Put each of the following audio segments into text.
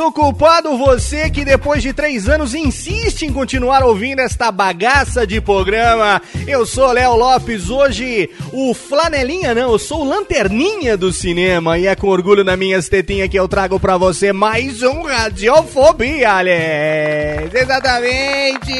Ouvinte desocupado, você que depois de três anos insiste em continuar ouvindo esta bagaça de programa. Eu sou Léo Lopes, hoje o flanelinha não, eu sou o lanterninha do cinema e é com orgulho na minha tetinhas que eu trago pra você mais um Radiofobia, Alex. Exatamente!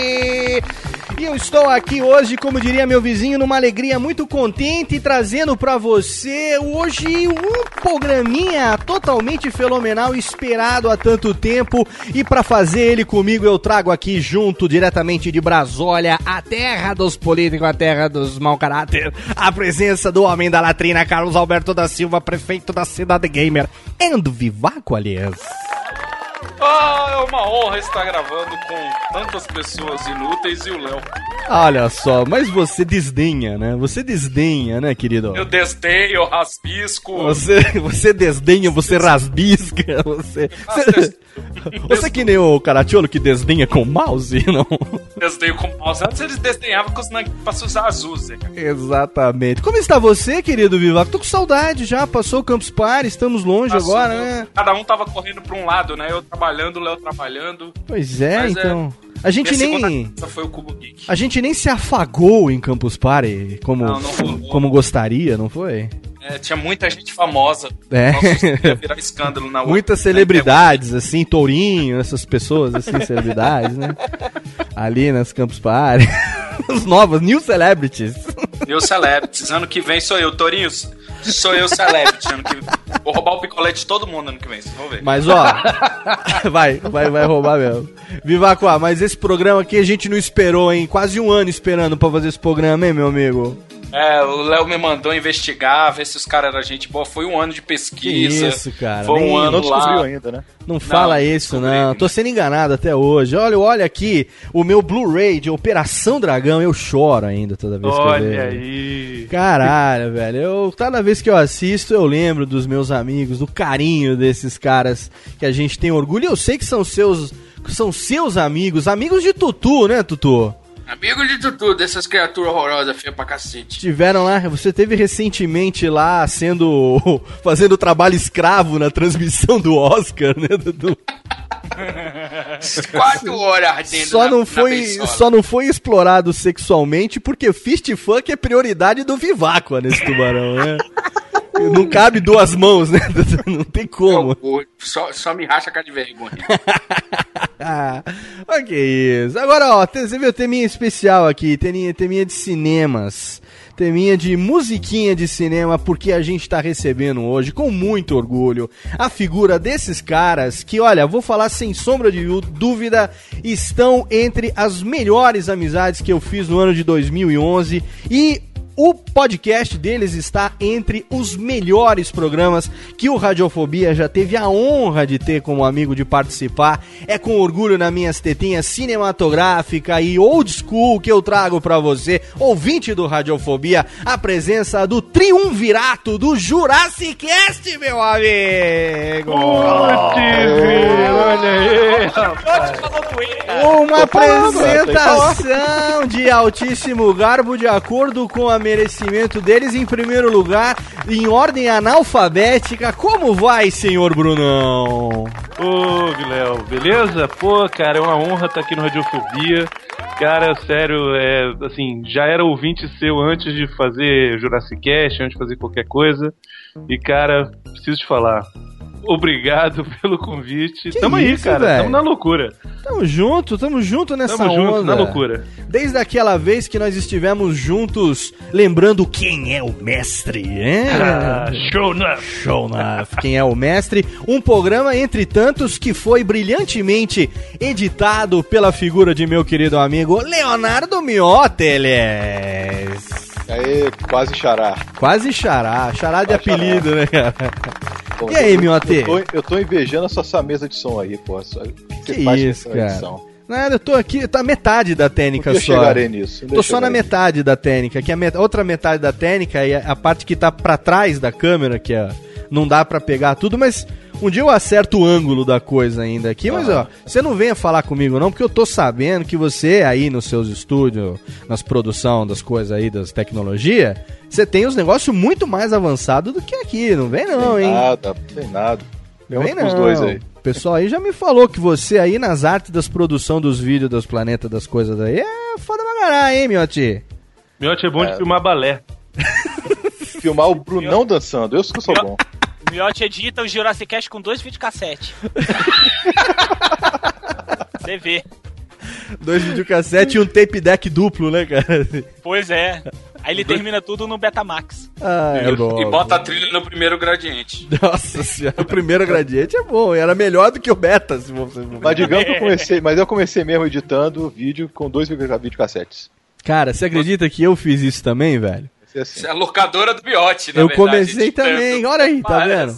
E eu estou aqui hoje, como diria meu vizinho, numa alegria muito contente, trazendo para você hoje um programinha totalmente fenomenal, esperado há tanto tempo. E para fazer ele comigo, eu trago aqui junto, diretamente de Brasólia, a terra dos políticos, a terra dos mau caráter, a presença do homem da latrina, Carlos Alberto da Silva, prefeito da cidade gamer, e do Vivaco, aliás. Ah, é uma honra estar gravando com tantas pessoas inúteis e o Léo. Olha só, mas você desdenha, né? Você desdenha, né, querido? Eu desdenho, eu rasbisco. Você, você desdenha, você rasbisca, você... Você, você é que nem o Caratiolo que desdenha com mouse, não? Desdenho com mouse. Antes eles desdenhavam com os passos azuis. Exatamente. Como está você, querido Vivaco? Tô com saudade já, passou o Campus Party, estamos longe Passou, agora, né? Cada um tava correndo pra um lado, né? Eu trabalhando, o Léo trabalhando. Pois é, Mas é, então. É... A gente nem. Foi o Cubo Geek. A gente nem se afagou em Campus Party como, não, não como gostaria, não foi? É, tinha muita gente famosa. É. Nossa, virar escândalo na Muitas celebridades, assim, Tourinho, essas pessoas, assim, celebridades, né? Ali nas Campus Party. As novas, New Celebrities. New Celebrities. Ano que vem sou eu, Tourinhos. Sou eu celebrity ano que. Vou roubar o picolete de todo mundo ano que vem, vocês vão ver. Mas ó, vai, vai, vai roubar mesmo. Vivacuá, mas esse programa aqui a gente não esperou, hein? Quase um ano esperando pra fazer esse programa, hein, meu amigo? É, o Léo me mandou investigar, ver se os caras eram gente boa. Foi um ano de pesquisa. Que isso, cara. Foi um ano não lá. ainda, né? Não, não fala isso, não. Tô sendo enganado até hoje. Olha, olha aqui o meu Blu-ray de Operação Dragão. Eu choro ainda toda vez olha que eu vejo. Olha aí. Caralho, velho. Eu, toda vez que eu assisto, eu lembro dos meus amigos, do carinho desses caras que a gente tem orgulho. E eu sei que são seus, são seus amigos, amigos de Tutu, né, Tutu? Amigo de tudo, dessas criaturas horrorosas, feia pra cacete. Tiveram lá, você teve recentemente lá sendo. fazendo trabalho escravo na transmissão do Oscar, né, Dudu? Quatro horas dentro só não foi Só não foi explorado sexualmente porque fist fuck é prioridade do Viváqua nesse tubarão, né? Não cabe duas mãos, né? Não tem como. só, só me racha cara de vergonha. ah, ok, isso. Agora, ó, você viu, tem minha especial aqui, tem, tem minha de cinemas. teminha de musiquinha de cinema, porque a gente tá recebendo hoje, com muito orgulho, a figura desses caras que, olha, vou falar sem sombra de dúvida, estão entre as melhores amizades que eu fiz no ano de 2011 e o podcast deles está entre os melhores programas que o Radiofobia já teve a honra de ter como amigo de participar. É com orgulho na minhas tetinhas cinematográfica e old school que eu trago para você, ouvinte do Radiofobia, a presença do triunvirato do Jurassic Cast, meu amigo! olha aí, Uma apresentação de altíssimo garbo de acordo com a merecimento deles em primeiro lugar, em ordem analfabética. Como vai, senhor Brunão? Ô, Guilherme, beleza? Pô, cara, é uma honra estar aqui no Radiofobia. Cara, sério, é, assim, já era ouvinte seu antes de fazer Jurassic Cast, antes de fazer qualquer coisa. E, cara, preciso te falar, Obrigado pelo convite. Que tamo aí, isso, cara. velho? Tamo na loucura. Tamo junto, tamo junto nessa Tamo junto, onda. na loucura. Desde aquela vez que nós estivemos juntos, lembrando quem é o mestre, é? Ah, show enough. Show enough. Quem é o mestre? Um programa entre tantos que foi brilhantemente editado pela figura de meu querido amigo Leonardo Mioteles. Aí, quase xará. Quase xará, xará de Quase apelido, né, cara? E aí, eu- Miote? Eu tô, eu tô invejando essa sua mesa de som aí, pô. Só- que, Que isso, cara. edição? Nada, eu tô aqui, tá metade da técnica só. eu chegarei nisso. Tô só na chegarei. metade da técnica, que a met- outra metade da técnica é a parte que tá pra trás da câmera, que é, não dá pra pegar tudo, mas um dia eu acerto o ângulo da coisa ainda aqui, mas ó, você não venha falar comigo não, porque eu tô sabendo que você aí nos seus estúdios, nas produção das coisas aí, das tecnologias, você tem os negócios muito mais avançados do que aqui, não vem não, Tem hein? nada, tem nada. Não vem não. dois aí. O pessoal aí já me falou que você aí nas artes das produção dos vídeos dos planetas das coisas aí é foda pra caralho, hein, Miotti? Miote é bom de É. filmar balé. Filmar o Brunão dançando, eu que sou bom. O Miotti edita o Jurassic Cast com dois videocassete. Você vê. Dois videocassete e um tape deck duplo, né, cara? Pois é. Aí ele termina tudo no Betamax. Ah, é bom. e bota a trilha no primeiro gradiente. Nossa senhora, o primeiro gradiente é bom, era melhor do que o beta, se você Mas digamos que eu comecei, mas eu comecei mesmo editando vídeo com dois videocassetes. Cara, você acredita que eu fiz isso também, velho? Comecei assim. Você é a locadora do Biote, na eu verdade, comecei também, olha aí, tá vendo?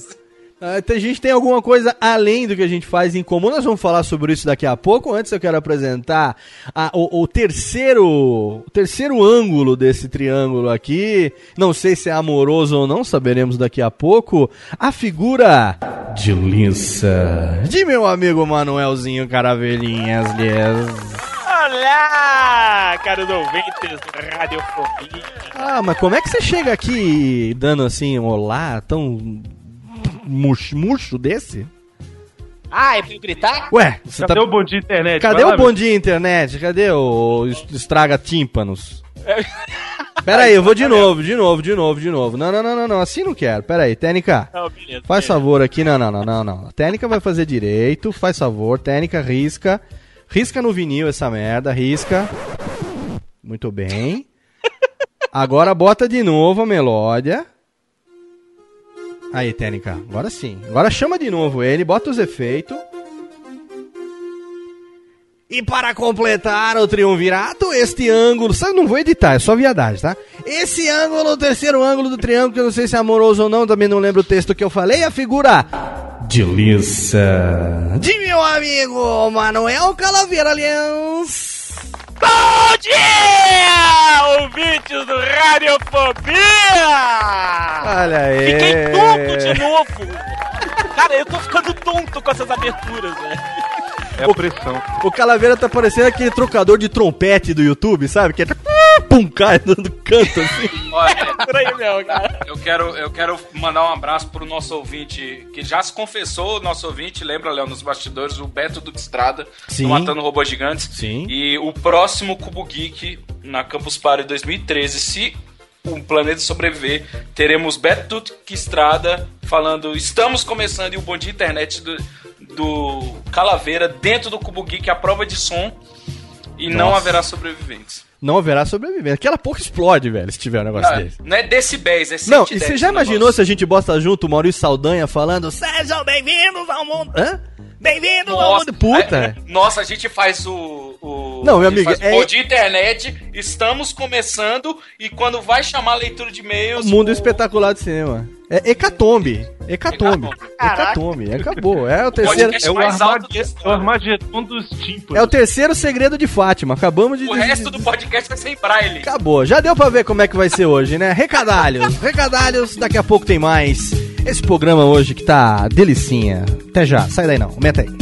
Ah, então a gente tem alguma coisa além do que a gente faz em comum. Nós vamos falar sobre isso daqui a pouco. Antes eu quero apresentar a- o, o terceiro o terceiro ângulo desse triângulo aqui. Não sei se é amoroso ou não, saberemos daqui a pouco. A figura de Lissa de meu amigo Manuelzinho Caravelinhas. Lies. Olá, caros ouvintes do Radiofobia. Ah, mas como é que você chega aqui dando assim um olá tão murcho, murcho desse? Ah, é pra eu gritar? Ué, você Cadê tá... o bom de internet? Cadê Vai lá, o bom dia internet? Cadê o est- estraga tímpanos? Pera aí, eu vou de novo, de novo, de novo, de novo. Não, não, não, não, não, assim não quero. Pera aí, Técnica. Faz favor aqui, não, não, não, não, não. A técnica vai fazer direito, faz favor, técnica, risca. Risca no vinil essa merda, risca. Muito bem. Agora bota de novo a melódia. Aí, técnica, agora sim. Agora chama de novo ele, bota os efeitos. E para completar o triunvirato, este ângulo. Sabe, não vou editar, é só viadagem, tá? Esse ângulo, o terceiro ângulo do triângulo, que eu não sei se é amoroso ou não, também não lembro o texto que eu falei, a figura. De Lissa. De meu amigo Manuel Calaveira Aliança. Bom dia, ouvintes do Radiofobia! Olha aí. Fiquei tonto de novo! Cara, eu tô ficando tonto com essas aberturas, velho. É a pressão. O Calaveira tá parecendo aquele trocador de trompete do YouTube, sabe? Que é pum, cai do do canto assim. Olha, Por aí mesmo, cara. eu quero, eu quero mandar um abraço pro nosso ouvinte, que já se confessou, nosso ouvinte, lembra, Léo, nos bastidores, o Beto do Estrada, Sim. do Matando Robôs Gigantes. Sim. E o próximo Cubo Geek, na Campus Party 2013, se o planeta sobreviver, teremos Beto do Estrada falando, estamos começando, e o bom dia internet do, do Calaveira dentro do Cubo Geek, a prova de som, e não Nossa. haverá sobreviventes. Não haverá sobrevivência. Aquela porra explode, velho, se tiver um negócio Não, desse. não é decibéis, é Não, 110 e você já o imaginou negócio. se a gente bota junto o Maurício Saldanha falando Sejam bem-vindos ao mundo... Hã? Bem-vindos ao mundo... Puta! é, Nossa, a gente faz o. o Não, meu amigo, é- Bom dia internet, estamos começando e quando vai chamar a leitura de e-mails. Mundo o- espetacular de cinema. É Hecatombe. Hecatombe. Hecatombe. Acabou. É o terceiro... É o, é o. Armagedon dos tímpanos. É o terceiro segredo de Fátima. Acabamos de... O resto do podcast vai ser em braille. Acabou. Já deu pra ver como é que vai ser hoje, né? Recadalhos. Recadalhos. Daqui a pouco tem mais. Esse programa hoje que tá delicinha. Até já. Sai daí não. Aumenta aí.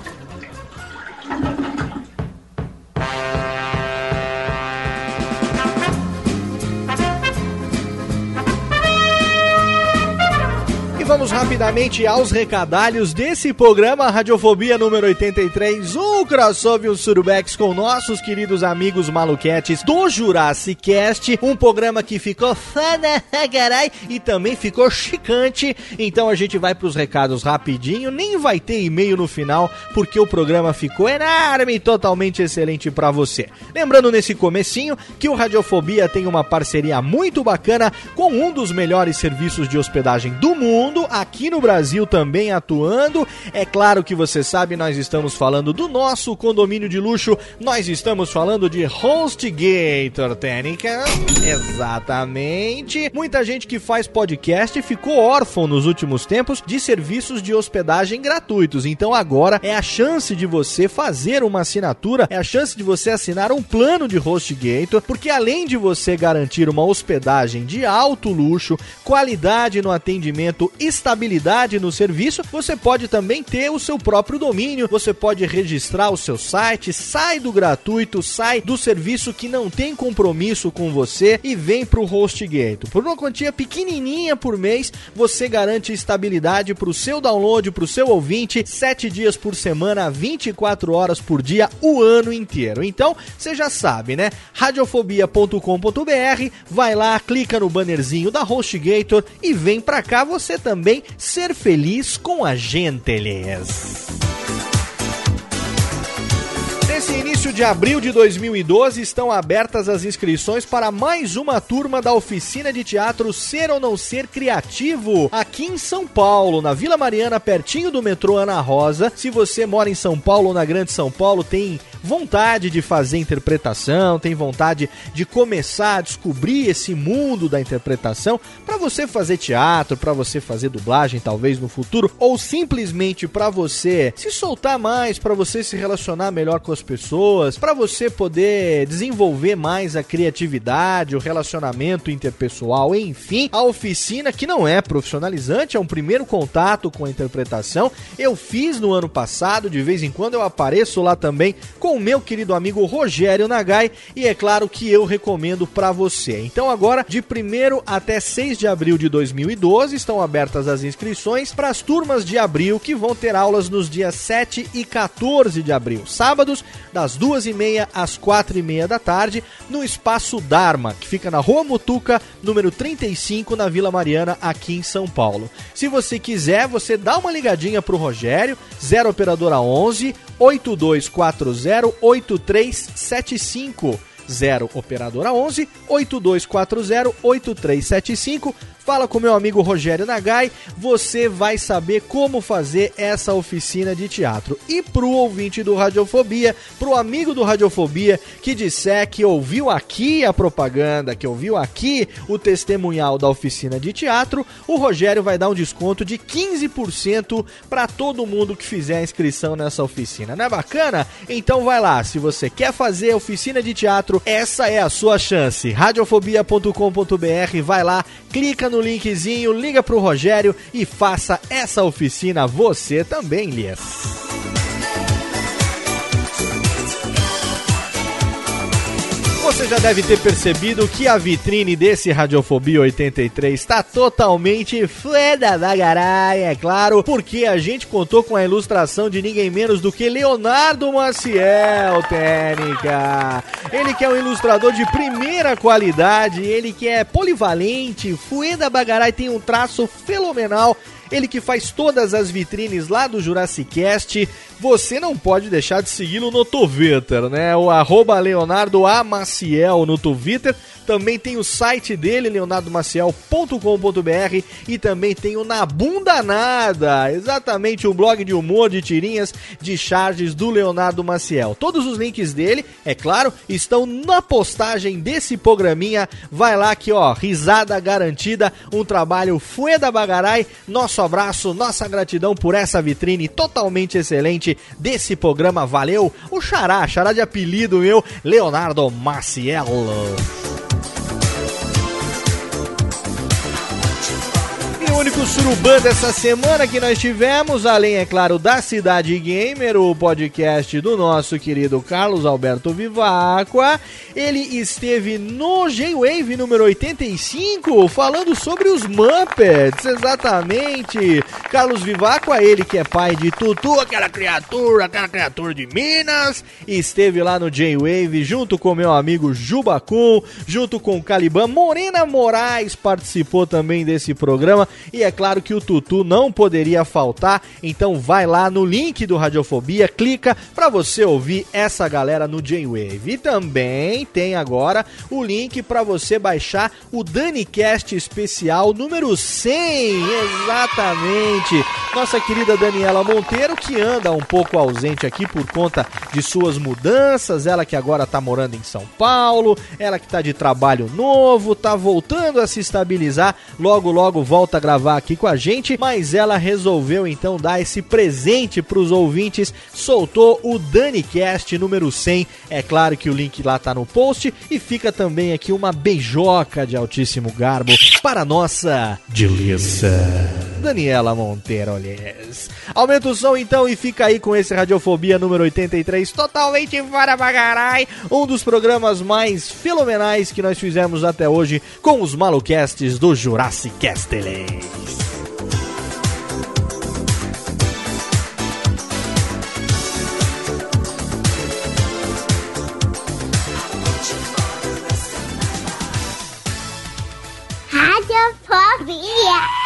Vamos rapidamente aos recadalhos desse programa Radiofobia número 83, um crossover um Surubex com nossos queridos amigos maluquetes do Jurassic Cast, um programa que ficou fana, carai, e também ficou chicante. Então a gente vai pros recados rapidinho, nem vai ter e-mail no final, porque o programa ficou enorme e totalmente excelente pra você. Lembrando nesse comecinho que o Radiofobia tem uma parceria muito bacana com um dos melhores serviços de hospedagem do mundo, aqui no Brasil também atuando. É claro que você sabe, nós estamos falando do nosso condomínio de luxo, nós estamos falando de HostGator, Técnica. Exatamente. Muita gente que faz podcast ficou órfão nos últimos tempos de serviços de hospedagem gratuitos. Então agora é a chance de você fazer uma assinatura, é a chance de você assinar um plano de HostGator, porque além de você garantir uma hospedagem de alto luxo, qualidade no atendimento, estabilidade no serviço, você pode também ter o seu próprio domínio, você pode registrar o seu site, sai do gratuito, sai do serviço que não tem compromisso com você e vem pro HostGator. Por uma quantia pequenininha por mês, você garante estabilidade pro seu download, pro seu ouvinte, 7 dias por semana, 24 horas por dia, o ano inteiro. Então, você já sabe, né? radiofobia.com.br, vai lá, clica no bannerzinho da HostGator e vem pra cá você também ser feliz com a gentileza. Nesse início de abril de 2012 estão abertas as inscrições para mais uma turma da oficina de teatro Ser ou Não Ser Criativo, aqui em São Paulo, na Vila Mariana, pertinho do metrô Ana Rosa. Se você mora em São Paulo ou na Grande São Paulo, tem vontade de fazer interpretação, tem vontade de começar a descobrir esse mundo da interpretação, para você fazer teatro, para você fazer dublagem talvez no futuro, ou simplesmente para você se soltar mais, para você se relacionar melhor com as pessoas, para você poder desenvolver mais a criatividade, o relacionamento interpessoal, enfim, a oficina que não é profissionalizante, é um primeiro contato com a interpretação. Eu fiz no ano passado, de vez em quando eu apareço lá também com o meu querido amigo Rogério Nagai e é claro que eu recomendo para você. Então agora, de 1 até 6 de abril de 2012, estão abertas as inscrições para as turmas de abril que vão ter aulas nos dias 7 e 14 de abril, sábados, das 2h30 às 4h30 da tarde, no Espaço Dharma, que fica na Rua Mutuca, número 35, na Vila Mariana, aqui em São Paulo. Se você quiser, você dá uma ligadinha pro Rogério, 0 operadora 11 8240 8375. 0 operadora 11 8240 8375. Fala com meu amigo Rogério Nagai, você vai saber como fazer essa oficina de teatro. E pro ouvinte do Radiofobia, pro amigo do Radiofobia que disser que ouviu aqui a propaganda, que ouviu aqui o testemunhal da oficina de teatro, o Rogério vai dar um desconto de 15% para todo mundo que fizer a inscrição nessa oficina. Não é bacana? Então vai lá, se você quer fazer oficina de teatro, essa é a sua chance. Radiofobia.com.br, vai lá, clica no linkzinho, liga pro Rogério e faça essa oficina você também, Lias. Você já deve ter percebido que a vitrine desse Radiofobia 83 está totalmente feda da garai, é claro, porque a gente contou com a ilustração de ninguém menos do que Leonardo Maciel, técnica. Ele que é um ilustrador de primeira qualidade, ele que é polivalente, Fueda Bagarai tem um traço fenomenal ele que faz todas as vitrines lá do Jurassic Cast. Você não pode deixar de segui-lo no Twitter, né? O arroba Leonardo A. Maciel no Twitter. Também tem o site dele, leonardomaciel.com.br e também tem o Na Bunda Nada, exatamente o blog de humor, de tirinhas, de charges do Leonardo Maciel. Todos os links dele, é claro, estão na postagem desse programinha. Vai lá que, ó, risada garantida, um trabalho Fueda Bagarai. Nosso abraço, nossa gratidão por essa vitrine totalmente excelente desse programa. Valeu! O Xará, Xará de apelido meu, Leonardo Maciel. O único surubã dessa semana que nós tivemos, além, é claro, da Cidade Gamer, o podcast do nosso querido Carlos Alberto Vivacqua. Ele esteve no J-Wave número 85, falando sobre os Muppets, exatamente. Carlos Vivacqua, ele que é pai de Tutu, aquela criatura, aquela criatura de Minas, esteve lá no J-Wave junto com meu amigo Jubacum, junto com Caliban. Morena Moraes participou também desse programa. E é claro que o Tutu não poderia faltar, então vai lá no link do Radiofobia, clica para você ouvir essa galera no J-Wave. E também tem agora o link para você baixar o DaniCast especial número 100, exatamente. Nossa querida Daniela Monteiro que anda um pouco ausente aqui por conta de suas mudanças, ela que agora tá morando em São Paulo, ela que tá de trabalho novo, tá voltando a se estabilizar, logo logo volta a gravar aqui com a gente, mas ela resolveu então dar esse presente para os ouvintes, soltou o DaniCast número 100. É claro que o link lá tá no post. E fica também aqui uma beijoca de altíssimo garbo para a nossa delícia Daniela Monteiro, olhês. Aumenta o som então e fica aí com esse Radiofobia número 83, totalmente fora bagarai, um dos programas mais fenomenais que nós fizemos até hoje com os malucasts do Jurassic Castles. Radiofobia.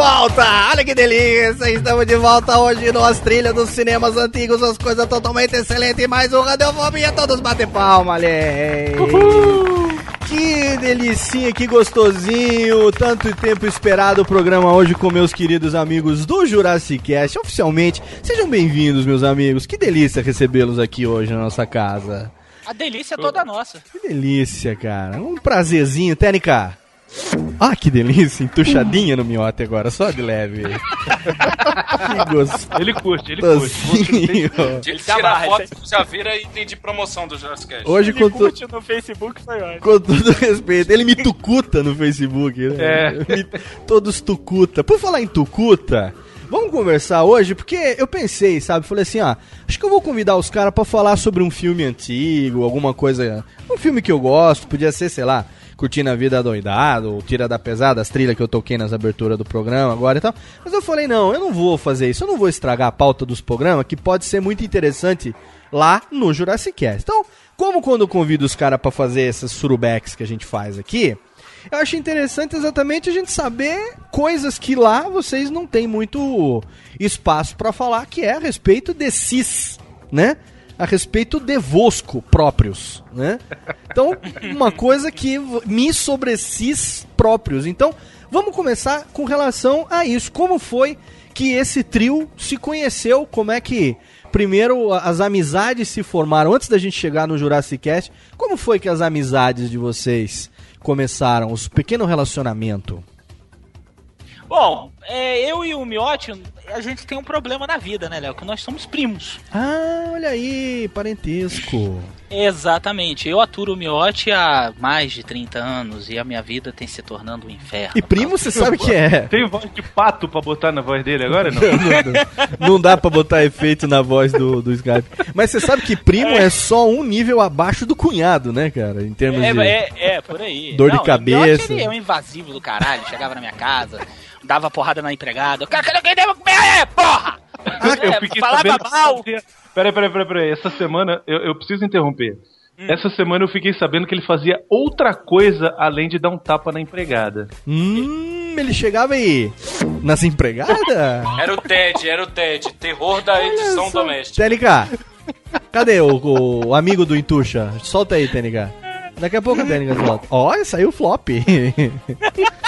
Volta! Olha que delícia! Estamos de volta hoje no As Trilhas dos Cinemas Antigos, as coisas totalmente excelentes. Mais um Radiofobia, todos batem palma, ali! Que delicinha, que gostosinho! Tanto tempo esperado o programa hoje com meus queridos amigos do Jurassic Cast. Oficialmente, sejam bem-vindos, meus amigos. Que delícia recebê-los aqui hoje na nossa casa. A delícia é toda nossa. Que delícia, cara. Um prazerzinho, Técnica. Ah, que delícia, entuchadinha no miote agora, só de leve. que gostoso. Ele curte, ele curte. Ele tira a foto, já vira item de promoção do Jurassic Cast. Hoje, Ele com, tu- curte no Facebook, foi ótimo. com todo respeito, ele me tucuta no Facebook, né? É. Me- todos tucuta. Por falar em tucuta, vamos conversar hoje, porque eu pensei, sabe? Falei assim, ah, acho que eu vou convidar os caras pra falar sobre um filme antigo, alguma coisa. Um filme que eu gosto, podia ser, sei lá. Curtindo a Vida Doidado, Tira da Pesada, as trilhas que eu toquei nas aberturas do programa agora e tal. Mas eu falei, não, eu não vou fazer isso, eu não vou estragar a pauta dos programas, que pode ser muito interessante lá no Jurassic Cast. Então, como quando eu convido os caras pra fazer essas surubacks que a gente faz aqui, Eu acho interessante exatamente a gente saber coisas que lá vocês não têm muito espaço pra falar, que é a respeito de cis, né? A respeito de Vosco próprios, né? Então, uma coisa que me sobre cis próprios. Então, vamos começar com relação a isso. Como foi que esse trio se conheceu? Como é que primeiro as amizades se formaram? Antes da gente chegar no Jurassic Cast, como foi que as amizades de vocês começaram? Os pequeno relacionamento? Bom, é, eu e o Miotti, a gente tem um problema na vida, né, Léo? Que nós somos primos. Ah, olha aí, parentesco. Exatamente. Eu aturo o Miotti há mais de 30 anos e a minha vida tem se tornando um inferno. E primo, você sabe que é. Tem voz de pato pra botar na voz dele agora? Não. não, não dá pra botar efeito na voz do, do Skype. Mas você sabe que primo é só um nível abaixo do cunhado, né, cara? Em termos É, de. é, é, por aí. Dor de Não, cabeça. O Miotti, ele é um invasivo do caralho. Chegava na minha casa, dava porrada na empregada. Eu quero que alguém é, porra! eu É, fiquei falava mal. Peraí, peraí, peraí, peraí. Essa semana, eu, eu preciso interromper. Hum. Essa semana eu fiquei sabendo que ele fazia outra coisa além de dar um tapa na empregada. Hum, ele chegava aí. Nas empregadas? Era o Ted, era o Ted. Terror da edição doméstica. TNK, cadê o, o amigo do Intuxa? Solta aí, TNK. Daqui a pouco o TNK volta. Olha, saiu o flop.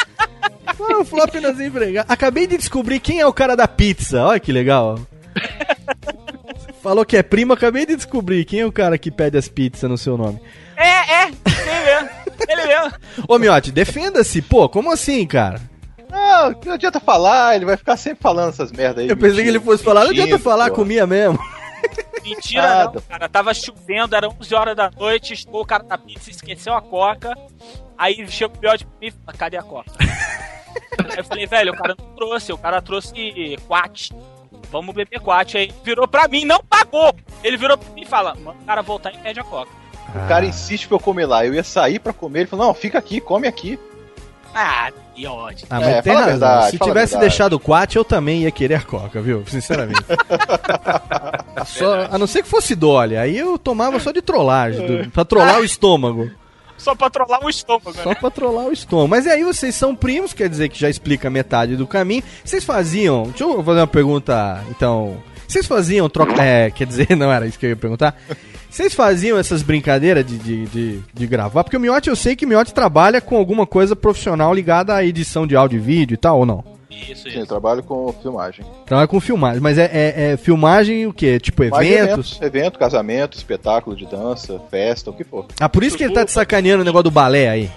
Ah, o flop nas empregadas. Acabei de descobrir quem é o cara da pizza. Olha que legal. Falou que é primo, acabei de descobrir quem é o cara que pede as pizzas no seu nome. É, é, ele mesmo. Ele mesmo. Ô, Miotti, defenda-se. Pô, como assim, cara? Não, não adianta falar, ele vai ficar sempre falando essas merda aí. Eu pensei que ele fosse falar, não adianta falar, pô. comia mesmo. Mentira Nada. não, cara. Tava chovendo, era 11 horas da noite, estou o cara da pizza, esqueceu a coca. Aí chega o Miotti pra mim e fala, cadê a coca? Aí eu falei, velho, o cara não trouxe, o cara trouxe quat. Vamos beber quat. Aí virou pra mim, não pagou. Ele virou pra mim e fala, manda o cara voltar e pede a coca. O cara insiste pra eu comer lá. Eu ia sair pra comer, ele falou, não, fica aqui, come aqui. Ah, que ódio. Ah, mas É, tem razão. verdade, Se tivesse deixado o Quat, eu também ia querer a Coca, viu? Sinceramente. Só- a não ser que fosse Dolly, aí eu tomava só de trollagem, do, pra trollar o estômago. Só pra trollar o estômago, Só né? pra trollar o estômago. Mas aí vocês são primos, quer dizer que já explica metade do caminho. Vocês faziam. Deixa eu fazer uma pergunta, então. Vocês faziam troca. É, quer dizer, não era isso que eu ia perguntar. Vocês faziam essas brincadeiras de, de, de, de gravar? Porque o Miotti, eu sei que o Miotti trabalha com alguma coisa profissional ligada à edição de áudio e vídeo e tal, ou não? Isso, Sim, eu isso. trabalho com filmagem. Trabalha com filmagem, mas é, é- é filmagem o quê? Tipo Mais eventos? Evento, casamento, espetáculo de dança, festa, o que for. Ah, por isso que ele tá te sacaneando o negócio do balé aí.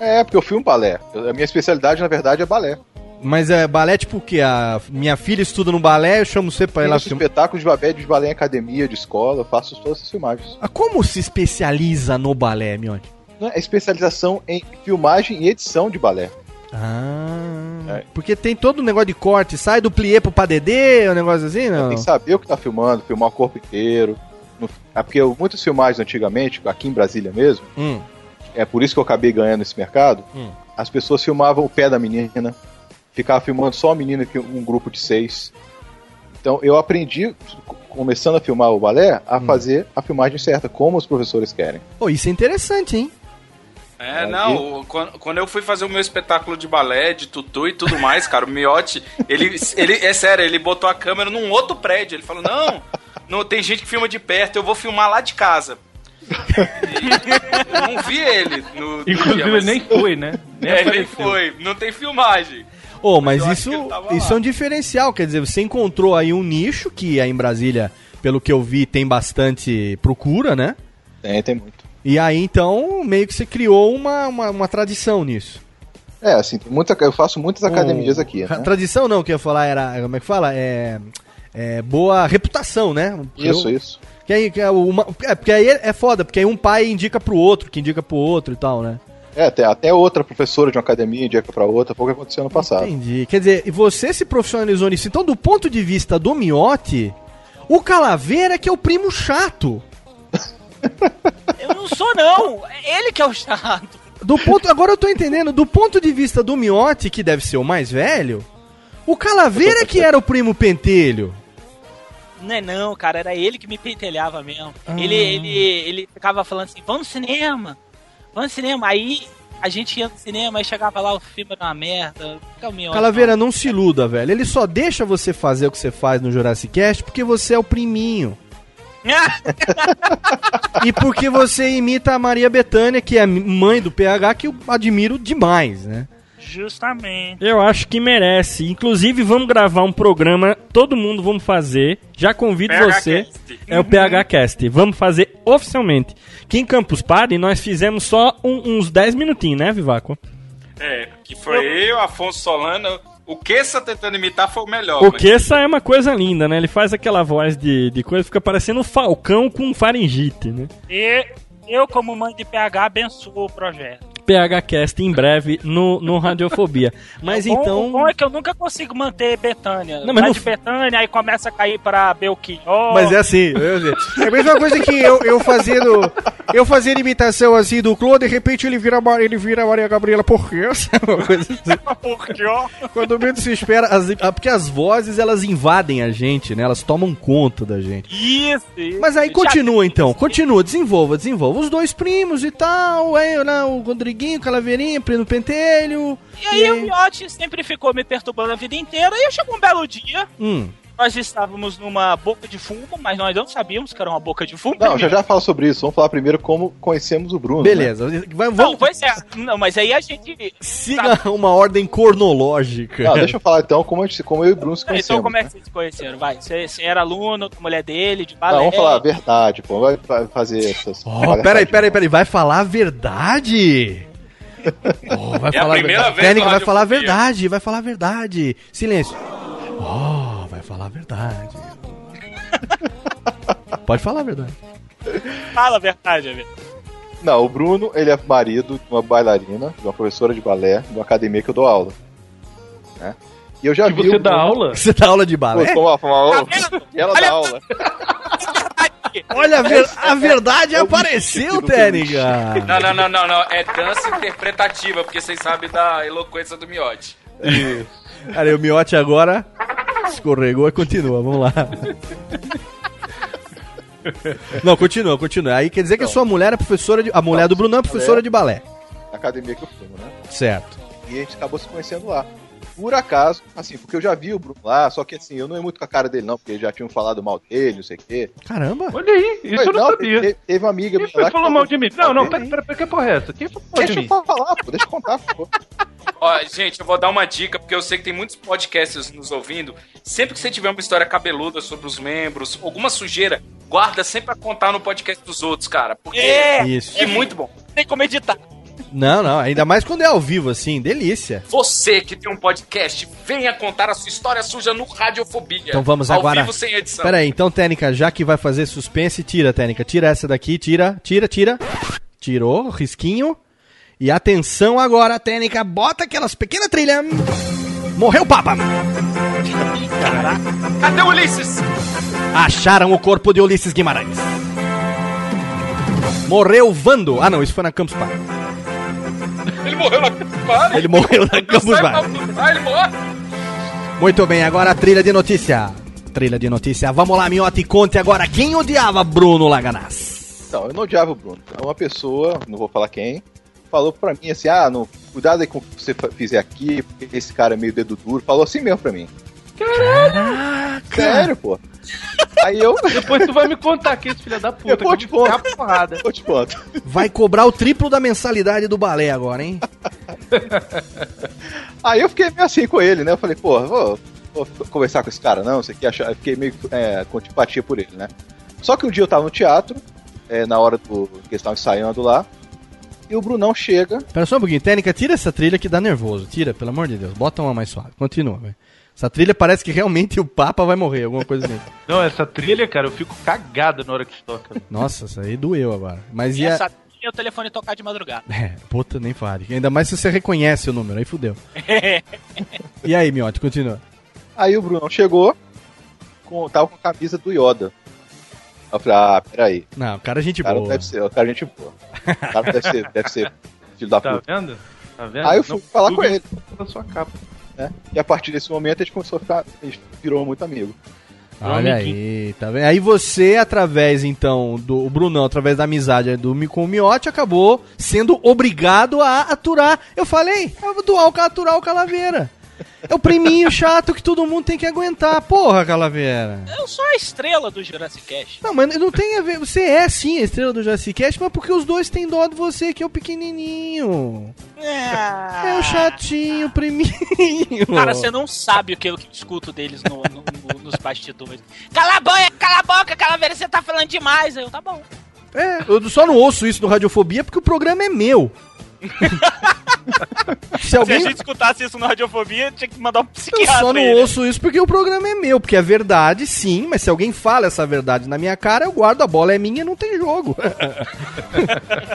É, porque eu filmo balé. A minha especialidade, na verdade, é balé. Mas é balé tipo o quê? A minha filha estuda no balé, eu chamo você pra ir Eu lá filmar. espetáculo de balé, de balé em academia, de escola, eu faço todas essas filmagens. Ah, como se especializa no balé? Não, É especialização em filmagem e edição de balé. Ah. É. Porque tem todo o negócio de corte, sai do plié pro padedê, um negócio assim, não? Tem que saber o que tá filmando, filmar o corpo inteiro. No- É porque eu- muitas filmagens antigamente, aqui em Brasília mesmo, Hum. é por isso que eu acabei ganhando esse mercado, Hum. as pessoas filmavam o pé da menina, ficava filmando só a menina que um grupo de seis. Então eu aprendi, começando a filmar o balé, a Hum. fazer a filmagem certa, como os professores querem. Pô, isso é interessante, hein? É, Aí- não, quando, quando eu fui fazer o meu espetáculo de balé, de tutu e tudo mais, cara, o Miotti, ele, ele, é sério, ele botou a câmera num outro prédio. Ele falou: Não, não tem gente que filma de perto, eu vou filmar lá de casa. E eu não vi ele no, Inclusive, dia, mas- ele nem foi, né? Nem É, ele apareceu. foi, não tem filmagem. Ô, mas eu acho isso, isso é um diferencial, quer dizer, você encontrou aí um nicho que aí em Brasília, pelo que eu vi, tem bastante procura, né? Tem, tem muito. E aí, então, meio que você criou uma, uma, uma tradição nisso. É, assim, muita, eu faço muitas academias aqui, né? Tradição não, que eu ia falar era, como é que fala? É, é boa reputação, né? Isso, Eu- isso. Que aí, que é, uma, é, porque aí é foda, porque aí um pai indica pro outro, que indica pro outro e tal, né? É, até, até outra professora de uma academia indica pra outra, foi o que aconteceu no passado. Entendi. Quer dizer, e você se profissionalizou nisso. Então, do ponto de vista do Miotti, o Calaveira é que é o primo chato. Eu não sou, não. É ele que é o chato. Do ponto, agora eu tô entendendo, do ponto de vista do Miotti, que deve ser o mais velho, o Calaveira que era o primo pentelho. Não é não, cara, era ele que me pentelhava mesmo. Ah. Ele, ele, ele ficava falando assim, vamos no cinema, vamos no cinema. Aí A gente ia no cinema e chegava lá, o filme era uma merda. Fica o meu. Calaveira, não se iluda, velho. Ele só deixa você fazer o que você faz no Jurassic Cast porque você é o priminho. E porque você imita a Maria Bethânia, que é mãe do PH, que eu admiro demais, né? Justamente. Eu acho que merece. Inclusive, vamos gravar um programa, todo mundo vamos fazer. Já convido PH você. Cast. É o PH Cast. Vamos fazer oficialmente. Que em Campus Party nós fizemos só um- uns 10 minutinhos, né, Vivaco? É, que foi eu, Afonso Solano. O que você tentando imitar foi o melhor. O mas- que essa é uma coisa linda, né? Ele faz aquela voz de, de coisa, fica parecendo um falcão com faringite, né? E eu, como mãe de PH, abençoo o projeto. PH Cast em breve no, no Radiofobia. Mas o bom, então. O bom é que eu nunca consigo manter Betânia. Não, mas Vai não- de Betânia, aí começa a cair pra Belchior. Mas é assim. É a mesma coisa que eu, eu fazendo. Eu fazendo imitação assim do Clô, de repente ele vira, ele vira Maria Gabriela, por quê? Assim. Quando menos se espera, as- ah, porque as vozes elas invadem a gente, né? Elas tomam conta da gente. Isso, isso. Mas aí continua então, continua, desenvolva, desenvolva. Os dois primos e tal, aí né, o Rodriguinho, Calaveirinha, Primo Pentelho. E aí o Miotti sempre ficou me perturbando a vida inteira. E eu chegou um belo dia, Hum, nós estávamos numa boca de fumo, mas nós não sabíamos que era uma boca de fumo. Não, já já falo sobre isso. Vamos falar primeiro como conhecemos o Bruno. né? beleza. Não, Vamos, pois é. Não, mas aí a gente... siga uma ordem cronológica. Não, deixa eu falar então como, a gente- como eu e o Bruno se Então conhecemos. como é que vocês se conheceram? Vai, você, você era aluno da mulher dele, de Não, balé. vamos falar a verdade, pô. Vai fazer essas. Oh, peraí, peraí, peraí, vai falar a verdade? Oh, vai É a falar primeira verdade. vez Técnica vai falar a verdade, vai falar a verdade. Silêncio. Oh, falar a verdade. Pode falar a verdade. Fala a verdade, amigo. Não, o Bruno, ele é marido de uma bailarina, de uma professora de balé, de uma academia que eu dou aula. Né? E eu já E vi. você dá Bruno- aula? Você dá aula de Pô, balé? Tá vendo? Ela Olha- dá aula. Olha, a, ver- a verdade apareceu, Técnica. Não, não, não, não, não. É dança interpretativa, porque vocês sabem da eloquência do Miotti. Cara, e o Miote agora escorregou e continua, vamos lá. Não, continua, continua. Aí quer dizer que a sua mulher é professora de. A mulher do Bruno é professora de balé. Na academia que eu fumo, né? Certo. E a gente acabou se conhecendo lá. Por acaso, assim, porque eu já vi o Bruno lá, só que assim, eu não ia muito com a cara dele, não, porque já tinham falado mal dele, não sei o quê. Caramba. Olha aí, isso Foi, eu não, sabia. Teve, teve uma amiga Quem minha foi lá que falou falou mal de mim? Não, não, pera, pera, pera, que porra é essa? Quem falou mal de Deixa mim? eu falar, pô, deixa eu contar, pô. Ó, gente, eu vou dar uma dica, porque eu sei que tem muitos podcasters nos ouvindo. Sempre que você tiver uma história cabeluda sobre os membros, alguma sujeira, guarda sempre pra contar no podcast dos outros, cara. Porque É, Isso. é muito bom. tem como editar. Não, não, ainda mais quando é ao vivo, assim, delícia. Você que tem um podcast, venha contar a sua história suja no Radiofobia. Então vamos ao agora. vivo sem edição. Pera aí, então, Técnica, já que vai fazer suspense, tira, Técnica. Tira essa daqui, tira, tira, tira. Tirou, risquinho. E atenção agora, Técnica, bota aquelas pequenas trilhas. Morreu o Papa. Cadê o Ulisses? Acharam o corpo de Ulisses Guimarães. Morreu Vando. Ah, não, isso foi na Campus Party. Ele morreu na Campus Ele morreu na Campus Party. Ah, ele morreu. Muito bem, agora a trilha de notícia. Trilha de notícia. Vamos lá, Miotti, conte agora quem odiava Bruno Laganás. Não, eu não odiava o Bruno. Uma pessoa, não vou falar quem, falou pra mim assim: ah, não, cuidado aí com o que você fizer aqui, porque esse cara é meio dedo duro. Falou assim mesmo pra mim. Caraca! Sério, pô. Aí eu. Depois tu vai me contar que esse filho da puta. Que eu te eu vou conto. ficar porrada. Eu te conto. Vai cobrar o triplo da mensalidade do balé agora, hein? Aí eu fiquei meio assim com ele, né? Eu falei, pô, vou, vou conversar com esse cara, não, você quer achar. Eu fiquei meio é, com antipatia por ele, né? Só que um dia eu tava no teatro, é, na hora do, que eles estavam ensaiando lá, e o Brunão chega. Pera só um pouquinho, Técnica, tira essa trilha que dá nervoso. Tira, pelo amor de Deus. Bota uma mais suave. Continua, velho. Essa trilha parece que realmente o Papa vai morrer, alguma coisa assim. Não, essa trilha, cara, eu fico cagado na hora que toca. Nossa, isso aí doeu agora. Mas E e a... essa e o telefone tocar de madrugada. É, puta, nem fale. Ainda mais se você reconhece o número, aí fudeu. E aí, Miotti, continua. Aí o Brunão chegou, com, tava com a camisa do Yoda. Eu falei, ah, peraí. Não, o cara é gente O cara boa. deve ser, o cara é gente boa. O cara deve ser, deve ser filho da Tá puta. vendo? Tá vendo? Aí eu fui Não falar com ele. Da sua capa. Né? E a partir desse momento a gente começou a ficar. A gente virou muito amigo. Olha aí, tá vendo? Aí você, através, então, do o Brunão, através da amizade do, com o Miotti, acabou sendo obrigado a aturar. Eu falei, é o do Alca aturar o Calaveira. É o priminho chato que todo mundo tem que aguentar. Porra, Calaveira. Eu sou a estrela do Jurassic Cast. Não, mas não tem a ver. Você é sim a estrela do Jurassic Cast, mas porque os dois têm dó de você, que é o pequenininho. É o chatinho, o priminho. Cara, você não sabe o que eu escuto deles no- no- no- nos bastidores. Cala a boca, cala a boca, calaveira, você tá falando demais. Aí Eu, tá bom. É, eu só não ouço isso no Radiofobia porque o programa é meu. Se Se a alguém. gente escutasse isso no Radiofobia, tinha que mandar um Eu psiquiatra. só não né? ouço isso porque o programa é meu, porque é verdade, sim, mas se alguém fala essa verdade na minha cara, eu guardo a bola é minha e não tem jogo.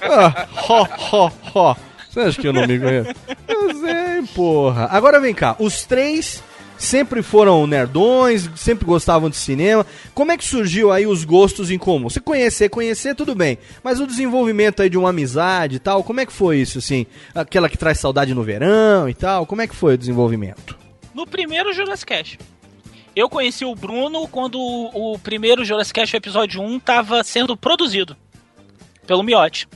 ah, ho, ho, ho. Você acha que eu não me conheço? Eu sei, porra. Agora vem cá, os três sempre foram nerdões, sempre gostavam de cinema. Como é que surgiu aí os gostos em comum? Você conhecer, conhecer, tudo bem. Mas o desenvolvimento aí de uma amizade e tal, como é que foi isso, assim? Aquela que traz saudade no verão e tal, como é que foi o desenvolvimento? No primeiro Jurassic Cast. Eu conheci o Bruno quando o, primeiro Jurassic Cast, o episódio 1, tava sendo produzido pelo Miotti.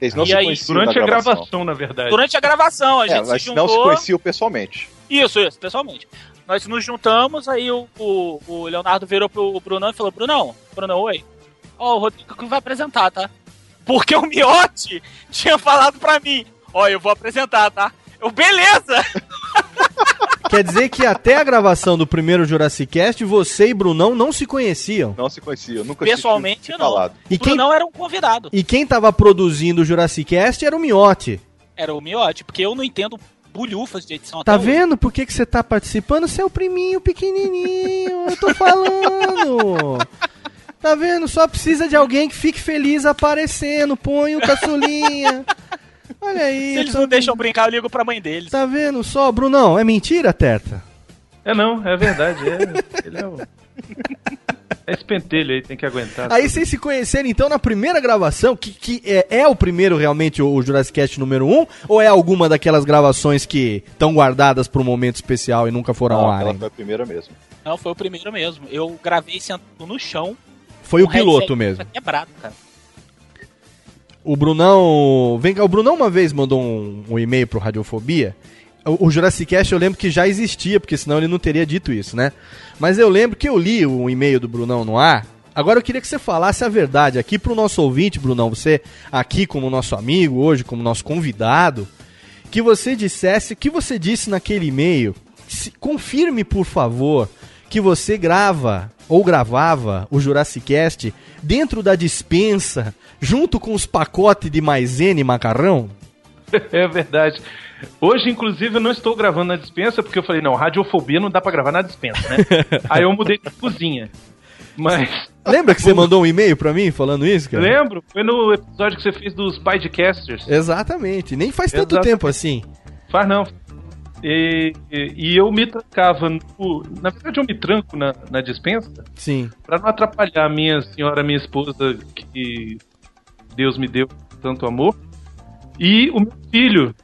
Eles não E se aí? conheciam Durante na a gravação. gravação, na verdade. Durante a gravação, a É, gente mas se não se juntou. conheciam pessoalmente. Isso, isso, pessoalmente. Nós nos juntamos, aí o, o, o Leonardo virou pro Brunão e falou: Brunão, Brunão, oi. Ó, o Rodrigo que vai apresentar, tá? Porque o Miotti tinha falado pra mim: Ó, eu vou apresentar, tá? Eu, beleza! Quer dizer que até a gravação do primeiro Jurassic Cast, você e Brunão não se conheciam. Não se conheciam, nunca Pessoalmente, se não. falado. E o quem- Brunão era um convidado. E quem tava produzindo o Jurassic Cast era o Miotti. Era o Miotti, porque eu não entendo bulhufas de edição Tá até hoje. vendo por que, que você tá participando? Você é o priminho pequenininho, eu tô falando. Tá vendo? Só precisa de alguém que fique feliz aparecendo. Põe o caçulinha. Olha aí. Se eles tá não deixam brincar, eu ligo pra mãe deles. Tá vendo só, Brunão? É mentira, Terta? É não, é verdade. É, ele é o. É esse pentelho aí, tem que aguentar. Aí vocês se conheceram então na primeira gravação, que, que é, é o primeiro realmente o, Jurassic Cast número 1, ou é alguma daquelas gravações que estão guardadas para um momento especial e nunca foram ao Não, ar? aquela hein? foi a primeira mesmo. Não, foi o primeiro mesmo. Eu gravei sentado no chão. Foi o piloto mesmo. Quebrado, cara. O Brunão. Vem cá, o Brunão uma vez mandou um, um e-mail pro Radiofobia. O, o Jurassic Cast eu lembro que já existia, porque senão ele não teria dito isso, né? Mas eu lembro que eu li o e-mail do Brunão no ar. Agora eu queria que você falasse a verdade aqui pro nosso ouvinte, Brunão, você aqui como nosso amigo, hoje como nosso convidado, que você dissesse o que você disse naquele e-mail. Se- confirme, por favor, que você grava ou gravava o Jurassic Cast dentro da dispensa, junto com os pacotes de maisena e macarrão? É verdade. Hoje, inclusive, eu não estou gravando na dispensa, porque eu falei, não, radiofobia não dá pra gravar na dispensa, né? Aí eu mudei de cozinha. Mas, Lembra que você mandou um e-mail pra mim falando isso, cara? lembro, foi no episódio que você fez dos Podcasters. Exatamente, nem faz tanto Exatamente. tempo assim. Faz não. E, e- eu me trancava no. Na verdade, eu me tranco na, na dispensa Sim. pra não atrapalhar a minha senhora, minha esposa, que Deus me deu tanto amor. E o meu filho,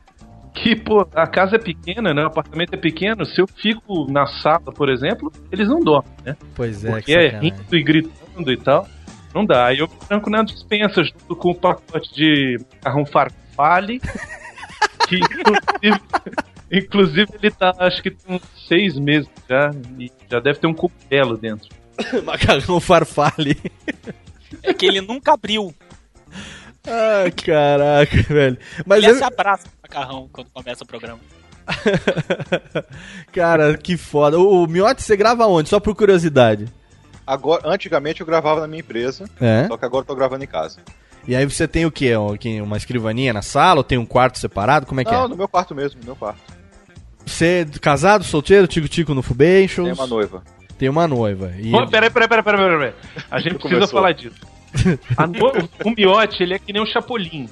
que, pô, a casa é pequena, né? O apartamento é pequeno. Se eu fico na sala, por exemplo, eles não dormem, né? Pois é, Porque é rindo e gritando e tal. Não dá. Aí eu me tranco na dispensa junto com o pacote de macarrão farfalle. que inclusive, inclusive ele tá, acho que tem uns seis meses já. E já deve ter um cogumelo dentro. Macarrão farfalle. É que ele nunca abriu. Ai, caraca, velho. Mas ele eu... se abraça no macarrão quando começa o programa. Cara, que foda. O, o Miotti, você grava onde? Só por curiosidade. Agora, antigamente eu gravava na minha empresa, É? só que agora eu tô gravando em casa. E aí você tem o quê? Um- que- Uma escrivaninha na sala? Ou tem um quarto separado? Como é que não, é? no meu quarto mesmo, no meu quarto. Você é casado, solteiro, tico-tico no Fubations? Tem uma noiva. Tem uma noiva. E... Pô, peraí, peraí, peraí, peraí, peraí. A gente precisa Começou. falar disso. A no- O miote, ele é que nem um chapolim.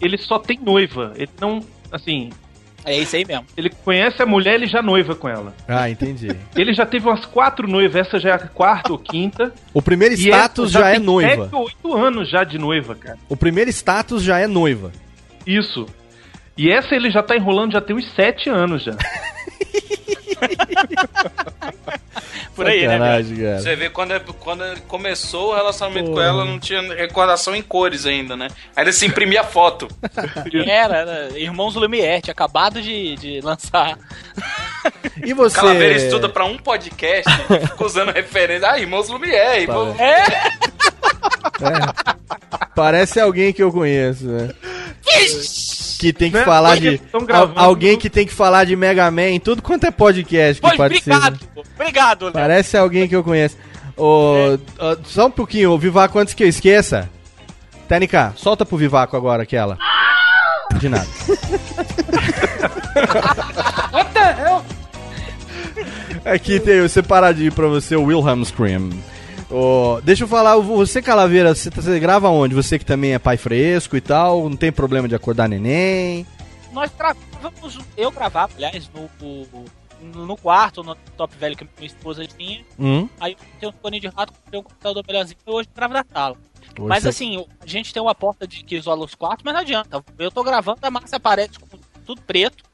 Ele só tem noiva. Ele não. Assim, É isso aí mesmo. ele conhece a mulher, ele já noiva com ela. Ah, entendi. Ele já teve umas quatro noivas, essa já é a quarta ou quinta. O primeiro status essa já é noiva. Sete ou oito anos já de noiva, cara. O primeiro status já é noiva. Isso. E essa ele já tá enrolando já tem uns sete anos já. Por aí, né? Cara. Você vê, quando, quando ele começou o relacionamento com ela, não tinha recordação em cores ainda, né? Aí ele se imprimia foto. Era, era Irmãos Lumière, tinha acabado de, de lançar. E você. Calaveira estuda pra um podcast e fica usando referência. Ah, irmãos Lumière, irmãos... É? Parece alguém que eu conheço, né? Que tem que Né? falar de. alguém que tem que falar de Mega Man em tudo quanto é podcast que Pois, participa. obrigado. Obrigado, Léo. Parece alguém que eu conheço. Ô, ó, só um pouquinho, o Vivaco, antes que eu esqueça. TNK, solta pro Vivaco agora aquela. De nada. Aqui tem o separadinho pra você, o Wilhelm Scream. Ô, deixa eu falar, você Calaveira, você, você grava onde? Você que também é pai fresco e tal, não tem problema de acordar neném. Nós gravávamos, eu gravava, aliás, no, no, quarto, no top velho que minha esposa tinha. Hum? Aí eu tenho um fone de rato, comprei um computador melhorzinho e hoje gravo na sala. Hoje mas você- assim, a gente tem uma porta de que isola os quartos, mas não adianta. Eu tô gravando, a Márcia aparece com tudo preto,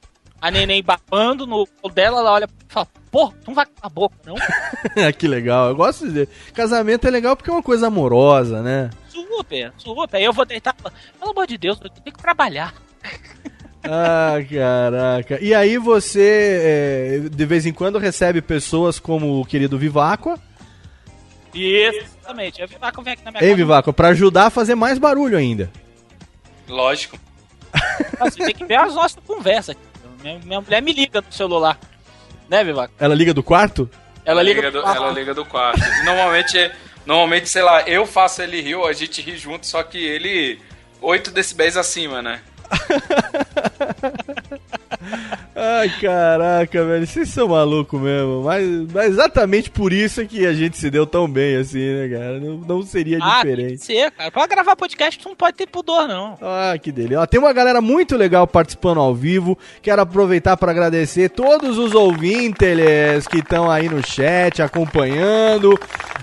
a neném babando no colo dela, ela olha e fala, pô, tu não vai com a boca, não? que legal, eu gosto de dizer. Casamento é legal porque é uma coisa amorosa, né? Super, super. Aí eu vou deitar e pelo amor de Deus, eu tenho que trabalhar. Ah, caraca. E aí você, é, de vez em quando, recebe pessoas como o querido Viváqua. Isso, exatamente. Aí o Vivaco vem aqui na minha Hein, casa. Viváqua? Pra ajudar a fazer mais barulho ainda. Lógico. Assim, tem que ver as nossas conversas. Minha, minha mulher me liga no celular. Né, Vivaco? Ela liga do quarto? Ela liga, do, ela liga do quarto. Normalmente, normalmente, sei lá, eu faço ele rir, ou a gente ri junto, só que ele 8 decibéis acima, né? Ai, caraca, velho, vocês são malucos mesmo. Mas, mas exatamente por isso é que a gente se deu tão bem assim, né, cara? Não, não seria Ah, tem que diferente. ser, cara. Pra gravar podcast, tu não pode ter pudor, não. Ah, que delícia. Ó, Tem uma galera muito legal participando ao vivo. Quero aproveitar para agradecer todos os ouvintes que estão aí no chat acompanhando.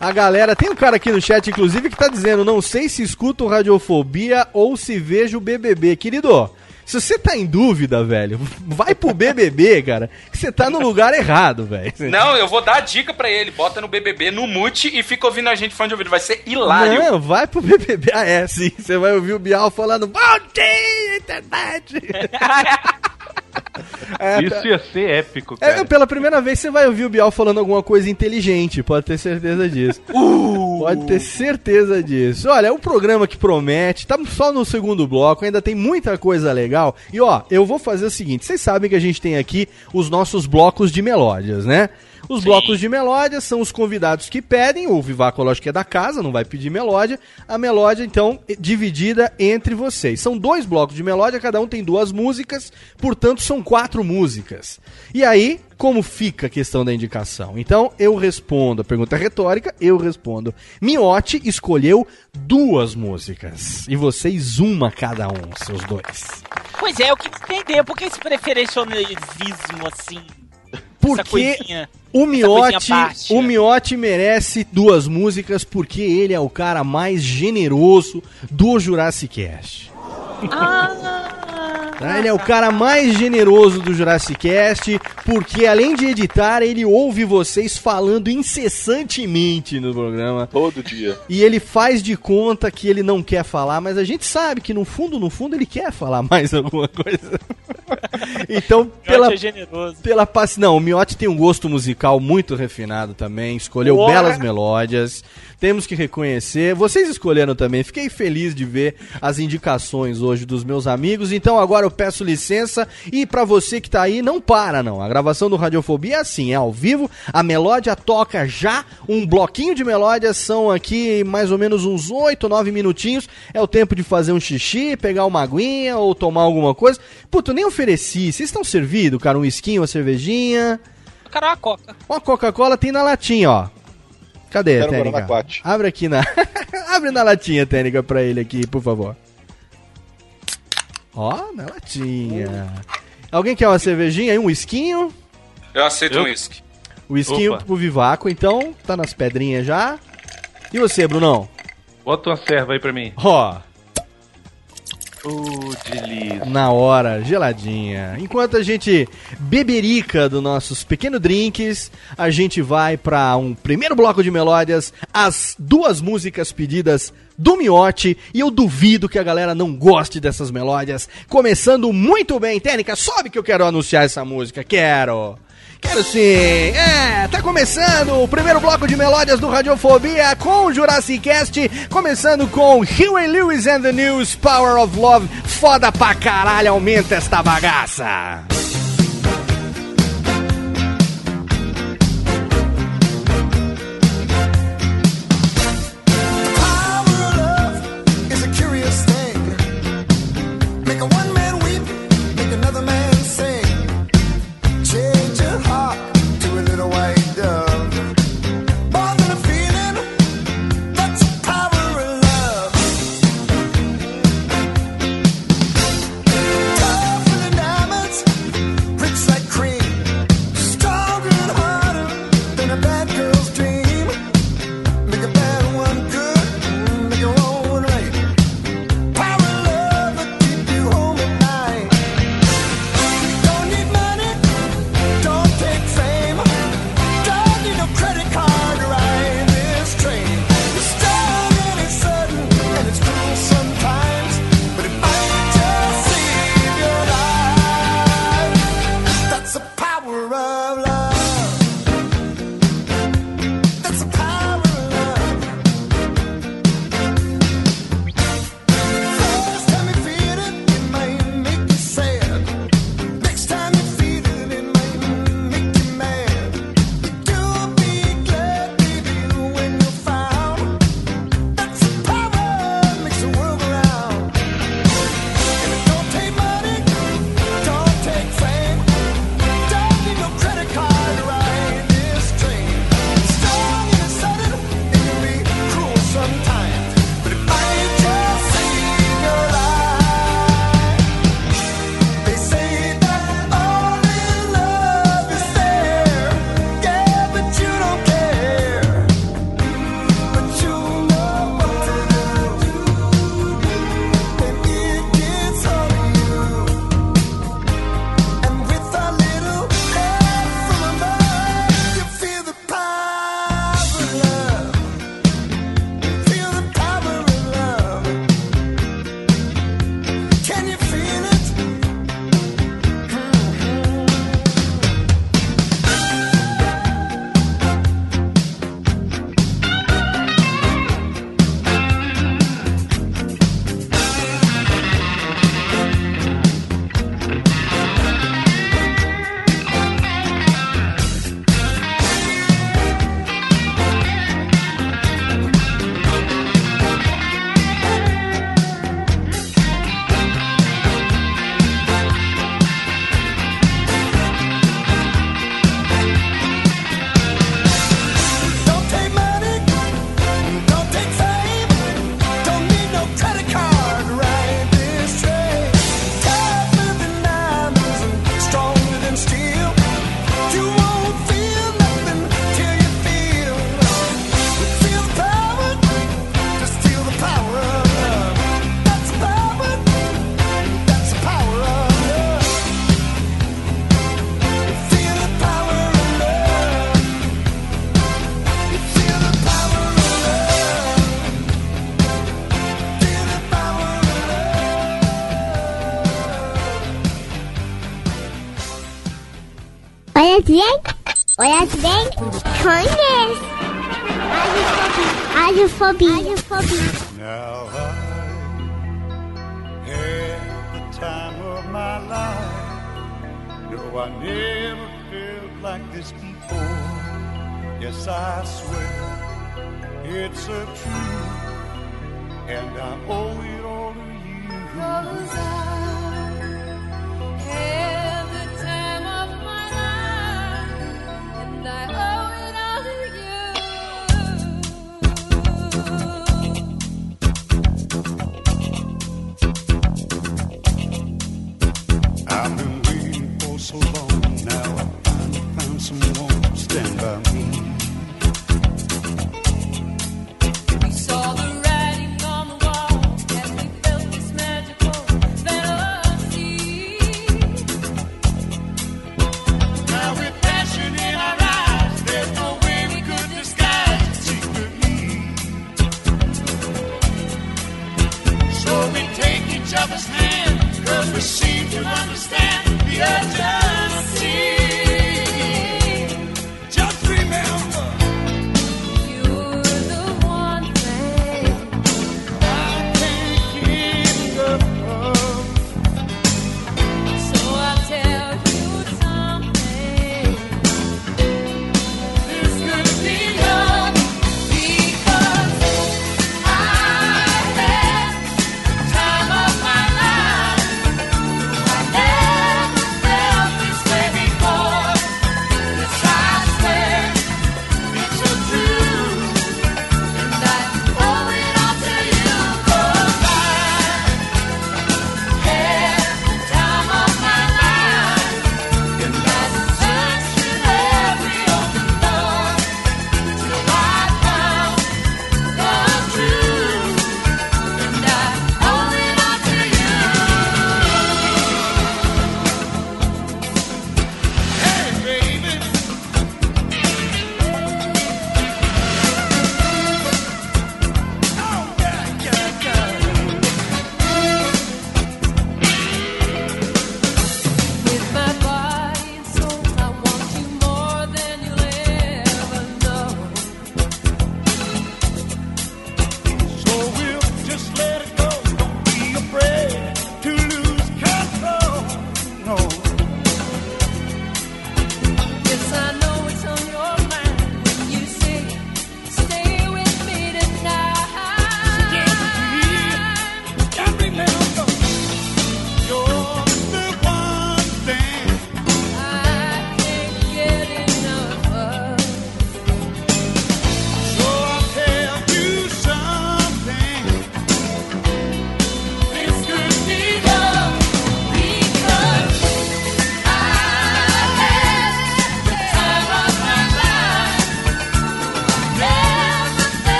A galera, tem um cara aqui no chat, inclusive, que tá dizendo: não sei se escuto Radiofobia ou se vejo BBB. Querido, se você tá em dúvida, velho, vai pro BBB, cara, que você tá no lugar errado, velho. Não, eu vou dar a dica pra ele. Bota no BBB, no mute e fica ouvindo a gente fone de ouvido. Vai ser hilário. Não, vai pro BBB. Ah, é, sim. Você vai ouvir o Bial falando: Bom dia, internet! É, tá- Isso ia ser épico, É, cara. pela primeira vez você vai ouvir o Bial falando alguma coisa inteligente, pode ter certeza disso. Pode ter certeza disso. Olha, é um programa que promete, estamos só no segundo bloco, ainda tem muita coisa legal. E ó, eu vou fazer o seguinte: vocês sabem que a gente tem aqui os nossos blocos de melódias, né? Os blocos de melódias são os convidados que pedem, o Vivaco, lógico que é da casa, não vai pedir melódia. A melódia, então, é dividida entre vocês. São dois blocos de melódia, cada um tem duas músicas, portanto, são quatro músicas. E aí, como fica a questão da indicação? Então, eu respondo, a pergunta é retórica, eu respondo. Miotti escolheu duas músicas. E vocês uma cada um, seus dois. Pois é, eu queria entender por que esse preferencialismo assim. Porque o Miotti, o né? Miotti merece duas músicas porque ele é o cara mais generoso do Jurassic Cast. Tá? Ele é o cara mais generoso do Jurassic Cast, porque além de editar, ele ouve vocês falando incessantemente no programa. Todo dia. E ele faz de conta que ele não quer falar, mas a gente sabe que no fundo, no fundo, ele quer falar mais alguma coisa. então, pela, Miotti é generoso. pela paci... Não, o Miotti tem um gosto musical muito refinado também, escolheu Porra! belas melódias. Temos que reconhecer. Vocês escolheram também. Fiquei feliz de ver as indicações hoje dos meus amigos. Então agora eu peço licença e pra você que tá aí, não para não. A gravação do Radiofobia é assim, é ao vivo. A melódia toca já. Um bloquinho de melódias são aqui mais ou menos uns 8, 9 minutinhos. É o tempo de fazer um xixi, pegar uma aguinha ou tomar alguma coisa. Puta, eu nem ofereci. Vocês estão servidos, cara? Um esquinho, uma cervejinha. Cara, uma coca. Uma Coca-Cola tem na latinha, ó. Cadê, Quat. Abre aqui na. Abre na latinha, Tênica, pra ele aqui, por favor. Ó, oh, na latinha. Alguém quer uma cervejinha e um whiskinho? Eu aceito Eu? um whisky. O esquinho pro Vivaco, então. Tá nas pedrinhas já. E você, Brunão? Bota uma serva aí pra mim. Ó. Oh. Uh, delícia. Na hora, geladinha. Enquanto a gente beberica dos nossos pequenos drinks, a gente vai para um primeiro bloco de melódias, as duas músicas pedidas do Miote e eu duvido que a galera não goste dessas melódias. Começando muito bem, Tênica, sobe que eu quero anunciar essa música, quero! Quero sim! É, tá começando o primeiro bloco de melódias do Radiofobia com o Jurassic Cast, começando com Huey Lewis and the News, Power of Love, foda pra caralho, aumenta esta bagaça! kindness. Agoraphobia. Agoraphobia. Now I the time of my life. No, I never felt like this before. Yes, I swear it's a truth, and I owe it all to you.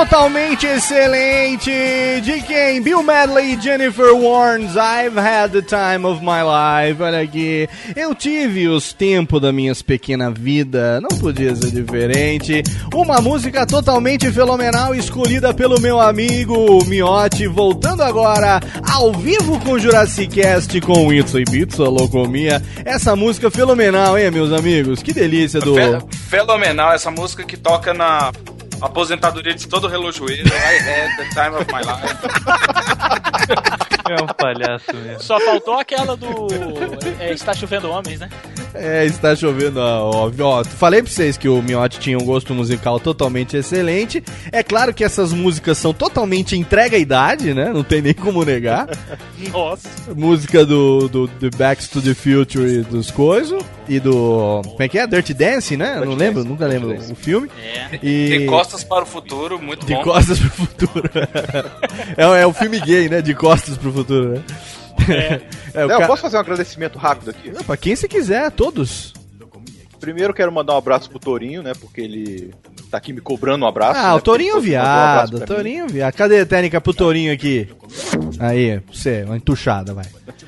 Totalmente excelente de quem? Bill Medley e Jennifer Warnes. I've had the time of my life. Olha aqui, eu tive os tempos da minha pequena vida, não podia ser diferente. Uma música totalmente fenomenal escolhida pelo meu amigo Miotti, voltando agora ao vivo com Jurassic Cast com Itza e Pizza Locomia. Essa música fenomenal, hein, meus amigos? Que delícia do. Fe- Fenomenal essa música que toca na aposentadoria de todo relojoeiro. I had the time of my life. É um palhaço mesmo. Só faltou aquela do. é, está chovendo homens, né? É, está chovendo, ó, ó. Falei pra vocês que o Miotti tinha um gosto musical totalmente excelente. É claro que essas músicas são totalmente entrega à idade, né? Não tem nem como negar. Nossa. Música do, do, do Back to the Future e dos coisos. E do. Como é que é? Dirty Dancing, né? Eu não lembro, nunca lembro o filme. É. E... De costas para o futuro, muito De bom. costas pro futuro. é, é o filme gay, né? De costas pro futuro, né? É, Léo, ca- posso fazer um agradecimento rápido aqui? Não, pra quem você quiser, todos. Primeiro quero mandar um abraço pro Torinho, né? Porque ele tá aqui me cobrando um abraço. Ah, né, o Torinho porque ele mandou um viado, pra mim. Torinho viado. Cadê a técnica pro Torinho aqui? Aí, você, uma entuchada, vai.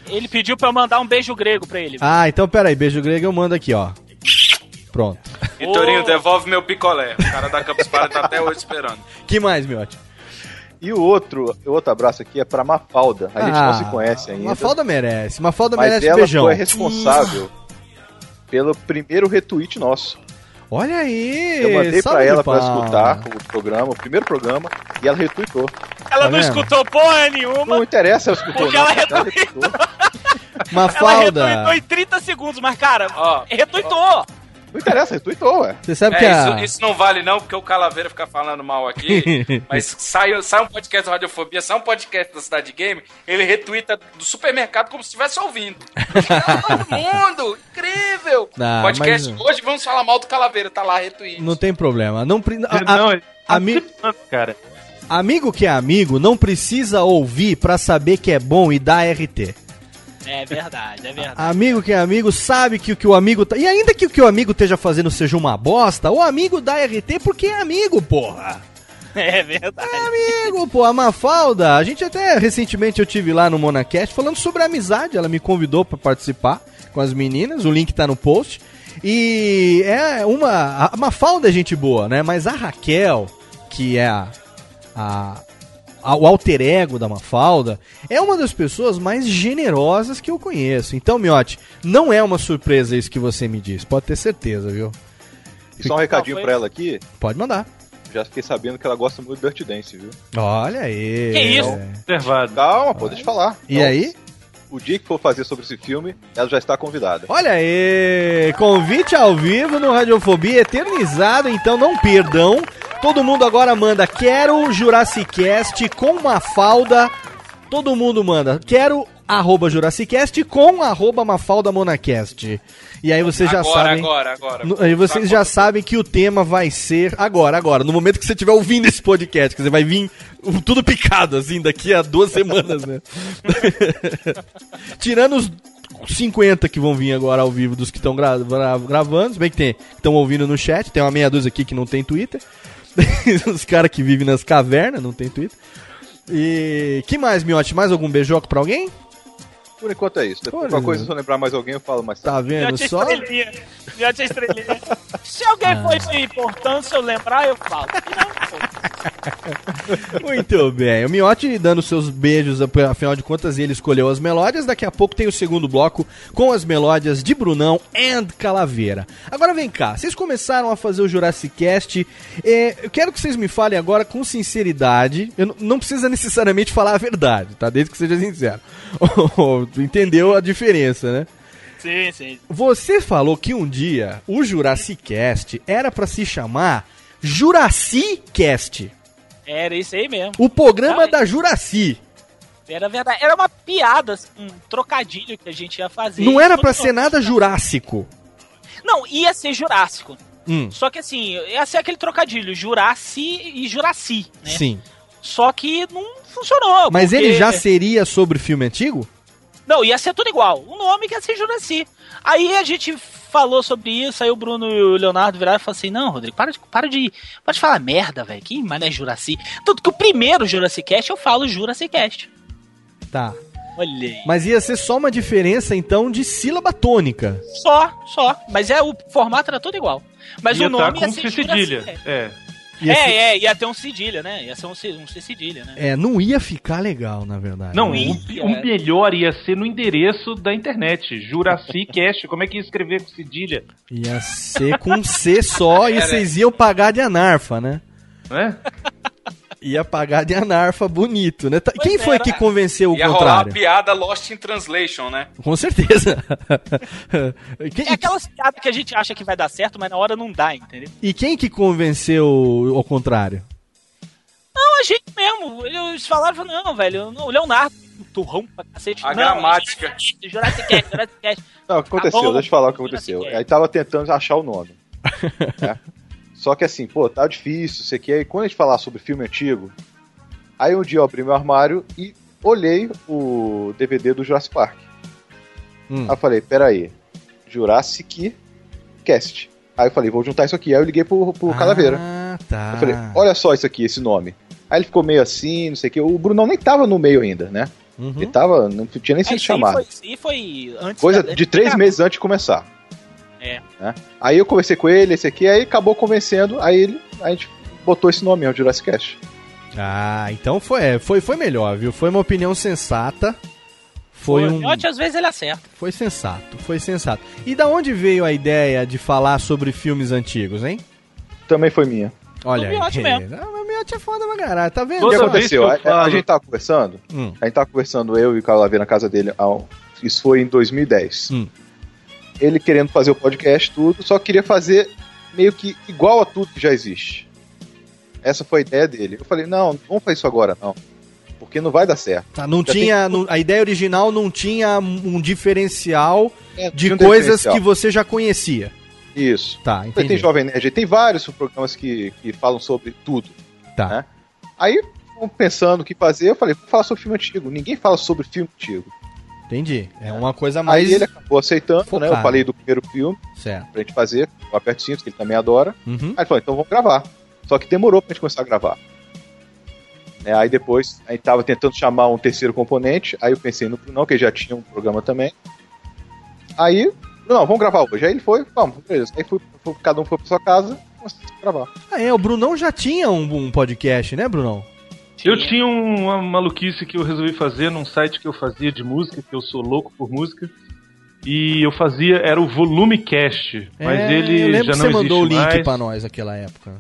Ele pediu pra eu mandar um beijo grego pra ele. Ah, então peraí, beijo grego eu mando aqui, ó. Pronto. E Torinho, devolve meu picolé. O cara da Campus Party tá até hoje esperando. Que mais, Miotti? E o outro, o outro abraço aqui é pra Mafalda. A gente Ah, não se conhece ainda. Mafalda merece, Mafalda mas merece ela beijão. foi responsável pelo primeiro retweet nosso. Olha aí, Eu mandei salve pra ela pra escutar o programa, o primeiro programa, e ela retweetou. Ela Tá não vendo? escutou porra nenhuma. Não interessa ela escutou, Porque não. ela Ela retweetou. Ela Mafalda, retweetou em 30 segundos, mas cara, Ó, retweetou. Não interessa, retweetou, ué. você sabe que É, a... isso, isso não vale não, porque o Calaveira fica falando mal aqui. mas sai, sai um podcast da Radiofobia, sai um podcast da Cidade Game, ele retuita do supermercado como se estivesse ouvindo. Todo mundo! Incrível! Ah, podcast mas- hoje, vamos falar mal do Calaveira, tá lá, retweet. Não tem problema. Não, a- a- não, ele tá ami- cara. Amigo que é amigo não precisa ouvir pra saber que é bom e dar RT. É verdade, é verdade. Amigo que é amigo sabe que o que o amigo tá. E ainda que o que o amigo esteja fazendo seja uma bosta, o amigo dá RT porque é amigo, porra. É verdade. Amigo, pô, a Mafalda, a gente até recentemente eu tive lá no Monacast falando sobre amizade, ela me convidou pra participar com as meninas, o link tá no post. E é uma. A Mafalda é gente boa, né? Mas a Raquel, que é a- a- o alter ego da Mafalda, é uma das pessoas mais generosas que eu conheço. Então, Miotti, não é uma surpresa isso que você me diz, pode ter certeza, viu? E só um recadinho pra ela aqui. Pode mandar. Já fiquei sabendo que ela gosta muito do Dirty Dance, viu? Olha aí. Que isso? Reservado. Calma, pô, deixa eu falar. E aí? O dia que for fazer sobre esse filme, ela já está convidada. Olha aí, convite ao vivo no Radiofobia, eternizado, então não perdam. Todo mundo agora manda, quero Jurassic Cast com uma falda. Todo mundo manda, quero arroba Jurassicast com arroba Mafalda Monacast. E aí vocês já agora, sabem... agora, agora. No- Aí vocês já sabem que o tema vai ser agora, agora, no momento que você estiver ouvindo esse podcast, quer dizer, vai vir tudo picado, assim, daqui a duas semanas, né? Tirando os 50 que vão vir agora ao vivo dos que estão gra gra- gravando, se bem que tem, estão ouvindo no chat, tem uma meia dúzia aqui que não tem Twitter. Os caras que vivem nas cavernas não tem Twitter. E que mais, Miotti? Mais algum beijoco pra alguém? Por enquanto é isso. Depois, qualquer coisa, se eu lembrar mais alguém, eu falo mais tarde. Tá vendo Miote só? estrelinha. Miote estrelinha. Se alguém Ah. for de importância, eu lembrar, eu falo. Muito bem. O Miotti dando seus beijos, afinal de contas, ele escolheu as melódias. Daqui a pouco tem o segundo bloco com as melódias de Brunão and Calaveira. Agora vem cá, vocês começaram a fazer o Jurassic Cast. É, eu quero que vocês me falem agora com sinceridade. Eu não- não precisa necessariamente falar a verdade, tá? Desde que seja sincero. Entendeu a diferença, né? Sim, sim. Você falou que um dia o Jurassic Cast era pra se chamar Jurassic Cast. Era isso aí mesmo. O programa da Juraci. Era verdade. Era uma piada, um trocadilho que a gente ia fazer. Não era mundo- ser nada jurássico. Não, ia ser Jurássico. Hum, Só que assim, ia ser aquele trocadilho, Juraci e Juraci, né? sim. Só que não funcionou. Mas porque- ele já seria sobre filme antigo? Não, ia ser tudo igual. O nome que ia ser Juraci. Aí a gente falou sobre isso, aí o Bruno e o Leonardo viraram e falaram assim: Não, Rodrigo, para de, para de, para de falar merda, velho. Que mané Juraci. Tanto que o primeiro Jurassic Cast eu falo Jurassic Cast. Tá. Olha aí. Mas ia ser só uma diferença, então, de sílaba tônica. Só, só. Mas é, o formato era todo igual. Mas Ia o nome tá ia com ser cedilha. É. Ia ser- É, é, ia ter um cedilha, né? Ia ser um, um C cedilha, né? É, não ia ficar legal, na verdade. Não, Né? o, o melhor ia ser no endereço da internet. Juraci Cast. Como é que ia escrever com cedilha? Ia ser com um C só e vocês iam pagar de anarfa, né? Não é? Ia pagar de anarfa bonito, né? Tá- Pois Quem é, foi era- que convenceu o Ia rolar a contrário? piada Lost in Translation, né? Com certeza. Quem- É aquelas piadas que a gente acha que vai dar certo, mas na hora não dá, entendeu? E quem que convenceu ao contrário? Não, a gente mesmo. Eles falaram, falaram, não, velho, o Leonardo, um turrão pra cacete. A não, gramática. Jurassic Cast, Jurassic Cast. Não, o que aconteceu, Tá bom, deixa eu falar o que aconteceu. Aí tava tentando achar o nome. né? Só que assim, pô, tá difícil, isso aqui. Aí quando a gente falar sobre filme antigo, aí um dia eu abri meu armário e olhei o DVD do Jurassic Park. Hum. Aí eu falei, peraí, Jurassic Cast. Aí eu falei, vou juntar isso aqui. Aí eu liguei pro, pro Calaveira. Ah, tá. Eu falei, olha só isso aqui, esse nome. Aí ele ficou meio assim, não sei o que. O Brunão nem tava no meio ainda, né? Uhum. Ele tava, não tinha nem É, sido aí chamado. foi, isso aí foi antes Coisa da- de três meses antes de começar. É. né? Aí eu conversei com ele, esse aqui, aí acabou convencendo, aí ele, a gente botou esse nome, é o Jurassic Cast. Ah, então foi, é, foi, foi melhor, viu? Foi uma opinião sensata. Foi um. Às vezes ele acerta. Foi sensato, foi sensato. E da onde veio a ideia de falar sobre filmes antigos, hein? Também foi minha. Olha Do Miotti aí. mesmo. O Miotti é foda pra caralho, tá vendo? O que aconteceu? A, a falo- gente tava conversando, Hum. a gente tava conversando, eu e o Calaveira na casa dele, ao- isso foi em 2010. Hum. Ele querendo fazer o podcast, tudo, só queria fazer meio que igual a tudo que já existe. Essa foi a ideia dele. Eu falei, não, não vamos fazer isso agora, não. Porque não vai dar certo. Tá, não Já tinha. não- a ideia original não tinha um diferencial É, de um coisas diferencial. que você já conhecia. Isso. Tá, entendi. Tem Jovem Nerd, tem vários programas que, que falam sobre tudo. Tá. né? Aí, pensando o que fazer, eu falei, vou falar sobre filme antigo. Ninguém fala sobre filme antigo. Entendi. É uma coisa mais. Aí ele acabou aceitando, né? Eu falei do primeiro filme Certo. pra gente fazer, o Aperto Cintos, que ele também adora. Uhum. Aí ele falou, então vamos gravar. Só que demorou pra gente começar a gravar. É, aí depois, a gente tava tentando chamar um terceiro componente, aí eu pensei no Brunão, que ele já tinha um programa também. Aí, não, vamos gravar hoje. Aí ele foi, vamos, beleza. Aí foi, foi- cada um foi pra sua casa, começamos a gravar. Ah, é, o Brunão já tinha um, um podcast, né, Brunão? Eu tinha um- uma maluquice que eu resolvi fazer num site que eu fazia de música, que eu sou louco por música. E eu fazia, era o Volume Cast, mas É, ele eu lembro já que não você mandou o existe link mais. pra nós naquela época.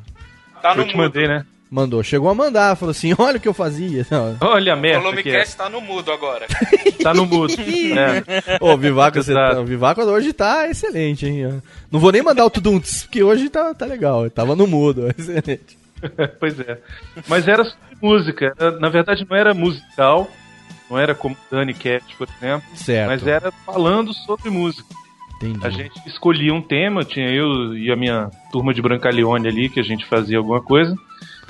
Tá no Eu te mudo. mandei, né? Mandou, chegou a mandar, falou assim: olha o que eu fazia. Não. Olha a O merda volume que é. tá no mudo agora. Tá no mudo. É. Ô, o Vivaco, você tá, o Vivaco hoje tá excelente, hein? Não vou nem mandar o Tudunts, porque hoje tá, tá legal. Tava no mudo, excelente. pois é. Mas era sobre música. Na verdade, não era musical. Não era como Dani Cat, por exemplo. Certo. Mas era falando sobre música. Entendi. A gente escolhia um tema, tinha eu e a minha turma de Brancaleone ali, que a gente fazia alguma coisa.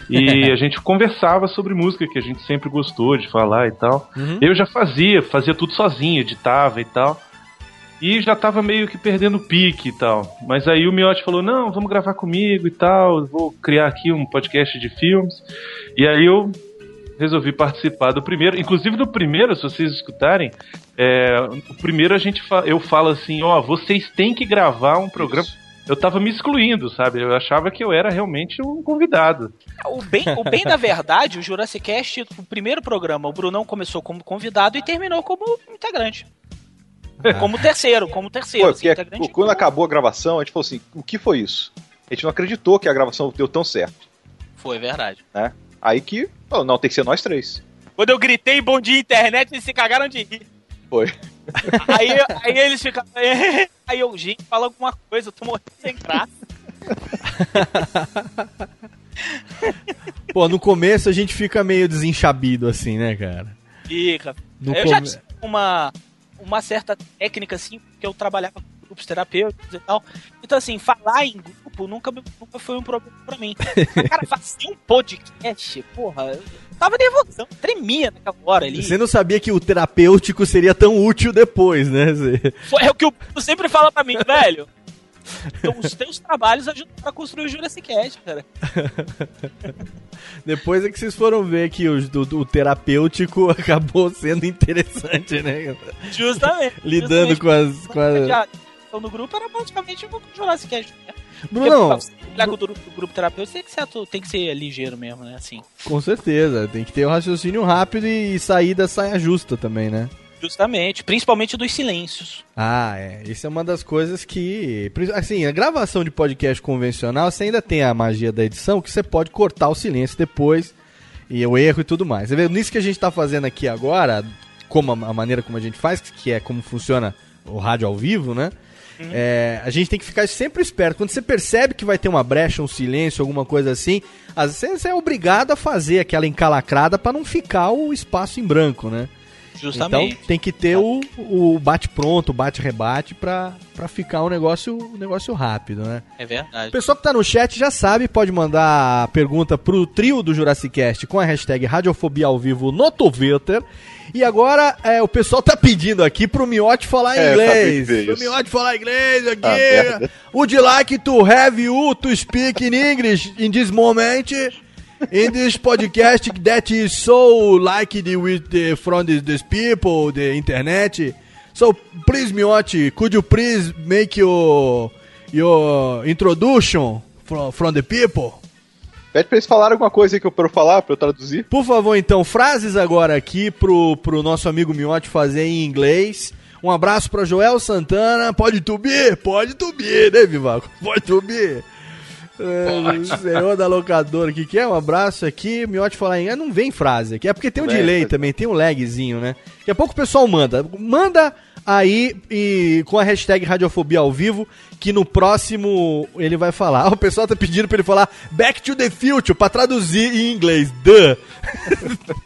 E a gente conversava sobre música, que a gente sempre gostou de falar e tal. Uhum. Eu já fazia, fazia tudo sozinho, editava e tal. E já tava meio que perdendo o pique e tal. Mas aí o Miotti falou: não, vamos gravar comigo e tal. eu Vou criar aqui um podcast de filmes. E aí eu resolvi participar do primeiro. Inclusive do primeiro, se vocês escutarem, é, o primeiro a gente fa- eu falo assim: ó, vocês têm que gravar um programa. Eu tava me excluindo, sabe? Eu achava que eu era realmente um convidado. O bem, o bem da verdade, o Jurassic Cast, o primeiro programa, o Brunão começou como convidado e terminou como integrante. Como terceiro, como terceiro. Foi, assim, integrante. quando acabou a gravação, a gente falou assim: o que foi isso? A gente não acreditou que a gravação deu tão certo, Foi verdade. né? Aí que, falou, não, tem que ser nós três. Quando eu gritei bom dia internet, eles se cagaram de rir. Foi. Aí, aí eles ficaram. Aí eu, gente, fala alguma coisa, eu tô morrendo sem graça. Pô, no começo a gente fica meio desenchabido assim, né, cara? Fica. No eu já come- tinha uma, uma certa técnica, assim, porque eu trabalhava com grupos terapêuticos e tal. Então, assim, falar em grupo nunca, nunca foi um problema pra mim. Mas, cara, fazer um podcast, porra, eu tava nervosão, tremia naquela hora ali. Você não sabia que o terapêutico seria tão útil depois, né? Foi, é o que o sempre fala pra mim, velho. Então, os teus trabalhos ajudam pra construir o Jurassic Cast, cara. Depois é que vocês foram ver que o, do- o terapêutico acabou sendo interessante, né? Justamente. Lidando justamente. com as. Com. Já, então, no grupo era praticamente o Jurassic Cast. Né? Bruno, Porque, pra você lidar com o grupo, terapêutico, tem que, ser, tem que ser ligeiro mesmo, né? Assim. com certeza. Tem que ter um raciocínio rápido e sair da saia justa também, né? Justamente. Principalmente dos silêncios. Ah, é. Isso é uma das coisas que. Assim, a gravação de podcast convencional, você ainda tem a magia da edição, que você pode cortar o silêncio depois, e o erro e tudo mais. Você vê, nisso que a gente tá fazendo aqui agora, como a, maneira como a gente faz, que é como funciona o rádio ao vivo, né? É, a gente tem que ficar sempre esperto. Quando você percebe que vai ter uma brecha, um silêncio, alguma coisa assim, às vezes você é obrigado a fazer aquela encalacrada para não ficar o espaço em branco, né? Justamente. Então tem que ter o, o bate-pronto, o bate-rebate pra, pra ficar um negócio, um negócio rápido, né? É verdade. O pessoal que tá no chat já sabe, pode mandar a pergunta pro trio do Jurassic Cast com a hashtag Radiofobia ao vivo no Twitter. E agora é, o pessoal tá pedindo aqui pro Miotti falar É, inglês. Pro. Miotti falar inglês aqui. Ah. Would you like to have you to speak in English in this moment? In this podcast that is so liked with the, from the, these people, the internet. So please, Miotti, could you please make your your introduction from, from the people? Pede pra eles falarem alguma coisa aí que eu pra eu falar, pra eu traduzir. Por favor, então, frases agora aqui pro, pro nosso amigo Miotti fazer em inglês. Um abraço pra Joel Santana. Pode tubir? Pode tubir, né, Vivaco? Pode tubir. É, senhor da locadora aqui, que é um abraço aqui. Miotti falar em. Não vem frase aqui. É porque tem um Vem, delay é. também, tem um lagzinho, né? Daqui a pouco o pessoal manda. Manda aí e com a hashtag Radiofobia ao vivo, que no próximo ele vai falar. o pessoal tá pedindo pra ele falar Back to the Future pra traduzir em inglês. Duh.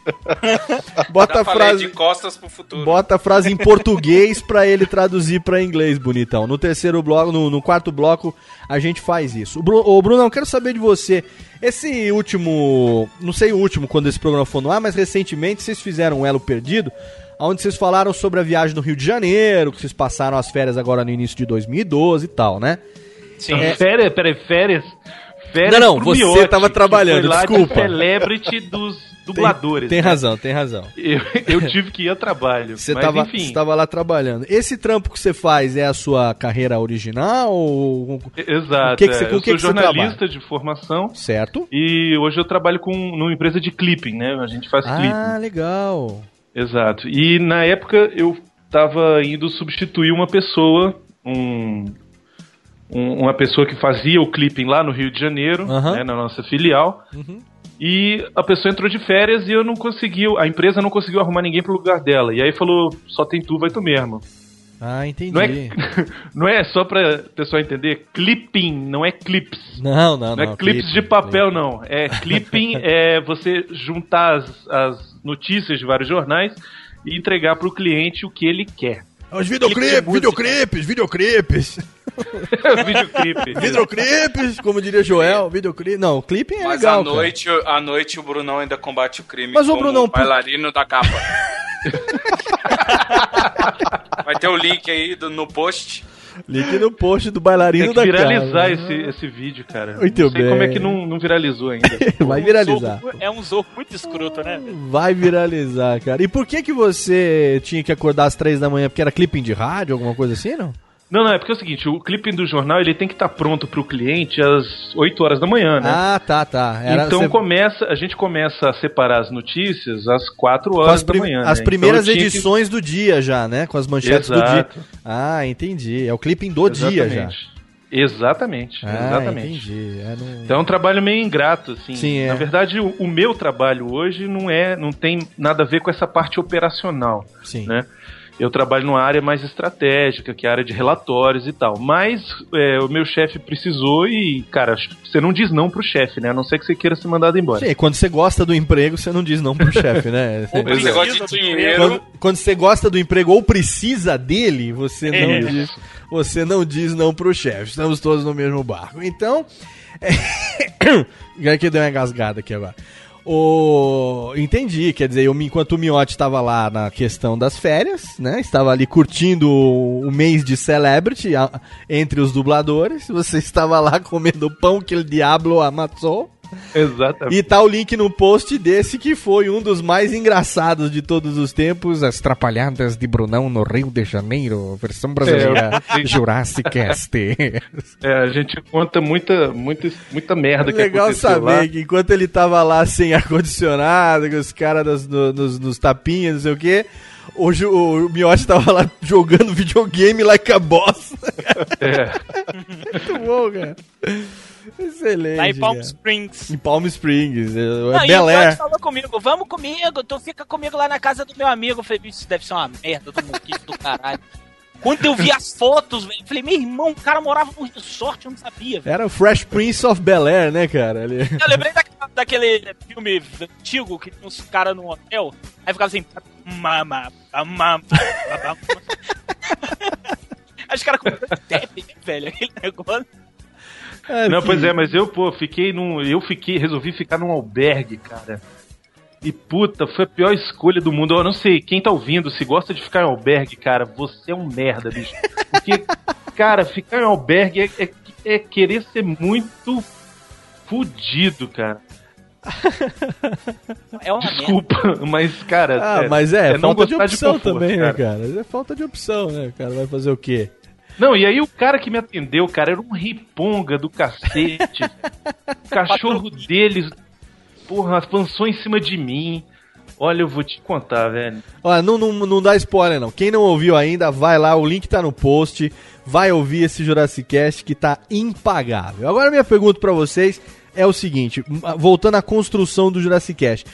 Bota a frase. de costas pro futuro. Bota a frase em português pra ele traduzir pra inglês, bonitão. No terceiro bloco, no, no quarto bloco, a gente faz isso. O Bruno, eu quero saber de você. Esse último. Não sei o último, quando esse programa for no ar, mas recentemente vocês fizeram um Elo Perdido, onde vocês falaram sobre a viagem no Rio de Janeiro, que vocês passaram as férias agora no início de 2012 e tal, né? Sim. É. Férias, peraí, férias. Férias Não, não, pro você Miotti, tava que trabalhando, foi lá de desculpa. celebrity dos dubladores. Tem né? razão, tem razão. Eu, eu tive que ir a trabalho. Você mas tava, enfim. você tava lá trabalhando. Esse trampo que você faz é a sua carreira original? Ou... Exato. O que que você- é. eu que sou que você jornalista de formação Certo? e hoje eu trabalho com numa empresa de clipping, né? A gente faz clipping. Ah, legal. Exato. E na época eu tava indo substituir uma pessoa, um, um- uma pessoa que fazia o clipping lá no Rio de Janeiro, Aham. né, na nossa filial. Uhum. E a pessoa entrou de férias e eu não consegui, a empresa não conseguiu arrumar ninguém pro lugar dela. E aí falou, só tem tu, vai tu mesmo. Ah, entendi. Não é, não é só pra pessoal entender, clipping, não é clips. Não, não, Não, não. é clips de papel, não. É clipping, é você juntar as, as notícias de vários jornais e entregar pro cliente o que ele quer. Os Clipe de videoclipes, videoclipes, videoclipes. Videoclipe. videoclipes, como diria Joel, videoclipe. Não, clipe é Mas legal, à noite, à noite o Brunão ainda combate o crime Mas, como Brunão, o bailarino da capa. Vai ter o link aí do- no post. Cara. Link no post do bailarino Tem que da viralizar esse, esse vídeo, cara. Muito não sei como é bem. que não, não viralizou ainda. Vai viralizar. Zorro- é um zorro muito escroto, né? Vai viralizar, cara. E por que que você tinha que acordar às três da manhã? Porque era clipping de rádio, alguma coisa assim, não? Não, não, é porque é o seguinte, o clipping do jornal ele tem que estar pronto pro cliente às 8 horas da manhã, né? Ah, tá, tá. Era- então você- começa, a gente começa a separar as notícias às 4 com horas as, da manhã. as né? primeiras Então tinha que- edições do dia já, né? Com as manchetes do dia. Exato. Ah, entendi. É o clipping do dia já. Exatamente. Exatamente, Ah, exatamente. entendi. É no- Então é um trabalho meio ingrato, assim. Sim, é. Na verdade, o, o meu trabalho hoje não é, não tem nada a ver com essa parte operacional, Sim. né? Eu trabalho numa área mais estratégica, que é a área de relatórios e tal. Mas é, o meu chefe precisou e, cara, você não diz não pro chefe, né? A não ser que você queira ser mandado embora. Sim, quando você gosta do emprego, você não diz não pro chefe, né? É. negócio de dinheiro. Quando, quando você gosta do emprego ou precisa dele, você não É. diz, você não diz não pro chefe. Estamos todos no mesmo barco. Então, é... que deu uma engasgada aqui agora. O... Entendi, quer dizer, eu, enquanto o Miotti estava lá na questão das férias, né? Estava ali curtindo o mês de Celebrity a- entre os dubladores. Você estava lá comendo pão que o Diablo amassou. Exatamente. E tá o link no post desse que foi um dos mais engraçados de todos os tempos. As Trapalhadas de Brunão no Rio de Janeiro, versão brasileira, É, Jurassic Cast. É, a gente conta muita, muita, muita merda que Legal saber lá. que enquanto ele tava lá sem ar-condicionado, com os caras nos, no- nos, nos tapinhas, não sei o quê, o, Ju- o Miotti tava lá jogando videogame like a boss. É. Muito bom, cara. Excelente. Lá em Palm. Springs. Em Palm Springs. É, Não, é Bel o Air. Miotti falou comigo, vamos comigo, tu fica comigo lá na casa do meu amigo. Eu falei, isso deve ser uma merda do moquito do caralho. Quando eu vi as fotos, velho, eu falei, meu irmão, o cara morava num resort, eu não sabia, velho. Era o Fresh Prince of Bel Air, né, cara? Ali. Eu lembrei daquela- daquele filme antigo que tinha uns caras num hotel, aí ficava assim, mama, mama, Aí os caras com né, velho, aquele negócio. Não, pois é, mas eu, pô, fiquei num. Eu fiquei, resolvi ficar num albergue, cara. E puta, foi a pior escolha do mundo. Eu não sei, quem tá ouvindo, se gosta de ficar em albergue, cara, você é um merda, bicho. Porque, cara, ficar em albergue é, é- é querer ser muito fudido, cara. É uma Desculpa, mas, cara. Ah, mas é, não falta de opção conforto, também, né, cara? É falta de opção, né, cara? Vai fazer o quê? Não, e aí o cara que me atendeu, cara, era um riponga do cacete. o cachorro deles, porra, avançou em cima de mim. Olha, eu vou te contar, velho. Olha, não, não, não dá spoiler, não. Quem não ouviu ainda, vai lá, o link tá no post. Vai ouvir esse Jurassic Cast que tá impagável. Agora, minha pergunta pra vocês é o seguinte: voltando à construção do Jurassic Cast.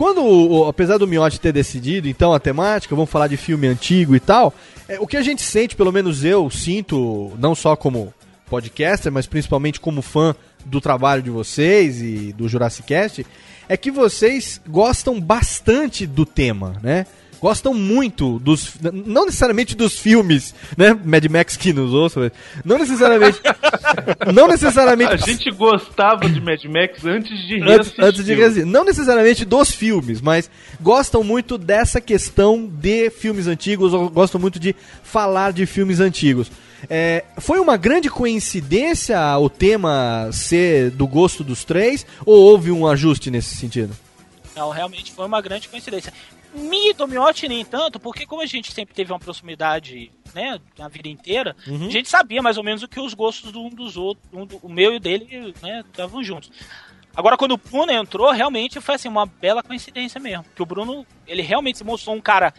Quando, o- o- apesar do Miotti ter decidido, então, a temática, vamos falar de filme antigo e tal, é, o que a gente sente, pelo menos eu sinto, não só como podcaster, mas principalmente como fã do trabalho de vocês e do Jurassic Cast, é que vocês gostam bastante do tema, né? Gostam muito dos. Não necessariamente dos filmes, né? Mad Max que nos ouça, mas não necessariamente. não necessariamente. A gente gostava de Mad Max antes de Antes, antes de reassistir. Não necessariamente dos filmes, mas gostam muito dessa questão de filmes antigos, ou gostam muito de falar de filmes antigos. É, foi uma grande coincidência o tema ser do gosto dos três, ou houve um ajuste nesse sentido? Não, realmente foi uma grande coincidência. Me e nem tanto, porque como a gente sempre teve uma proximidade, né, na vida inteira, Uhum. a gente sabia mais ou menos o que os gostos do um dos outros, um do- o meu e o dele, né, estavam juntos. Agora, quando o Bruno entrou, realmente foi assim, uma bela coincidência mesmo. Que o Bruno, ele realmente se mostrou um cara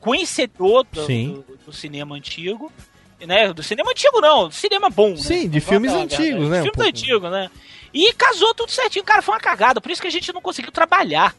conhecedor do, do- do cinema antigo. Né, do cinema antigo não, do cinema bom. Sim, né? de filmes falar a antigos, né, um Filmes pouco. antigos, né? E casou tudo certinho, cara, foi uma cagada. Por isso que a gente não conseguiu trabalhar.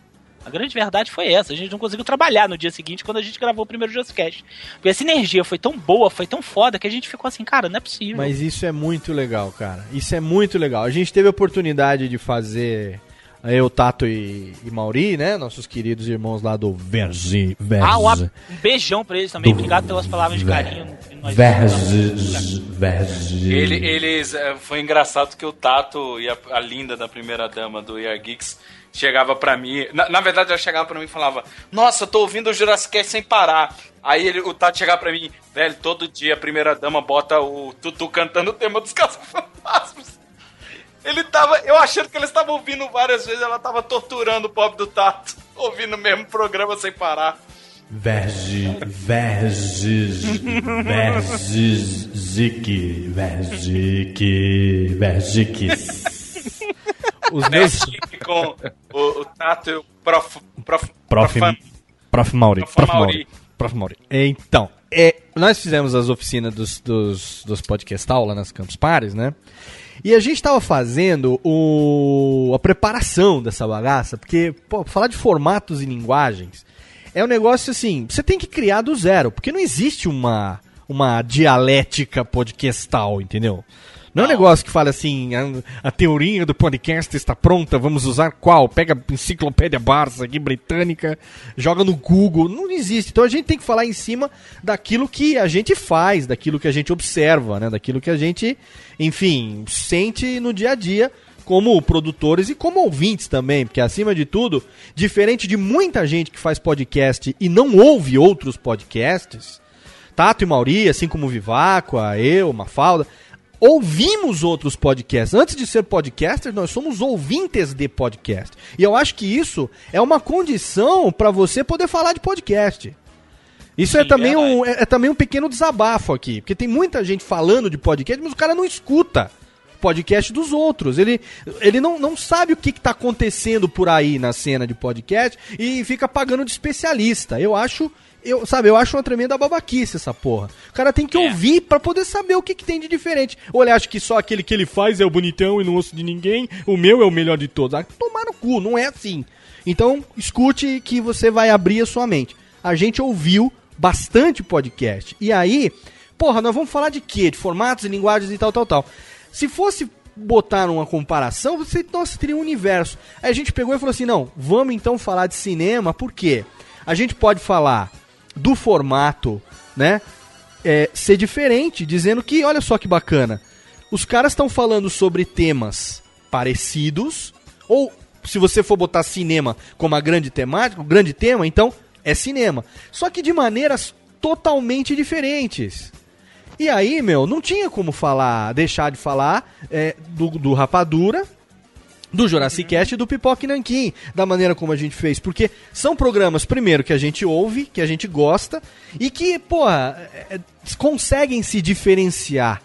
A grande verdade foi essa. A gente não conseguiu trabalhar no dia seguinte quando a gente gravou o primeiro Just Cast. Porque essa energia foi tão boa, foi tão foda que a gente ficou assim, cara, não é possível. Mas isso é muito legal, cara. Isso é muito legal. A gente teve a oportunidade de fazer eu, Tato e, e Mauri, né? Nossos queridos irmãos lá do Verzi. Verzi. Ah, um, ab- um beijão pra eles também. Obrigado pelas palavras de carinho. Verzi. Verzi. Ele, eles. é, Foi engraçado que o Tato e a, a linda da primeira dama do ER Geeks chegava pra mim. Na, na verdade, ela chegava pra mim e falava: Nossa, tô ouvindo o Jurassic Cast sem parar. Aí ele, o Tato chegava pra mim, velho, todo dia a primeira dama bota o Tutu cantando o tema dos caça-fantasmas. Ele tava. Eu achando que eles estavam ouvindo várias vezes, ela tava torturando o pobre do Tato, ouvindo o mesmo programa sem parar. Verzi. Verzi. Verzi. Zik. Verzik. Verzikis. Os meus. com o, o Tato e o Prof. Prof. Prof. Profan- Prof. Mauri. Prof. Prof. Mauri. Prof. Mauri. Então, é, nós fizemos as oficinas dos, dos, dos podcastal lá nas Campus Pares, né? E a gente tava fazendo o, a preparação dessa bagaça, porque, pô, falar de formatos e linguagens é um negócio assim, você tem que criar do zero, porque não existe uma, uma dialética podcastal, entendeu? Não é um negócio que fala assim, a, a teoria do podcast está pronta, vamos usar qual? Pega a enciclopédia Barça aqui, britânica, joga no Google. Não existe. Então a gente tem que falar em cima daquilo que a gente faz, daquilo que a gente observa, né? Daquilo que a gente, enfim, sente no dia a dia como produtores e como ouvintes também, porque acima de tudo, diferente de muita gente que faz podcast e não ouve outros podcasts, Tato e Mauri, assim como Viváqua, eu, Mafalda, ouvimos outros podcasts. Antes de ser podcaster, nós somos ouvintes de podcast. E eu acho que isso é uma condição para você poder falar de podcast. Isso é, também um, é, é também um pequeno desabafo aqui, porque tem muita gente falando de podcast, mas o cara não escuta podcast dos outros. Ele, ele não, não sabe o que está acontecendo por aí na cena de podcast e fica pagando de especialista. Eu acho. Eu, sabe, eu acho uma tremenda babaquice essa porra. O cara tem que ouvir pra poder saber o que, que tem de diferente. Ou ele acha que só aquele que ele faz é o bonitão e não ouço de ninguém, o meu é o melhor de todos. Ah, tomar no cu, não é assim. Então, escute que você vai abrir a sua mente. A gente ouviu bastante podcast. E aí, porra, nós vamos falar de quê? De formatos, de linguagens e tal, tal, tal. Se fosse botar uma comparação, você nossa, teria um universo. Aí a gente pegou e falou assim: não, vamos então falar de cinema, por quê? A gente pode falar do formato, né? é, ser diferente, dizendo que, olha só que bacana, os caras estão falando sobre temas parecidos, ou se você for botar cinema como a grande temática, o grande tema, então é cinema. Só que de maneiras totalmente diferentes. E aí, meu, não tinha como falar, deixar de falar é, do, do Rapadura, do Jurassic Cast e do Pipoque Nanquim, da maneira como a gente fez. Porque são programas, primeiro, que a gente ouve, que a gente gosta, e que, porra, é, é, conseguem se diferenciar,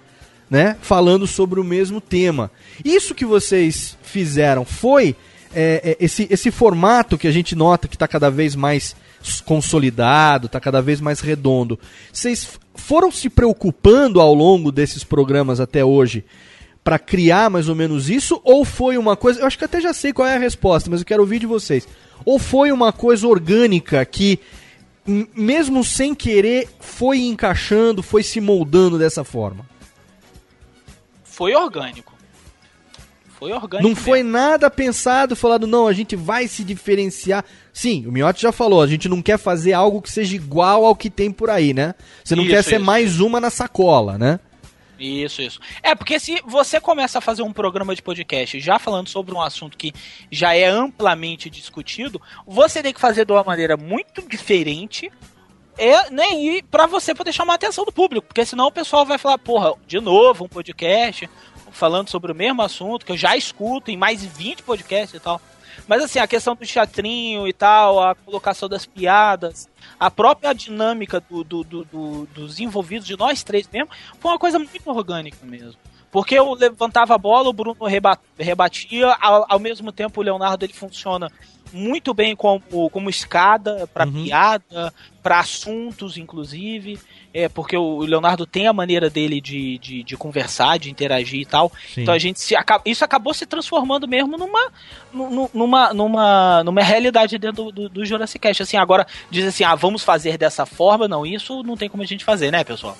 né? Falando sobre o mesmo tema. Isso que vocês fizeram foi é, é, esse, esse formato que a gente nota que está cada vez mais consolidado, está cada vez mais redondo. Vocês foram se preocupando ao longo desses programas até hoje para criar mais ou menos isso? Ou foi uma coisa. Eu acho que até já sei qual é a resposta, mas eu quero ouvir de vocês. Ou foi uma coisa orgânica que, mesmo sem querer, foi encaixando, foi se moldando dessa forma? Foi orgânico. Foi orgânico. Não foi nada pensado, falado, não, a gente vai se diferenciar. Sim, o Miotti já falou, a gente não quer fazer algo que seja igual ao que tem por aí, né? Você não Isso, quer ser isso, mais uma na sacola, né? Isso, isso. É, porque se você começa a fazer um programa de podcast já falando sobre um assunto que já é amplamente discutido, você tem que fazer de uma maneira muito diferente. É, né, e pra você poder chamar a atenção do público, porque senão o pessoal vai falar, porra, de novo um podcast falando sobre o mesmo assunto que eu já escuto em mais de 20 podcasts e tal. Mas assim, a questão do teatrinho e tal, a colocação das piadas, a própria dinâmica do, do- do- do- dos envolvidos, de nós três mesmo, foi uma coisa muito orgânica mesmo. Porque eu levantava a bola, o Bruno reba- rebatia, ao, ao mesmo tempo o Leonardo ele funciona muito bem como, como escada para piada, para assuntos, inclusive. É, porque o Leonardo tem a maneira dele de, de, de conversar, de interagir e tal. Sim. Então a gente se isso acabou se transformando mesmo numa nu- nu- numa numa numa realidade dentro do, do, do Jurassic Cast. Assim, agora diz assim, ah, vamos fazer dessa forma, não, isso não tem como a gente fazer, né, pessoal?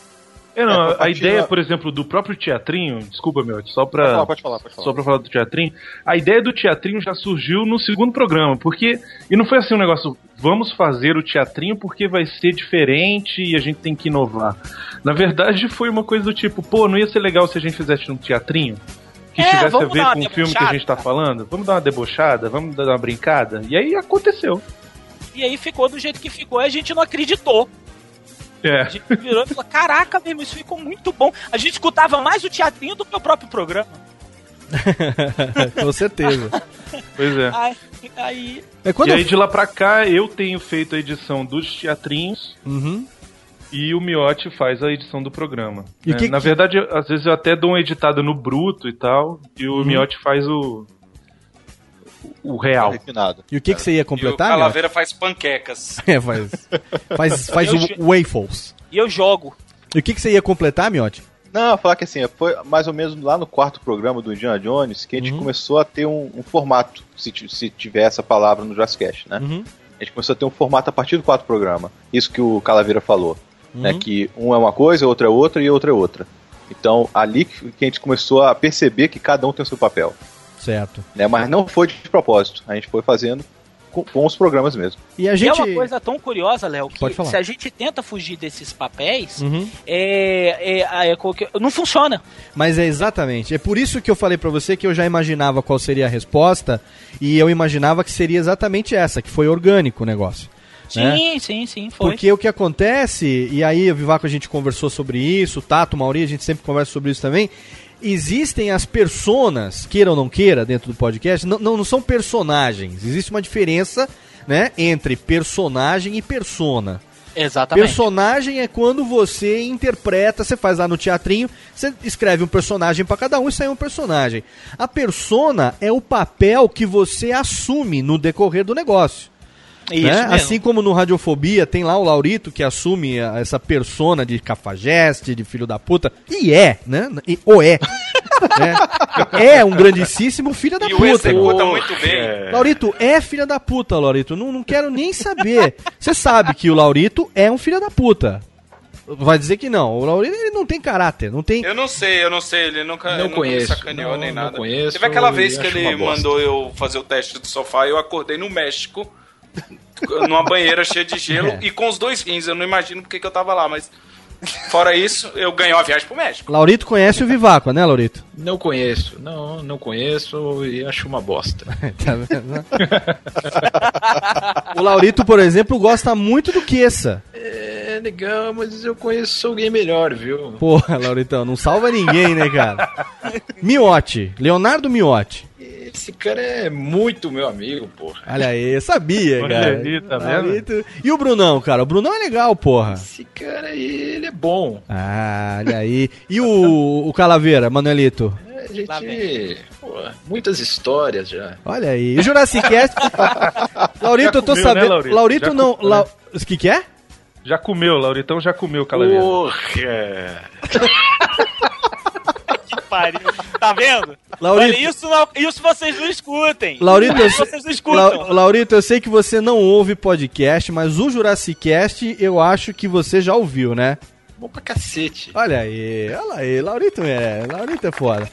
É, não, É, a ideia, por exemplo, do próprio teatrinho, desculpa, meu, só pra. Pode falar, pode falar, pode falar. Só pra falar do teatrinho. A ideia do teatrinho já surgiu no segundo programa, porque. E não foi assim um negócio, vamos fazer o teatrinho porque vai ser diferente e a gente tem que inovar. Na verdade, foi uma coisa do tipo, pô, não ia ser legal se a gente fizesse um teatrinho? Que É, tivesse a ver com o filme que a gente tá falando? Vamos dar uma debochada? Vamos dar uma brincada? E aí aconteceu. E aí ficou do jeito que ficou e a gente não acreditou. É. A gente virou e falou: caraca, mesmo, isso ficou muito bom. A gente escutava mais o teatrinho do que o próprio programa. Com certeza. Pois é. Aí, aí É quando e eu- aí de lá pra cá eu tenho feito a edição dos teatrinhos Uhum. e o Miotti faz a edição do programa. E né? que- Na verdade, às vezes eu até dou uma editada no bruto e tal, e o Uhum. Miotti faz o o real. Refinado. E o que, que você ia E o completar? Calaveira faz panquecas. É, faz. Faz, faz o waffles. e eu jogo. E o que, que você ia completar, Miotti? Não, eu falar que assim, foi mais ou menos lá no quarto programa do Indiana Jones que a gente Uhum. começou a ter um, um formato, se, se tiver essa palavra no Jurassic Cast, né? Uhum. A gente começou a ter um formato a partir do quarto programa. Isso que o Calaveira falou. Né? Uhum. Que um é uma coisa, outra é outra e outra é outra. Então, ali que que a gente começou a perceber que cada um tem o seu papel. Certo. Né? Mas não foi de propósito. A gente foi fazendo com, com os programas mesmo. E a E gente. é uma coisa tão curiosa, Léo, que Pode falar. se a gente tenta fugir desses papéis, Uhum. é, é- é não funciona. Mas é exatamente. É por isso que eu falei pra você que eu já imaginava qual seria a resposta e eu imaginava que seria exatamente essa, que foi orgânico o negócio. né? Sim, sim, sim, foi. Porque o que acontece, e aí o Vivaco a gente conversou sobre isso, o Tato, o Mauri, a gente sempre conversa sobre isso também. Existem as personas, queira ou não queira, dentro do podcast, não, não, não são personagens. Existe uma diferença né, entre personagem e persona. Exatamente. Personagem é quando você interpreta, você faz lá no teatrinho, você escreve um personagem pra cada um e sai um personagem. A persona é o papel que você assume no decorrer do negócio. Isso né? mesmo. Assim como no Radiofobia tem lá o Laurito que assume a- essa persona de cafajeste, de filho da puta. E é, né? E, ou é. né? É um grandíssimo filho da E o puta. executa muito bem. Laurito é filha da puta, Laurito. Não, não quero nem saber. Você sabe que o Laurito é um filho da puta. Vai dizer que não. O Laurito ele não tem caráter, não tem. Eu não sei, eu não sei, ele nunca, Não nunca conheço, me sacaneou não- nem não nada. conheço Teve aquela vez que ele mandou eu fazer o teste do sofá e eu acordei no México, numa banheira cheia de gelo É. e com os dois rins. Eu não imagino porque que eu tava lá, mas fora isso, eu ganhei uma viagem pro México. Laurito conhece o Vivaco, né, Laurito? Não conheço, não, não conheço e acho uma bosta. Tá vendo? o Laurito, por exemplo, gosta muito do Queça. É legal, mas eu conheço alguém melhor, viu? Porra, Lauritão, não salva ninguém, né, cara? Miotti, Leonardo Miotti. Esse cara é muito meu amigo, porra. Olha aí, eu sabia, Olha cara. ali, tá vendo? Laurito. E o Brunão, cara? O Brunão é legal, porra. Esse cara aí, ele é bom. Ah, olha aí. E o, o Calaveira, Manuelito? A gente. Pô, muitas histórias já. Olha aí. E o Jurassic Cast? Laurito, eu tô comeu, né, sabendo. Laurito? Laurito Já não. La... né? O que, que é? Já comeu, Lauritão já comeu, Calaveira. Porra! Pariu. Tá vendo? Laurito. Olha, isso, não- isso vocês não escutem. Laurito, eu vocês não escutam. La- Laurito, eu sei que você não ouve podcast, mas o Jurassic Cast eu acho que você já ouviu, né? Bom pra cacete. Olha aí, olha aí, Laurito é, Laurito é foda.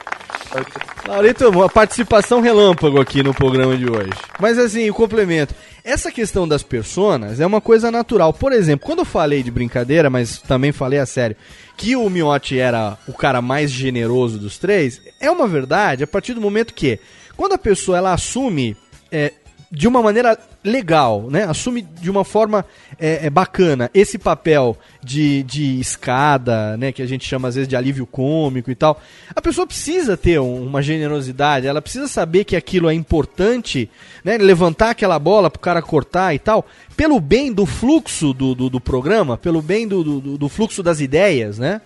Laurito, uma participação relâmpago aqui no programa de hoje. Mas assim, o complemento. Essa questão das personas é uma coisa natural. Por exemplo, quando eu falei de brincadeira, mas também falei a sério, que o Miotti era o cara mais generoso dos três, é uma verdade a partir do momento que, quando a pessoa ela assume é, de uma maneira legal, né? Assume de uma forma é, é, bacana esse papel de, de escada, né? Que a gente chama às vezes de alívio cômico e tal. A pessoa precisa ter um- uma generosidade, ela precisa saber que aquilo é importante, né? Levantar aquela bola pro cara cortar e tal, pelo bem do fluxo do, do, do programa, pelo bem do, do, do fluxo das ideias, né?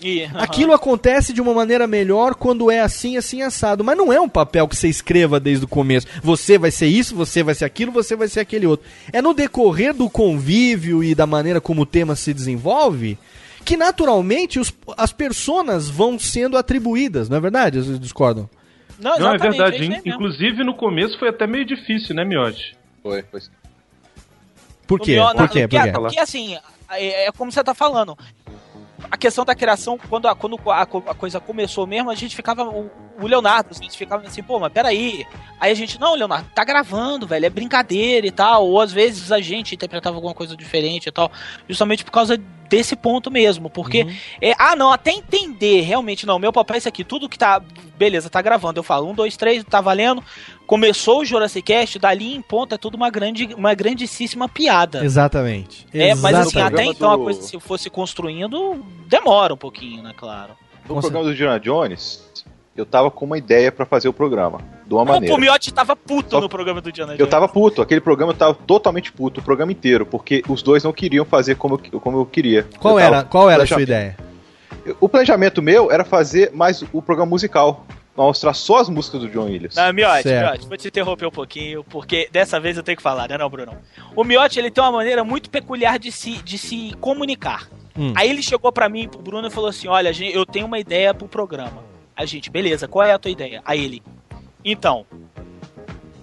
E-. Aquilo acontece de uma maneira melhor quando é assim, assim, assado. Mas não é um papel que você escreva desde o começo. Você vai ser isso, você vai ser aquilo, você vai ser aquele outro. É no decorrer do convívio e da maneira como o tema se desenvolve que naturalmente os- as personas vão sendo atribuídas, não é verdade? Vocês discordam? Não, Não, é verdade. In- mesmo. Inclusive, no começo foi até meio difícil, né, Miotti? Foi, foi. Por quê? melhor- Por quê? Porque, Por quê? porque, assim, é, é como você tá falando. A questão da criação, quando a, quando a, a coisa começou mesmo, a gente ficava. O, o Leonardo, a gente ficava assim, pô, mas peraí. Aí a gente, não, Leonardo, tá gravando, velho, é brincadeira e tal. Ou às vezes a gente interpretava alguma coisa diferente e tal. Justamente por causa desse ponto mesmo. Porque, Uhum. é, ah, não, até entender, realmente, não, meu papel é esse aqui, tudo que tá. Beleza, tá gravando. Eu falo, um, dois, três, tá valendo. Começou o Jurassic Cast, dali em ponta é tudo uma, grande, uma grandíssima piada. Exatamente. É, mas assim, Exatamente. até então a do- coisa se fosse construindo, demora um pouquinho, né, claro. No Com programa do Indiana Jones, eu tava com uma ideia pra fazer o programa. De uma O maneira. Pomiotti tava puto Só- no programa do Diana Eu tava puto, aquele programa eu tava totalmente puto, o programa inteiro, porque os dois não queriam fazer como eu, como eu queria. Qual Eu era, qual era a sua ideia? O planejamento meu era fazer mais o programa musical. Mostrar só as músicas do John Williams. Não, Miotti. Miotti, vou te interromper um pouquinho, porque dessa vez eu tenho que falar, né, não, Bruno? O Miotti, ele tem uma maneira muito peculiar de se, de se comunicar. Hum. Aí ele chegou pra mim, pro Bruno, e falou assim, olha, gente, eu tenho uma ideia pro programa. A gente, beleza, qual é a tua ideia? Aí ele, então,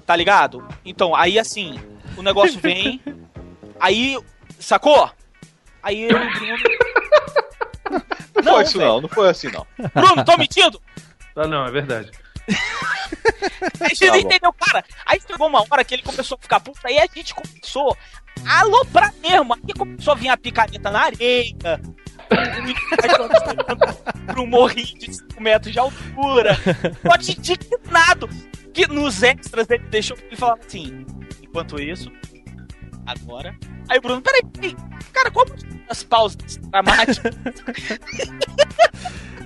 tá ligado? Então, aí assim, o negócio vem, aí, sacou? Aí eu e o Bruno... Não, foi isso velho. não, não foi assim não. Bruno, tô mentindo? Ah, não, é verdade. A gente não bom. entendeu, cara. Aí chegou uma hora que ele começou a ficar puto, aí a gente começou a aloprar mesmo. Aí começou a vir a picareta na areia. Para um morrinho de 5 metros de altura. Pode indignado. Que nos extras ele deixou ele falava assim: enquanto isso, agora. Aí o Bruno, peraí, peraí. Cara, como as pausas dramáticas?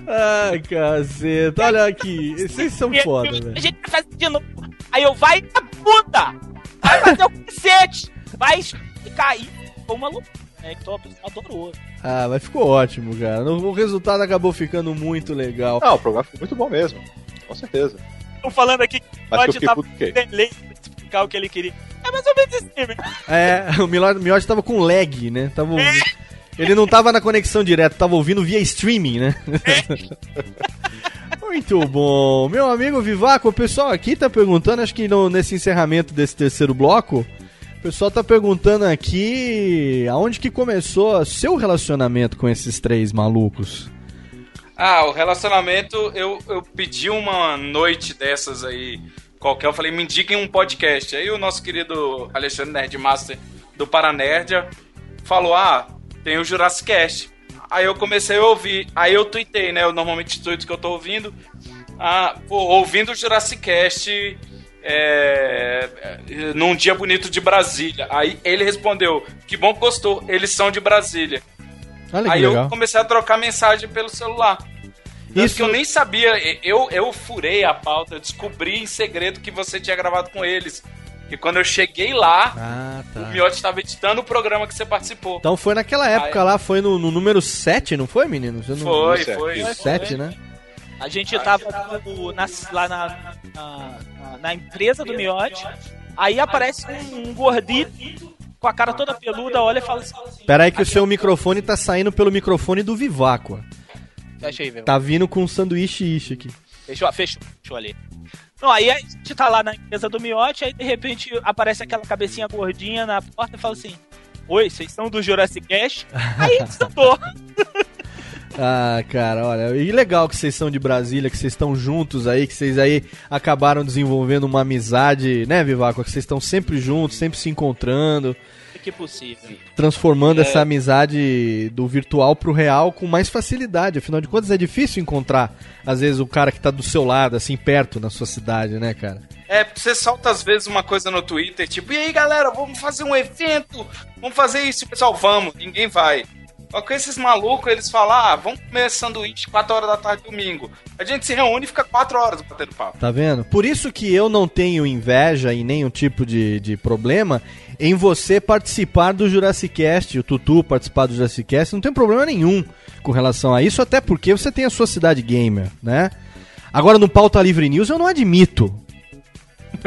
Ai, caceta. Olha aqui. Vocês são E- foda, velho. A gente fazer de novo. Aí eu, vai na puta! Vai fazer o cacete! Vai. E foi uma loucura, né? Então adorou. Ah, mas ficou ótimo, cara. O o resultado acabou ficando muito legal. Não, o programa ficou muito bom mesmo. Com certeza. Tô falando aqui que do quê? delay pra explicar o que ele queria. É mais ou menos assim, velho. É, o Miotti Miotti tava com lag, né? Tava ouvindo- Ele não tava na conexão direta, tava ouvindo via streaming, né? Muito bom. Meu amigo Vivaco, o pessoal aqui tá perguntando, acho que no- nesse encerramento desse terceiro bloco, o pessoal tá perguntando aqui aonde que começou seu relacionamento com esses três malucos. Ah, o relacionamento, eu, eu pedi uma noite dessas aí, qualquer, eu falei, me indiquem um podcast. Aí o nosso querido Alexandre Nerdmaster do Paranerdia falou, ah, tem o Jurassic Cast. Aí eu comecei a ouvir, aí eu tuitei, né, eu normalmente tuito que eu tô ouvindo, ah, pô, ouvindo o Jurassic Cast é, num dia bonito de Brasília. Aí ele respondeu, que bom que gostou, eles são de Brasília. Olha Aí legal. eu comecei a trocar mensagem pelo celular. Isso Isso- que eu nem sabia, eu, eu furei a pauta, eu descobri em segredo que você tinha gravado com eles. E quando eu cheguei lá, Ah, o tá. Miotti estava editando o programa que você participou. Então foi naquela época Aí- lá, foi no, no número 7, não foi, meninos? Eu não... Foi, foi. isso. 7, né? A gente tava no- na- lá na, na, na- empresa do Miote. Aí aparece um, um gordinho com a cara toda peluda, olha e fala assim: Pera aí que o seu microfone tá saindo pelo microfone do Viváqua. Fecha aí, velho. Tá vindo com um sanduíche ishi aqui. Fechou, fechou, fechou ali. Não, aí a gente tá lá na empresa do Miote, aí de repente aparece aquela cabecinha gordinha na porta e fala assim: Oi, vocês são do Jurassic Cast? Aí sentou. Ah, cara, olha, e legal que vocês são de Brasília, que vocês estão juntos aí, que vocês aí acabaram desenvolvendo uma amizade, né, Viváqua? Que vocês estão sempre juntos, sempre se encontrando, que possível. transformando É. essa amizade do virtual pro real com mais facilidade. Afinal de contas, é difícil encontrar, às vezes, o cara que tá do seu lado, assim, perto na sua cidade, né, cara? É, você solta às vezes uma coisa no Twitter, tipo, e aí galera, vamos fazer um evento, vamos fazer isso, E o pessoal, vamos, ninguém vai. Só que esses malucos, eles falam, ah, vamos comer sanduíche 4 horas da tarde domingo. A gente se reúne e fica 4 horas batendo papo. Tá vendo? Por isso que eu não tenho inveja e nenhum tipo de, de problema em você participar do Jurassic Cast, o Tutu participar do Jurassic Cast, não tem problema nenhum com relação a isso, até porque você tem a sua cidade gamer, né? Agora no Pauta Livre News eu não admito.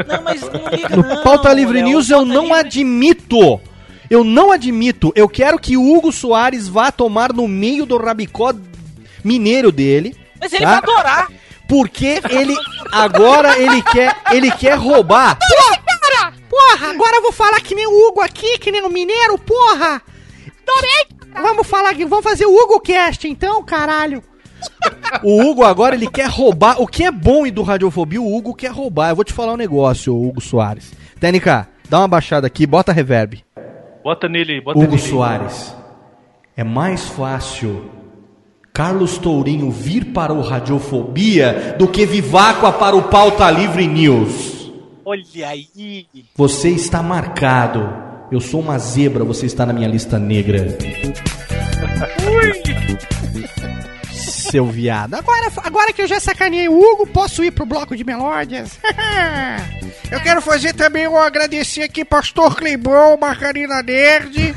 Não, mas não liga No não, Pauta Livre Léo, News eu não Livre- admito. Eu não admito. Eu quero que o Hugo Soares vá tomar no meio do rabicó mineiro dele. Mas ele tá? vai adorar. Porque ele agora ele quer ele quer roubar. Porra, porra, agora eu vou falar que nem o Hugo aqui, que nem o mineiro, porra. Vamos falar aqui, vamos fazer o Hugo Cast então, caralho. O Hugo agora ele quer roubar. O que é bom e do Radiofobia, o Hugo quer roubar. Eu vou te falar um negócio, Hugo Soares. Técnica, dá uma baixada aqui, bota reverb. Bota nele, bota Hugo nele. Soares. É mais fácil Carlos Tourinho vir para o Radiofobia do que Viváqua para o Pauta Livre News. Olha aí. Você está marcado. Eu sou uma zebra, você está na minha lista negra. Seu viado. Agora, agora que eu já sacaneei o Hugo, posso ir pro bloco de melódias? eu quero fazer também um agradecer aqui, Pastor Cleibon, Margarina Nerd.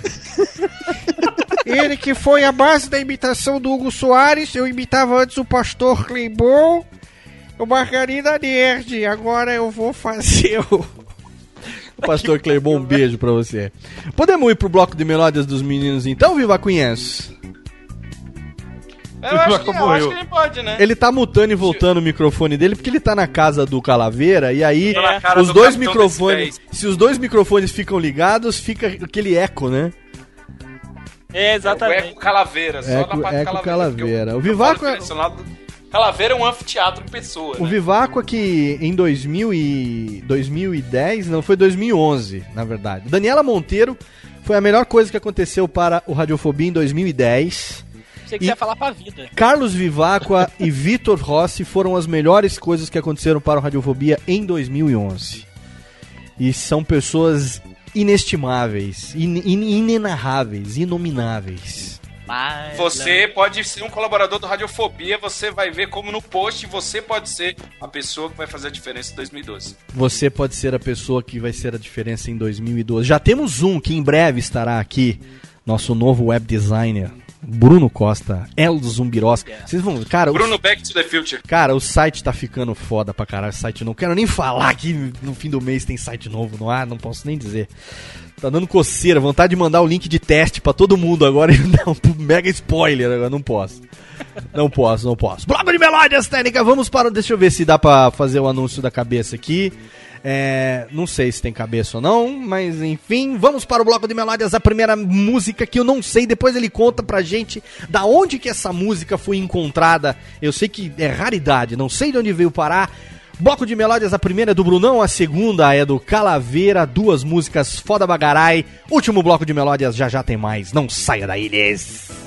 Ele que foi a base da imitação do Hugo Soares. Eu imitava antes o Pastor Cleibon, o Margarina Nerd. Agora eu vou fazer o. Pastor Cleibon, um beijo pra você. Podemos ir pro bloco de melódias dos meninos então, Viva Cunhenço? Eu acho que, eu acho que ele pode, né? Ele tá mutando e voltando o microfone dele porque ele tá na casa do Calaveira e aí cara os do dois microfones, se os dois microfones ficam ligados, fica aquele eco, né? É, O exatamente. Eco Calaveira, só Eco- na parte Eco Calaveira. Calaveira. porque O Vivaco eu é- Calaveira é um anfiteatro em pessoa, O né? Viváqua que em 2000 e 2010, não, foi 2011, na verdade. Daniela Monteiro foi a melhor coisa que aconteceu para o Radiofobia em 2010. Você quiser falar pra vida. Carlos Viváqua e Vitor Rossi foram as melhores coisas que aconteceram para o Radiofobia em 2011. E são pessoas inestimáveis, in, in- inenarráveis, inomináveis. Mas, Você pode ser um colaborador do Radiofobia, você vai ver como no post você pode ser a pessoa que vai fazer a diferença em 2012. Você pode ser a pessoa que vai ser a diferença em 2012. Já temos um que em breve estará aqui, nosso novo web designer, Bruno Costa, El Zumbiros. Vocês vão, cara, o- Bruno Back to the Future. Cara, o site tá ficando foda pra caralho. Site não quero nem falar que no fim do mês tem site novo no ar, não posso nem dizer. Tá dando coceira, vontade de mandar o link de teste pra todo mundo agora e dar um mega spoiler agora, não posso. Não posso, não posso. Bloco de melódias técnicas, vamos para. o- Deixa eu ver se dá pra fazer o anúncio da cabeça aqui. É, não sei se tem cabeça ou não, mas enfim, vamos para o bloco de melódias, a primeira música que eu não sei, depois ele conta pra gente da onde que essa música foi encontrada. Eu sei que é raridade, não sei de onde veio parar. Bloco de melódias, a primeira é do Brunão, a segunda é do Calaveira, duas músicas foda bagarai. Último bloco de melódias, já já tem mais, não saia daí, Liz.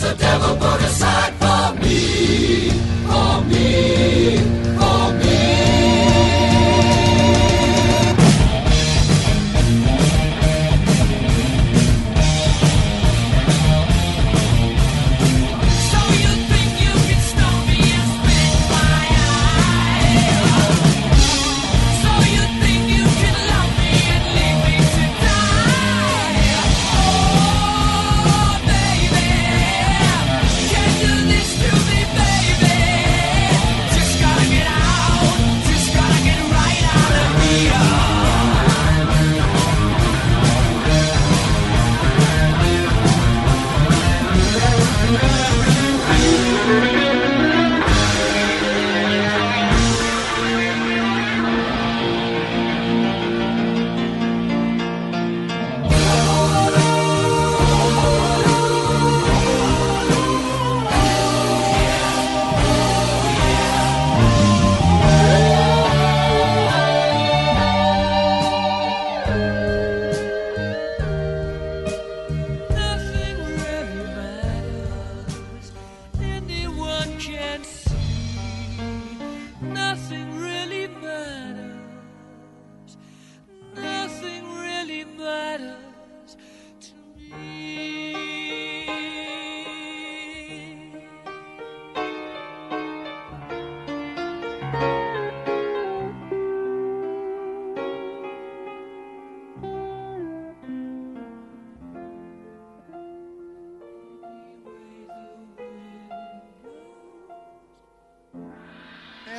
has a devil put aside for me, for me, for me.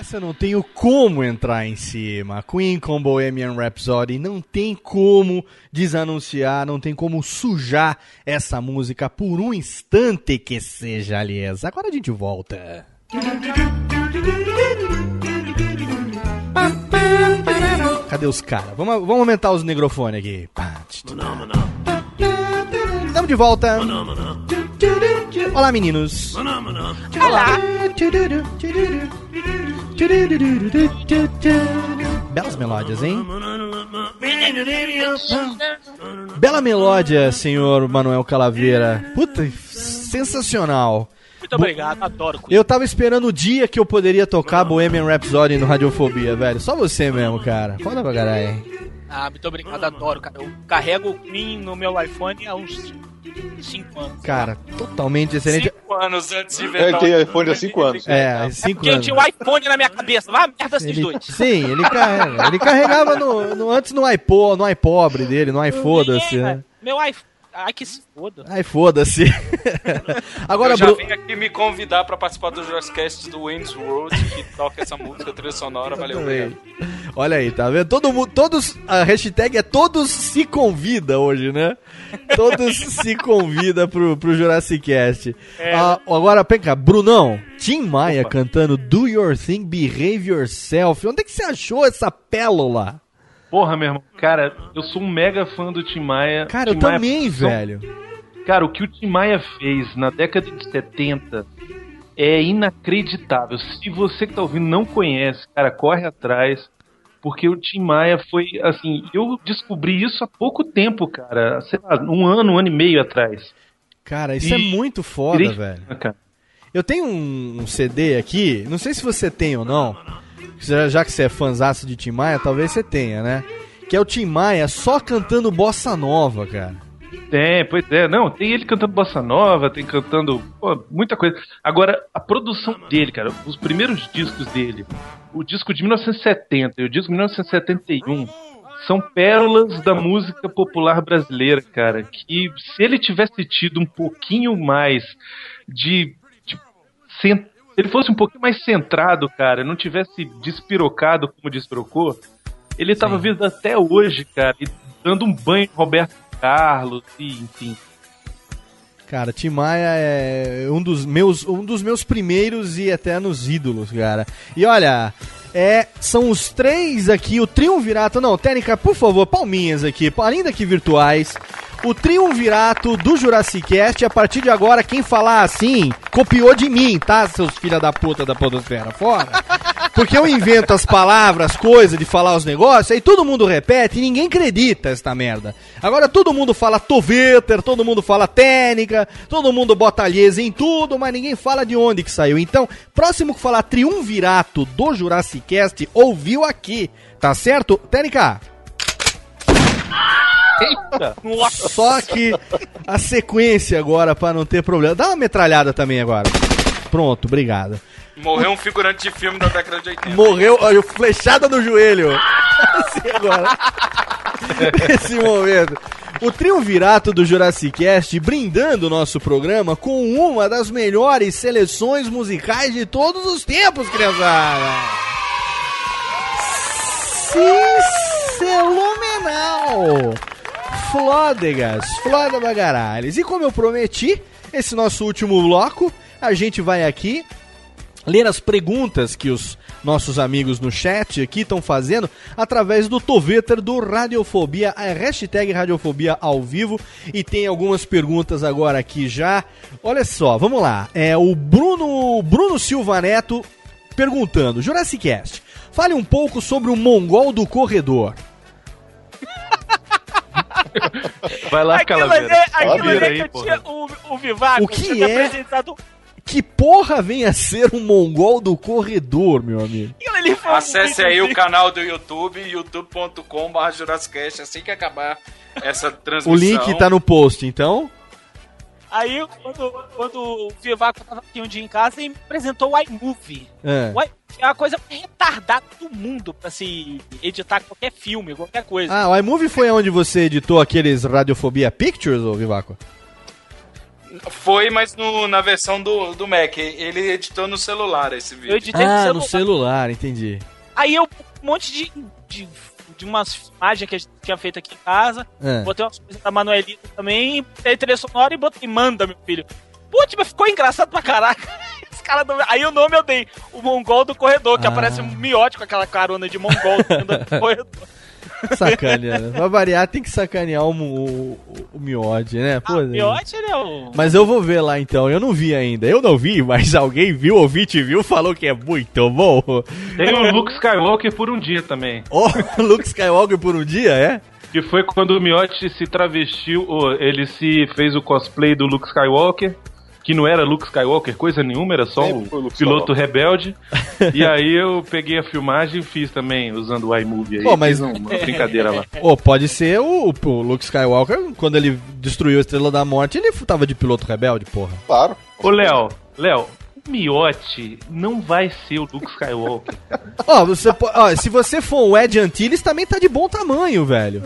Essa eu não tenho como entrar em cima. Queen com Bohemian Rhapsody não tem como desanunciar, não tem como sujar essa música por um instante que seja, aliás. Agora a gente volta. Cadê os caras? Vamos, vamos aumentar os negrofones aqui. Estamos de volta. Olá, meninos. Olá. Belas melódias, hein? Bela melódia, senhor Manuel Calaveira. Puta, sensacional. Muito obrigado, adoro. Eu tava esperando o dia que eu poderia tocar Bohemian Rhapsody no Radiofobia, velho. Só você mesmo, cara. Foda pra caralho. Ah, muito obrigado, adoro, cara. Eu carrego o Queen no meu iPhone há uns 5 anos. Cara, totalmente excelente. Cinco anos antes de Ele inventar tem o- iPhone há 5 anos. É, cinco Porque eu anos. tinha o iPhone na minha cabeça. Vai, merda esses Ele- dois. sim, ele carrega. Ele carregava no, no- antes no iPod, no iPobre dele, no iFoda-se, É, né? Meu iPhone. Ai, que se foda. Ai, foda-se. Agora, eu já Bru... vim aqui me convidar pra participar do Jurassic do Wayne's World, que toca essa música, trilha sonora, valeu, obrigado. Olha aí, tá vendo? Todo mundo, todos, a hashtag é todos se convida hoje, né? Todos se convida pro, pro Jurassic Cast. É. Ah, agora, vem cá, Brunão, Tim Maia cantando Do Your Thing, Behave Yourself. Onde é que você achou essa pérola? Porra, meu irmão, cara, eu sou um mega fã do Tim Maia. Cara, eu Tim Maia- também, são- velho. Cara, o que o Tim Maia fez na década de 70 é inacreditável. Se você que tá ouvindo não conhece, cara, corre atrás. Porque o Tim Maia foi, assim, eu descobri isso há pouco tempo, cara. Sei lá, um ano, um ano e meio atrás. Cara, isso é E- muito foda, Virei velho. cara. Eu tenho um, um CD aqui, não sei se você tem ou não, já que você é fãzaço de Tim Maia, talvez você tenha, né? Que é o Tim Maia só cantando bossa nova, cara. Tem, pois é. Não, tem ele cantando bossa nova, tem cantando pô, muita coisa. Agora, a produção dele, cara, os primeiros discos dele, o disco de 1970 e o disco de 1971, são pérolas da música popular brasileira, cara. Que se ele tivesse tido um pouquinho mais de. de se ele fosse um pouquinho mais centrado, cara, não tivesse despirocado como despirocou, ele tava vivo até hoje, cara, e dando um banho em Roberto Carlos, e enfim. Cara, Tim Maia é um dos meus, um dos meus primeiros e eternos ídolos, cara. E olha, é, são os três aqui, o triunvirato. Não, técnica, por favor, palminhas aqui, ainda que virtuais. O triunvirato do Jurassic Cast. A partir de agora, quem falar assim, copiou de mim, tá, seus filha da puta da podosfera? Fora. Porque eu invento as palavras, coisas de falar os negócios, aí todo mundo repete e ninguém acredita esta merda. Agora todo mundo fala toveter, todo mundo fala técnica, todo mundo bota alheza em tudo, mas ninguém fala de onde que saiu. Então, próximo que falar triunvirato do Jurassic Cast, ouviu aqui, tá certo? Técnica, só que a sequência agora, pra não ter problema. Dá uma metralhada também agora. Pronto, obrigado. Morreu um figurante de filme da década de 80. Morreu, olha, flechada no joelho. Assim agora. Nesse momento. O triunvirato do Jurassic Cast brindando o nosso programa com uma das melhores seleções musicais de todos os tempos, criançada. Fenomenal! Flódegas, Flóda Bagarales. E como eu prometi, esse nosso último bloco, a gente vai aqui ler as perguntas que os nossos amigos no chat aqui estão fazendo através do Toveter do Radiofobia, a hashtag Radiofobia ao vivo. E tem algumas perguntas agora aqui já. Olha só, vamos lá. É o Bruno, Bruno Silva Neto perguntando: Jurassic Cast, fale um pouco sobre o mongol do corredor. Vai lá, Aquilo ali, Calaveira. aquilo ali é aí, que eu pô. tinha o, o Vivaco O que tinha é? apresentado. Que porra vem a ser um mongol do corredor, meu amigo? Acesse aí o canal do YouTube, youtube.com.br Jurassicast, assim que acabar essa O transmissão. link tá no post, então. Aí, quando, quando o Vivaco tava aqui um dia em casa, ele me apresentou o iMovie. É. O i- É a coisa mais retardada do mundo pra se editar qualquer filme, qualquer coisa. Ah, o iMovie foi onde você editou aqueles Radiofobia Pictures, ô Vivaco? Foi, mas no- na versão do, do Mac. Ele editou no celular esse vídeo. Eu editei no Ah, celular. no celular, entendi. Aí eu, um monte de, de, de umas imagens que a gente tinha feito aqui em casa. É. Botei umas coisas da Manuelita também, botei trilha sonora e botei manda, meu filho. Putz, mas ficou engraçado pra caraca. Esse cara não- Aí o nome eu dei, o Mongol do Corredor, que Ah. aparece um miote com aquela carona de Mongol no corredor. Sacaneando. Pra variar, tem que sacanear o, o, o né? Pô, Miote, ele é o... Mas eu vou ver lá então, eu não vi ainda. Eu não vi, mas alguém viu, ouvinte viu, falou que é muito bom. Tem o Luke Skywalker por um dia também. Ó, Luke Skywalker por um dia, é? Que foi quando o Miotti se travestiu, ele se fez o cosplay do Luke Skywalker, que não era Luke Skywalker, coisa nenhuma, era só Luke piloto Skywalker. rebelde. e aí eu peguei a filmagem e fiz também, usando o iMovie aí. Pô, mas- Fiz uma brincadeira lá. Ou pode ser o, o Luke Skywalker, quando ele destruiu a Estrela da Morte, ele tava de piloto rebelde, porra. Claro. Ô, Léo, Léo, o Miotti não vai ser o Luke Skywalker. Ó, você, po- ó, se você for o Ed Antilles, também tá de bom tamanho, velho.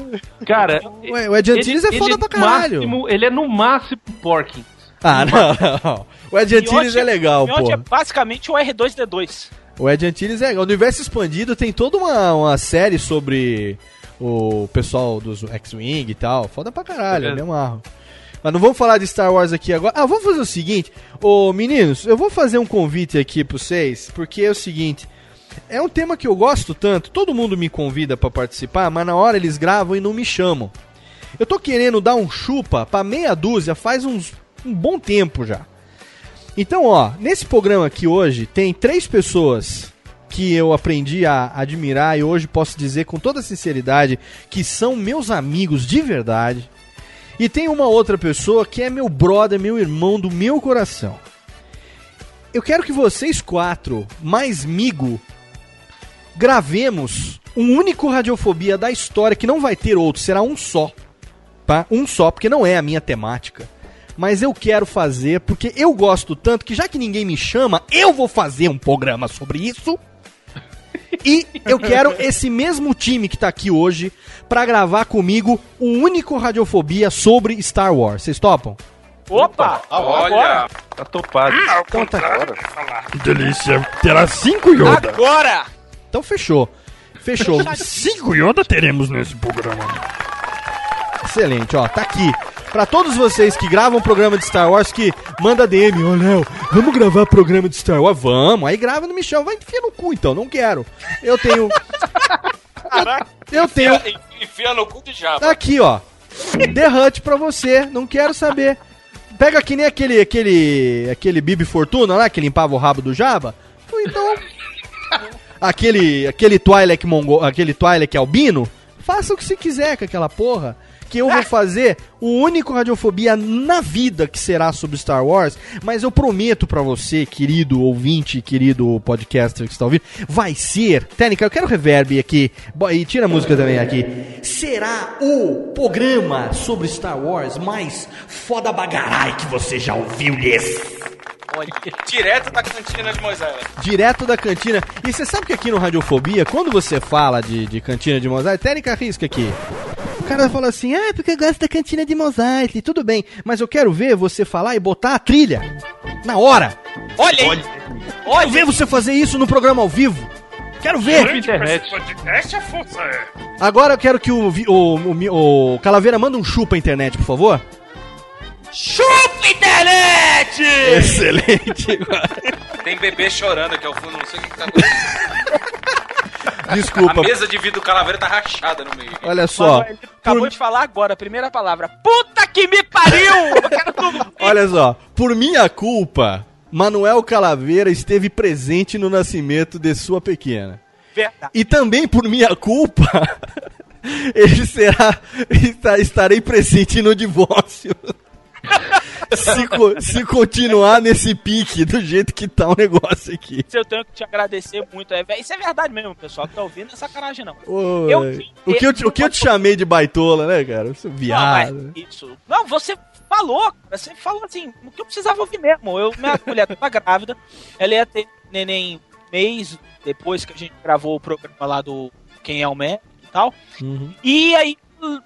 Cara, o Ed Antilles é foda pra caralho. máximo- ele é no máximo Porkins. Ah, não. O Ed Antilles é legal, pô. é basicamente o R2D2. O Ed Antilles é legal. O Universo Expandido tem toda uma, uma série sobre o pessoal dos X-Wing e tal. Foda pra caralho, eu me amarro. Mas não vamos falar de Star Wars aqui agora. Ah, vamos fazer o seguinte. Ô, meninos, eu vou fazer um convite aqui pra vocês, porque é o seguinte. É um tema que eu gosto tanto, todo mundo me convida pra participar, mas na hora eles gravam e não me chamam. Eu tô querendo dar um chupa pra meia dúzia faz uns, um bom tempo já. Então, ó, nesse programa aqui hoje tem três pessoas que eu aprendi a admirar e hoje posso dizer com toda sinceridade que são meus amigos de verdade. E tem uma outra pessoa que é meu brother, meu irmão do meu coração. Eu quero que vocês quatro, mais Migo, gravemos um único Radiofobia da história que não vai ter outro, será um só. Tá? Um só, porque não é a minha temática. Mas eu quero fazer porque eu gosto tanto que já que ninguém me chama, eu vou fazer um programa sobre isso. E eu quero esse mesmo time que tá aqui hoje pra gravar comigo o único Radiofobia sobre Star Wars. Vocês topam? Opa! Olha, Tá topado. Então tá. Delícia. Terá cinco Yoda. Agora! Então fechou. Fechou. Cinco Yoda teremos nesse programa. Excelente, ó, tá aqui. Pra todos vocês que gravam programa de Star Wars, que manda DM, ô Léo, vamos gravar programa de Star Wars? Vamos, aí grava no Michel, vai enfiar no cu então, não quero. Eu tenho. caraca. Eu tenho. Enfia, enfia no cu de jaba. Tá aqui, ó. The Hut pra você, não quero saber. Pega que nem aquele, aquele, aquele Bibi Fortuna lá, que limpava o rabo do Java. Então, aquele, aquele Twilight Mongo, aquele Twilight albino, faça o que você quiser com aquela porra. Que eu vou fazer o único Radiofobia na vida que será sobre Star Wars. Mas eu prometo pra você, querido ouvinte, querido podcaster que está ouvindo, vai ser. Técnica, eu quero reverb aqui. E tira a música também aqui. Será o programa sobre Star Wars mais foda bagarai que você já ouviu nesse. Direto da cantina de Moisés. Direto da cantina. E você sabe que aqui no Radiofobia, quando você fala de, de cantina de Mozart, técnica risca aqui. O cara fala assim, ah, porque eu gosto da cantina de Mozart, tudo bem. Mas eu quero ver você falar e botar a trilha. Na hora. Olha aí! Quero ver você fazer isso no programa ao vivo. Quero ver. internet. é é. Agora eu quero que o, o, o, o Calaveira manda um chupa internet, por favor. Chupa internet! Excelente. Tem bebê chorando aqui ao fundo, não sei o que que tá acontecendo. Desculpa. A mesa de vidro do calaveira tá rachada no meio. Olha só. Mano, ele acabou de falar agora, a primeira palavra. Puta que me pariu! Eu quero tudo. Olha só, por minha culpa, Manuel Calaveira esteve presente no nascimento de sua pequena. Verdade. E também por minha culpa, ele será. está- estarei presente no divórcio. Se, co- se continuar nesse pique do jeito que tá o negócio aqui. Eu tenho que te agradecer muito. É, isso é verdade mesmo, pessoal que tá ouvindo, não é sacanagem não. Ô, Eu vi- o, que eu, te- o que eu te chamei de baitola, né, cara? Seu Não, viado. mas isso. Não, você falou, cara, você falou assim, o que eu precisava ouvir mesmo. Eu, minha mulher tava grávida, ela ia ter neném mês depois que a gente gravou o programa lá do Quem é o Médico e tal. Uhum. E aí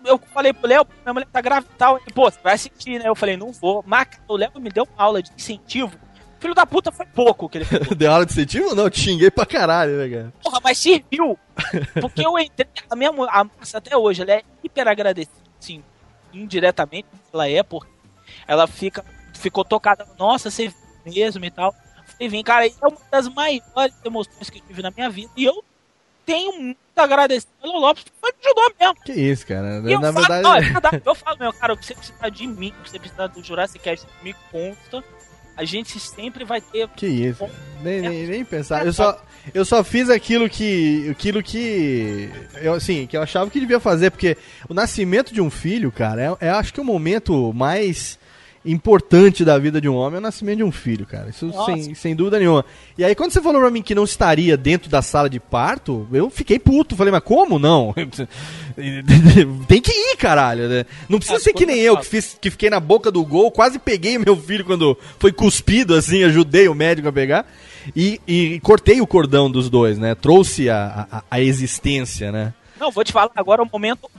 eu falei pro Léo, minha mulher tá grávida e tal. Ele, pô, você vai assistir, né? Eu falei, não vou. Mas o Léo me deu uma aula de incentivo. Filho da puta foi pouco que ele fez. Deu aula de incentivo? Não, te xinguei pra caralho, né, cara? Porra, mas serviu. Porque eu entrei. A minha a moça até hoje, ela é hiper agradecida, sim, indiretamente, ela é, porque ela fica, ficou tocada. Nossa, você mesmo e tal. Falei, vem, cara, é uma das maiores emoções que eu tive na minha vida. E eu tenho muito a agradecer ao Lopes, porque me ajudou mesmo. Que isso, cara. E eu Na falo, verdade. não, é verdade. eu falo, meu cara, você precisa de mim, você precisa do Jurassic Cast, me consta. A gente sempre vai ter. Que isso. Nem, nem, nem pensar. Eu só, eu só fiz aquilo que. Aquilo que. Eu, assim, que eu achava que devia fazer, porque o nascimento de um filho, cara, é, é acho que o momento mais importante da vida de um homem é o nascimento de um filho, cara. Isso Nossa. sem, sem dúvida nenhuma. E aí, quando você falou pra mim que não estaria dentro da sala de parto, eu fiquei puto. Falei, mas como não? Tem que ir, caralho. né? Não precisa ser que nem eu que, fiz, que fiquei na boca do gol, quase peguei o meu filho quando foi cuspido, assim, ajudei o médico a pegar. E, e cortei o cordão dos dois, né? Trouxe a, a, a existência, né? Não, vou te falar agora o momento.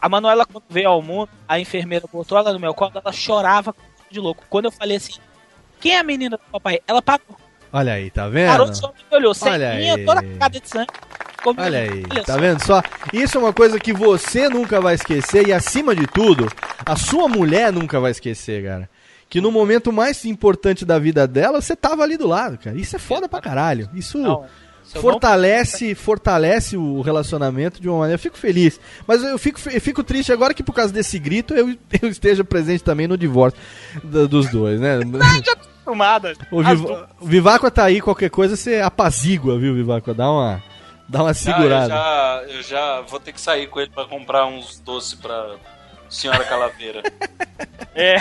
A Manuela, quando veio ao mundo, a enfermeira botou ela no meu colo, ela chorava de louco. Quando eu falei assim, quem é a menina do papai? Ela parou, Olha aí, tá vendo? parou de só me olhou, aí. toda cagada de sangue. Olha aí, Olha tá só. vendo só? Isso é uma coisa que você nunca vai esquecer e acima de tudo, a sua mulher nunca vai esquecer, cara. Que no momento mais importante da vida dela, você tava ali do lado, cara. Isso é foda pra caralho. Isso Não, se eu fortalece, fortalece o relacionamento de uma maneira. Eu fico feliz. Mas eu fico, eu fico triste agora que por causa desse grito eu, eu esteja presente também no divórcio dos dois, né? Tomada. O, Viva, o Viváqua tá aí, qualquer coisa você apazigua, viu, Viváqua? Dá uma, dá uma Ah, segurada. eu, já, eu já vou ter que sair com ele pra comprar uns doces pra senhora Calaveira. É.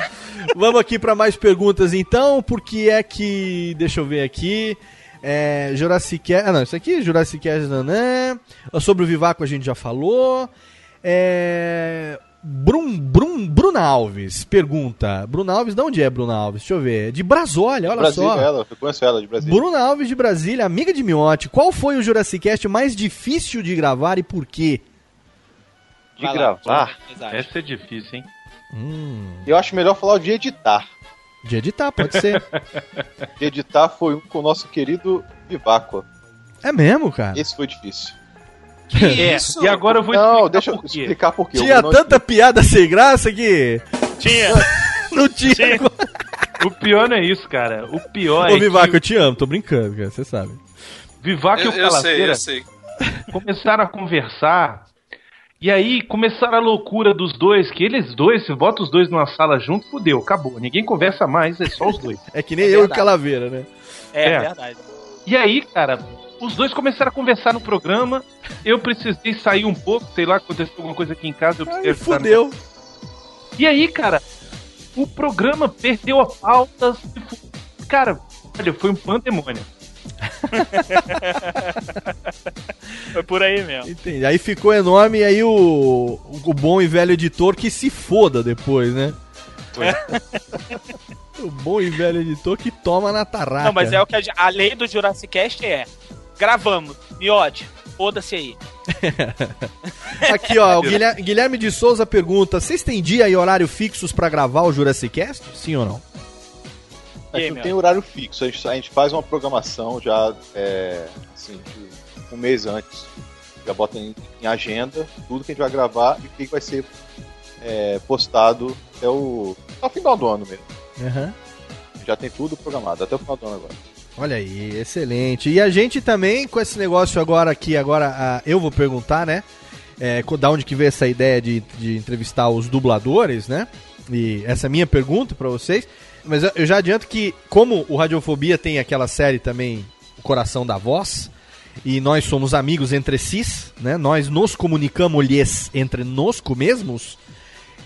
Vamos aqui para mais perguntas então. Por que é que. Deixa eu ver aqui. É, Jurassic Ah, não, isso aqui, Jurassic Nanã. Sobre o Vivaco a gente já falou. É. Brum, Brum, Bruna Alves pergunta. Bruna Alves, de onde é Bruna Alves? Deixa eu ver. De Brasólia, olha Brasília, só. ela, eu conheço ela de Brasília. Bruna Alves de Brasília, amiga de Miotti. Qual foi o Jurassic Cast mais difícil de gravar e por quê? De gravar. Essa é difícil, hein? Eu acho melhor falar o de editar. De editar, pode ser. De editar foi um com o nosso querido Viváqua. É mesmo, cara? Esse foi difícil. É, e agora eu vou Não, explicar deixa eu por quê. explicar por quê. Tinha tanta piada sem graça que. Tinha. Não tinha. O pior não é isso, cara. O pior Ô, é Vivaco, que eu te amo, tô brincando, cara, você sabe. Vivaco e Eu, o eu sei, Calaveira eu sei. começaram a conversar. E aí começaram a loucura dos dois, que eles dois, se bota os dois numa sala junto, fudeu, acabou. Ninguém conversa mais, é só os dois. É que nem É eu e o verdade. Calaveira, né? É, É. verdade. E aí, cara, os dois começaram a conversar no programa. Eu precisei sair um pouco, sei lá, aconteceu alguma coisa aqui em casa, eu precisei Aí ajudar fudeu. E aí, cara, o programa perdeu a pauta. Cara, olha, foi um pandemônio. Foi por aí mesmo. Entendi. Aí ficou enorme e aí o, o bom e velho editor que se foda depois, né? o bom e velho editor que toma na tarraca. Não, mas é o que a, a lei do Jurassic Cast é. Gravamos. Miode, foda-se aí. Aqui, ó, o Guilher- Guilherme de Souza pergunta: vocês têm dia e horário fixos pra gravar o Jurassic Cast? Sim ou não? A gente não tem horário fixo, a gente, a gente faz uma programação já é, assim, um mês antes. Já bota em, em agenda tudo que a gente vai gravar e o que vai ser é, postado até o, até o final do ano mesmo. Aham. Já tem tudo programado, até o final do ano agora. Olha aí, excelente. E a gente também, com esse negócio agora que agora eu vou perguntar, né? É, da onde que veio essa ideia de, de entrevistar os dubladores, né? E essa é a minha pergunta pra vocês. Mas eu- já adianto que, como o Radiofobia tem aquela série também, O Coração da Voz, e nós somos amigos entre si, né? Nós nos comunicamos-lhes entre nosco mesmos.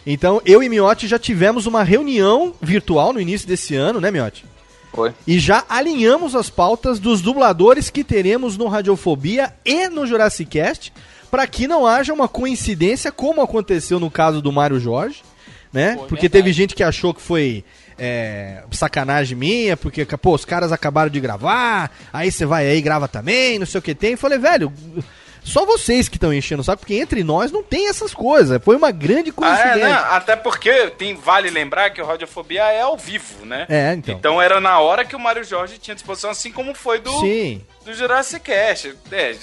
Então, eu e Miotti já tivemos uma reunião virtual no início desse ano, né, Miotti? Foi. E já alinhamos as pautas dos dubladores que teremos no Radiofobia e no Jurassic Cast, para que não haja uma coincidência como aconteceu no caso do Mário Jorge, né? É porque verdade. teve gente que achou que foi é, sacanagem minha, porque, pô, os caras acabaram de gravar, aí você vai aí e grava também, não sei o que tem. Eu falei, velho, Só vocês que estão enchendo o saco, porque entre nós não tem essas coisas. Foi uma grande Ah, é, coincidência. né? Até porque tem, vale lembrar que o Radiofobia é ao vivo, né? É, então. Então era na hora que o Mário Jorge tinha disposição, assim como foi do, Sim. do Jurassic Cast. É,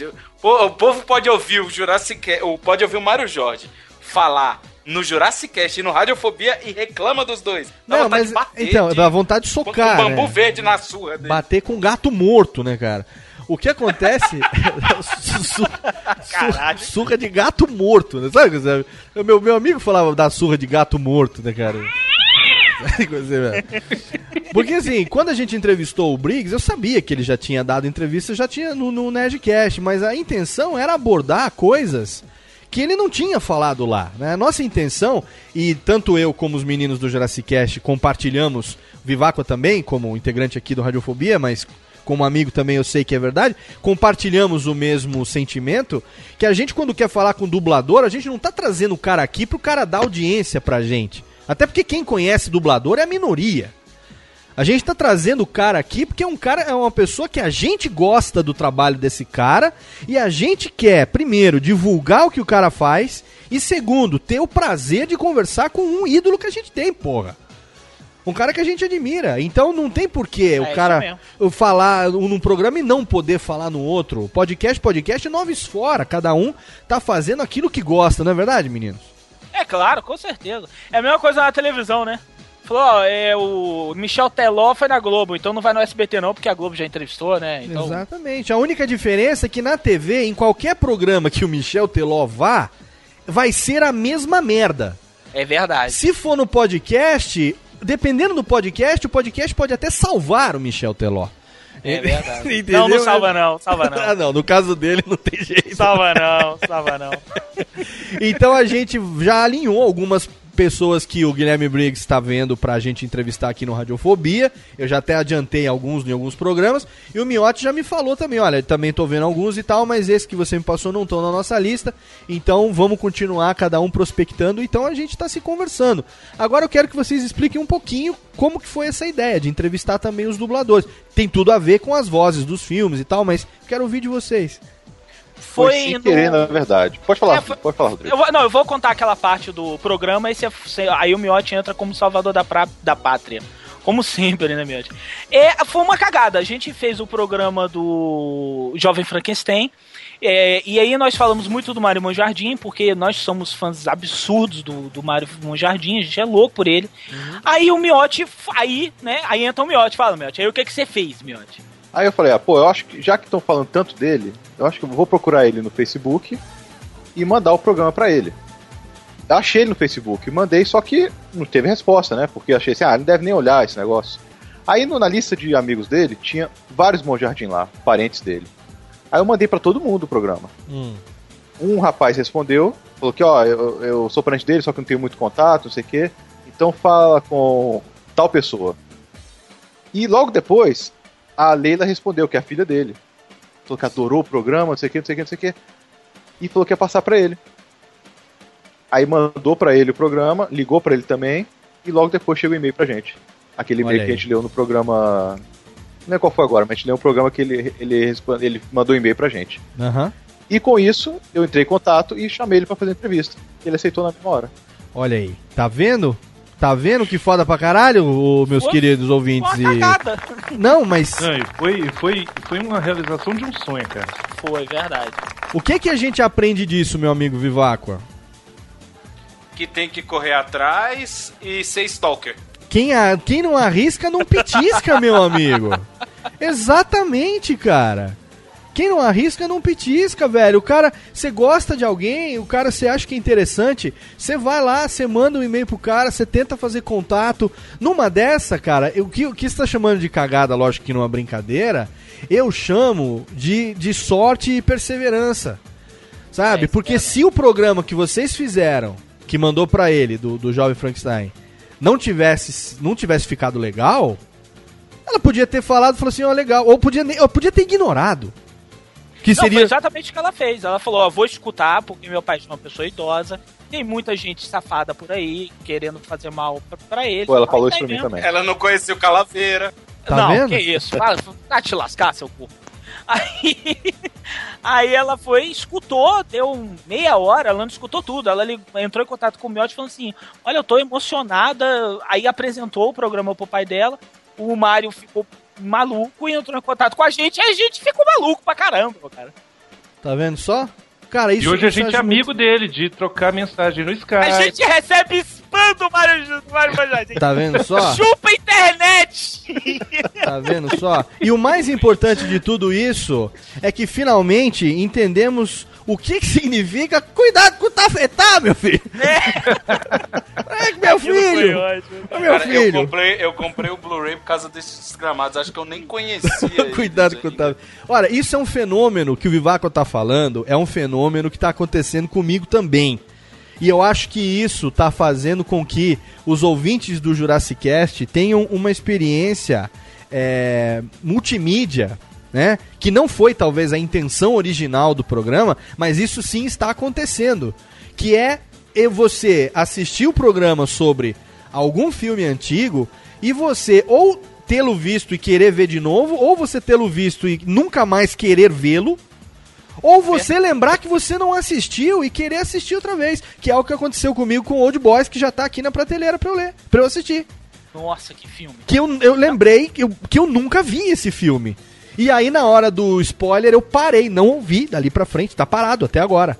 o povo pode ouvir o Jurassic pode ouvir o Mário Jorge falar no Jurassic Cast e no Radiofobia e reclama dos dois. Dá Não, mas bater, então, dá vontade de com socar, um bambu né? verde na surra dele. Bater com gato morto, né, cara? O que acontece. su- su- Caralho. surra de gato morto, né? Sabe? meu, meu amigo falava da surra de gato morto, né, cara? Porque assim, quando a gente entrevistou o Briggs, eu sabia que ele já tinha dado entrevista, já tinha no, no Nerdcast, mas a intenção era abordar coisas que ele não tinha falado lá. Né? Nossa intenção, e tanto eu como os meninos do Jurassic Cast compartilhamos, Viváqua também, como integrante aqui do Radiofobia, mas como amigo também eu sei que é verdade, compartilhamos o mesmo sentimento, que a gente quando quer falar com dublador, a gente não tá trazendo o cara aqui pro cara dar audiência pra gente. Até porque quem conhece dublador é a minoria. A gente tá trazendo o cara aqui porque é um cara, é uma pessoa que a gente gosta do trabalho desse cara e a gente quer, primeiro, divulgar o que o cara faz e segundo, ter o prazer de conversar com um ídolo que a gente tem, porra. Um cara que a gente admira. Então não tem porquê o isso cara falar num programa e não poder falar no outro. Podcast, podcast, noves fora. Cada um tá fazendo aquilo que gosta, não é verdade, meninos? É claro, com certeza. É a mesma coisa na televisão, né? Falou, ó, é, o Michel Teló foi na Globo, então não vai no SBT não, porque a Globo já entrevistou, né? Então, Exatamente. A única diferença é que na TV, em qualquer programa que o Michel Teló vá, vai ser a mesma merda. é verdade. Se for no podcast, dependendo do podcast, o podcast pode até salvar o Michel Teló. É verdade. Entendeu? não, não salva não, salva não. ah, não. No caso dele, não tem jeito. Salva não, salva não. Então a gente já alinhou algumas pessoas que o Guilherme Briggs está vendo pra gente entrevistar aqui no Radiofobia. Eu já até adiantei alguns em alguns programas. E o Miotti já me falou também, olha, também tô vendo alguns e tal, mas esse que você me passou não estão na nossa lista. Então vamos continuar cada um prospectando. Então a gente tá se conversando. Agora eu quero que vocês expliquem um pouquinho como que foi essa ideia de entrevistar também os dubladores. Tem tudo a ver com as vozes dos filmes e tal, mas quero ouvir de vocês. Foi Foi sem no- querer, na verdade. Pode falar, É, foi- pode falar, Rodrigo. Eu vou, não, eu vou contar aquela parte do programa e você- aí o Miotti entra como salvador da, pra- da pátria. Como sempre, né, Miotti? É, foi uma cagada. A gente fez o programa do Jovem Frankenstein. é, e aí nós falamos muito do Mário Monjardim, porque nós somos fãs absurdos do, do Mário Monjardim, a gente é louco por ele. Aí o Miotti, aí, né, aí entra o Miotti, fala, Miotti, aí o que que você fez, Miotti? Aí eu falei, ah, pô, eu acho que já que estão falando tanto dele, eu acho que eu vou procurar ele no Facebook e mandar o programa pra ele. Eu achei ele no Facebook, mandei, só que não teve resposta, né? Porque eu achei assim, ah, ele não deve nem olhar esse negócio. Aí no- na lista de amigos dele tinha vários Monjardim lá, parentes dele. Aí eu mandei pra todo mundo o programa. Um rapaz respondeu, falou que, ó, eu, eu sou parente dele, só que não tenho muito contato, não sei o quê. Então fala com tal pessoa. E logo depois, a Leila respondeu que é a filha dele. Falou que adorou o programa, não sei o que, não sei o que, não sei o que. E falou que ia passar pra ele. Aí mandou pra ele o programa, ligou pra ele também, e logo depois chegou o e-mail pra gente. Aquele e-mail que a gente leu no programa. Não é qual foi agora, mas a gente leu um programa que ele, ele, responde- ele mandou e-mail pra gente. Aham. E com isso, eu entrei em contato e chamei ele pra fazer entrevista. Ele aceitou na mesma hora. Olha aí, tá vendo? Tá vendo que foda pra caralho, ô, meus Foi- queridos ouvintes? Foi uma E... Não, mas Não, e foi, foi, foi uma realização de um sonho, cara. Foi, verdade. o que que a gente aprende disso, meu amigo Viváqua? Que tem que correr atrás e ser stalker. Quem, a... Quem não arrisca não petisca, meu amigo. Exatamente, cara. Quem não arrisca não petisca, velho. O cara, você gosta de alguém, o cara você acha que é interessante, você vai lá, você manda um e-mail pro cara, você tenta fazer contato. Numa dessa, cara, o que, o que você tá chamando de cagada, lógico que numa brincadeira, eu chamo de, de sorte e perseverança. Sabe? Porque se o programa que vocês fizeram, que mandou pra ele, do, do Jovem Frankenstein, não tivesse, não tivesse ficado legal, ela podia ter falado, falou assim, ó, legal. Ou podia, ou podia ter ignorado. Que Não, foi seria. exatamente o que ela fez. Ela falou, ó, vou escutar, porque meu pai é uma pessoa idosa. Tem muita gente safada por aí, querendo fazer mal pra, pra ele. Pô, ela falou tá isso pra mim mesmo. também. Ela não conhecia o Calaveira. Tá não, vendo? que isso. Fala, vai te lascar, seu corpo. Aí, Aí ela foi, escutou, deu um- meia hora, ela não escutou tudo. Ela entrou em contato com o Miotti falando assim: Olha, eu tô emocionada. Aí apresentou o programa pro pai dela. O Mário ficou maluco e entrou em contato com a gente. Aí a gente ficou maluco pra caramba, cara. Tá vendo só? Cara, isso e hoje a gente é amigo dele, de trocar mensagem no Skype. A gente recebe spam do Mário, Manjadinho. Tá vendo só? Chupa a internet! Tá vendo só? E o mais importante de tudo isso é que finalmente entendemos o que, que significa cuidado com o tafetá, meu filho. É, que meu filho. Ô, meu Cara, eu filho. comprei, eu comprei o Blu-ray por causa desses gramados. Acho que eu nem conhecia. Cuidado com o tafetá. Olha, isso é um fenômeno que o Vivaco tá falando, é um fenômeno que tá acontecendo comigo também. E eu acho que isso tá fazendo com que os ouvintes do Jurassic Cast tenham uma experiência é, multimídia, né? Que não foi talvez a intenção original do programa, mas isso sim está acontecendo. Que é você assistir o programa sobre algum filme antigo e você ou tê-lo visto e querer ver de novo, ou você tê-lo visto e nunca mais querer vê-lo, ou você lembrar que você não assistiu e querer assistir outra vez, que é o que aconteceu comigo com Old Boys, que já tá aqui na prateleira pra eu ler, pra eu assistir. Nossa, que filme. Que eu, eu lembrei que eu, que eu nunca vi esse filme. E aí, na hora do spoiler, eu parei, não ouvi dali pra frente, tá parado até agora.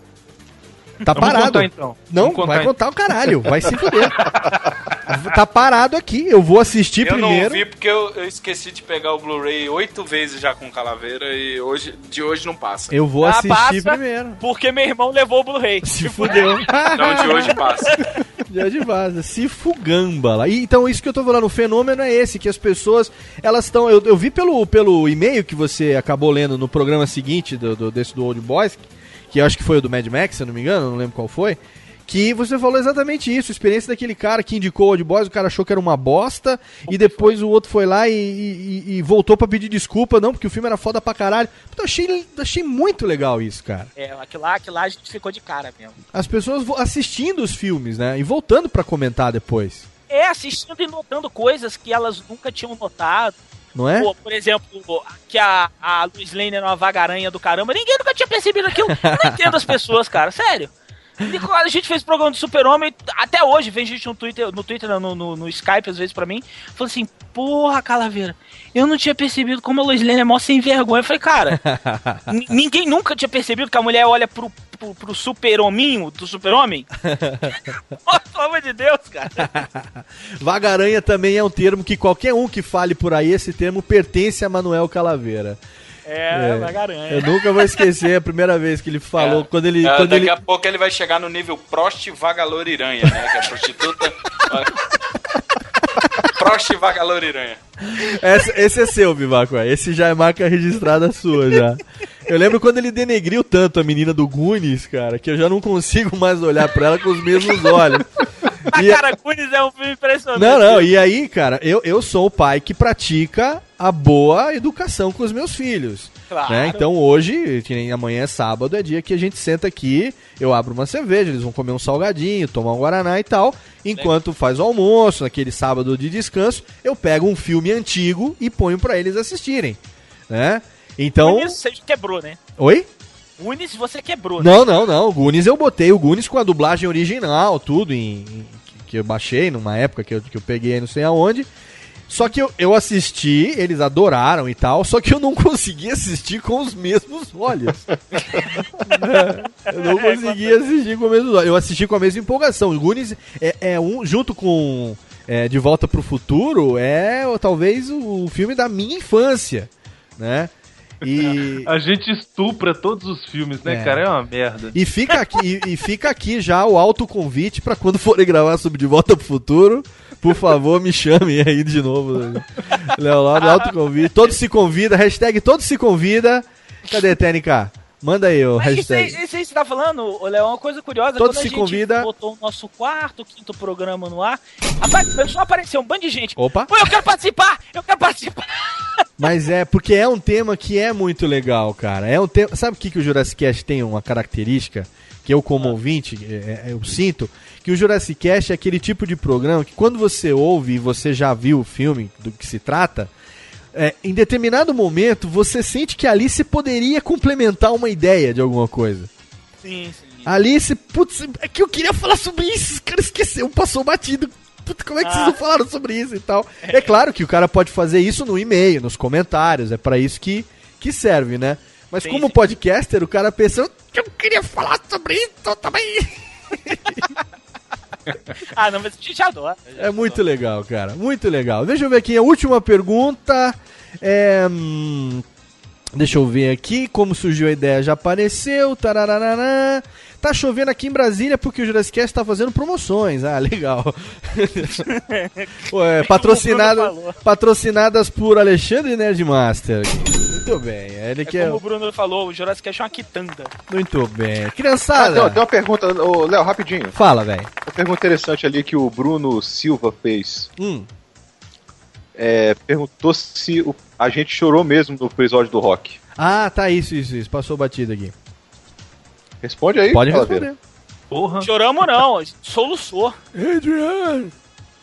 Tá Vamos parado. contar, então. Não, Vamos vai contar o caralho, vai se fuder. tá parado aqui, eu vou assistir Eu primeiro. não vi porque eu, eu esqueci de pegar o Blu-ray oito vezes já com Calaveira e hoje, de hoje não passa. Eu vou Ah, assistir primeiro. Porque meu irmão levou o Blu-ray. Se fudeu. Então de hoje passa. Já de vaza, se fugamba lá. E, então, isso que eu tô falando, o fenômeno é esse, que as pessoas, elas estão. Eu, eu vi pelo, pelo e-mail que você acabou lendo no programa seguinte do, do- desse do Old Boys, que eu acho que foi o do Mad Max, se eu não me engano, não lembro qual foi. Que você falou exatamente isso, a experiência daquele cara que indicou o Old Boys, o cara achou que era uma bosta, e depois o outro foi lá e, e- e- voltou pra pedir desculpa, não, porque o filme era foda pra caralho. Então, eu achei, achei muito legal isso, cara. É, aquilo lá, aquilo lá a gente ficou de cara mesmo. As pessoas assistindo os filmes, né, e voltando pra comentar depois, É, assistindo e notando coisas que elas nunca tinham notado. Não é? Pô, por exemplo, que a, a Luiz Lane era uma vagaranha do caramba. Ninguém nunca tinha percebido aquilo. Eu não entendo as pessoas, cara. Sério. A gente fez programa do Super-Homem, até hoje vem gente no Twitter, no Twitter, no, no, no Skype, às vezes, pra mim, falando assim, porra, Calaveira, eu não tinha percebido como a Lois Lane é mó sem vergonha. Eu falei, cara, ninguém nunca tinha percebido que a mulher olha pro, pro, pro super-hominho do super-homem? Pelo amor de Deus, cara. Vagaranha também é um termo que qualquer um que fale por aí, esse termo pertence a Manuel Calaveira. É, vagaranha. Eu nunca vou esquecer a primeira vez que ele falou, quando ele... É, quando daqui ele... a pouco ele vai chegar no nível Prost Vagaloriranha, né? Que é a prostituta. Prost Vagaloriranha. Esse, esse é seu, Vivaco, é. esse já é marca registrada sua, já. Eu lembro quando ele denegriu tanto a menina do Goonies, cara, que eu já não consigo mais olhar pra ela com os mesmos olhos. A E- cara, Goonies é um filme impressionante. Não, não, e aí, cara, eu, eu sou o pai que pratica a boa educação com os meus filhos. Claro. né? Então hoje, que nem amanhã é sábado, é dia que a gente senta aqui, eu abro uma cerveja, eles vão comer um salgadinho, tomar um guaraná e tal. Enquanto faz o almoço, naquele sábado de descanso, eu pego um filme antigo e ponho pra eles assistirem, né? Então, Goonies você quebrou, né? oi? Goonies você quebrou, né? Não, não, não. O Goonies eu botei o Goonies com a dublagem original, tudo em, em- que eu baixei numa época que eu, que eu peguei não sei aonde. Só que eu, eu assisti, eles adoraram e tal, só que eu não consegui assistir com os mesmos olhos. eu não consegui assistir com os mesmos olhos. Eu assisti com a mesma empolgação. O Goonies é, é um, junto com é, De Volta pro Futuro, é talvez o filme da minha infância, né? E... A gente estupra todos os filmes, né, É. cara? É uma merda. E fica aqui, e, e fica aqui já o autoconvite pra quando forem gravar sobre De Volta pro Futuro, por favor, me chamem aí de novo. Léo Lopes, autoconvite. Todos se convida, hashtag todos se convida. Cadê, TNK? Manda aí o Mas isso hashtag. aí, isso aí que você tá falando, Léo, é uma coisa curiosa. A se convida. botou o nosso quarto, quinto programa no ar, rapaz, começou a aparecer um bando de gente. Opa. Pô, eu quero participar! Eu quero participar! Mas é, porque é um tema que é muito legal, cara. É um tema. Sabe o que, que o Jurassic Cast tem uma característica? Que eu, como ouvinte, é, é, eu sinto que o Jurassic Cast é aquele tipo de programa que quando você ouve e você já viu o filme do que se trata, é, em determinado momento você sente que a Alice poderia complementar uma ideia de alguma coisa. Sim, sim. Alice, putz, é que eu queria falar sobre isso, o cara esqueceu, passou batido. Puta, como é que vocês Ah. não falaram sobre isso e tal? É claro que o cara pode fazer isso no e-mail, nos comentários, é pra isso que, que serve, né? Mas Sim, como podcaster, o cara pensou que eu queria falar sobre isso também. Ah, não, mas a gente adora. É muito legal, cara. Muito legal. Deixa eu ver aqui a última pergunta. É, hum, deixa eu ver aqui como surgiu a ideia. Já apareceu. Tarararará. Tá chovendo aqui em Brasília porque o Jurassic Cast tá fazendo promoções. Ah, legal. Ué, falou. patrocinadas por Alexandre Nerdmaster. Muito bem. Ele É que é. como o Bruno falou, o Jurassic Cast é uma quitanda. Muito bem. Ah, Criançada. tem, tem uma pergunta, ô, Léo, rapidinho. Fala, velho. Uma pergunta interessante ali que o Bruno Silva fez. Hum. É, perguntou se o- a gente chorou mesmo no episódio do rock. Ah, tá. Isso, isso, isso. Passou batido aqui. Responde aí, Pode responder. Porra. Choramos não, a gente soluçou. Adriano.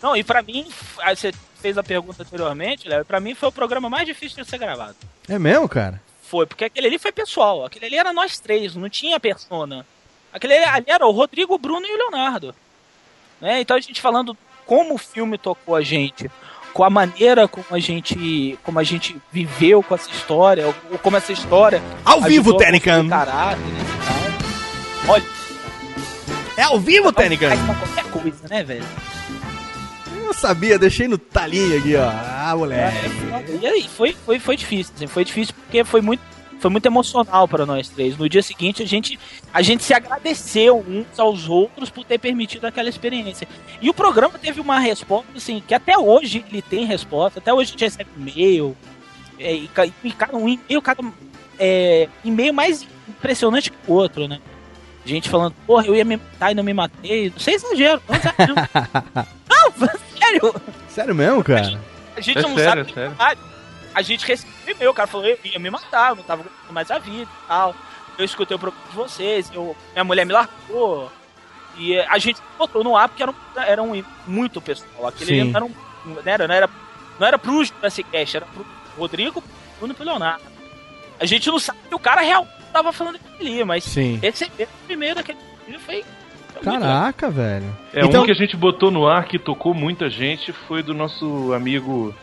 Não, e pra mim, você fez a pergunta anteriormente, Léo, pra mim foi o programa mais difícil de ser gravado. É mesmo, cara? Foi, porque aquele ali foi pessoal, aquele ali era nós três, não tinha persona. Aquele ali era o Rodrigo, o Bruno e o Leonardo. Né? Então a gente falando como o filme tocou a gente, com a maneira como a gente, como a gente viveu com essa história, ou como essa história Ao vivo, a construir Tênica. caráter tal. Olha, É ao vivo, Tênica? qualquer coisa, né, velho? Eu sabia, deixei no talinho aqui, ó. Ah, moleque. E aí, foi, foi, foi difícil, assim, foi difícil porque foi muito, foi muito emocional para nós três. No dia seguinte, a gente, a gente se agradeceu uns aos outros por ter permitido aquela experiência. E o programa teve uma resposta, assim, que até hoje ele tem resposta, até hoje a gente recebe e-mail, é, e, e cada um e-mail, cada é, e-mail mais impressionante que o outro, né? Gente falando, porra, eu ia me matar e não me matei. Não sei exagero, não exagero. não, sério. Sério mesmo, cara? A gente É não sério, sabe é sério. A gente recebeu e-mail, o cara falou, eu ia me matar, eu não tava aguentando mais a vida e tal. Eu escutei o programa de vocês, eu, minha mulher me largou. E a gente botou no ar porque era um, era um muito pessoal. Aquele Sim. não era, um, não, era, não, era, não era pro Jurassic Cast, era pro Rodrigo, pro Bruno e pro Leonardo. A gente não sabe que o cara real tava falando ali, mas Sim. receber o e-mail daquele dia foi. Caraca, velho. É, Então- um que a gente botou no ar que tocou muita gente foi do nosso amigo.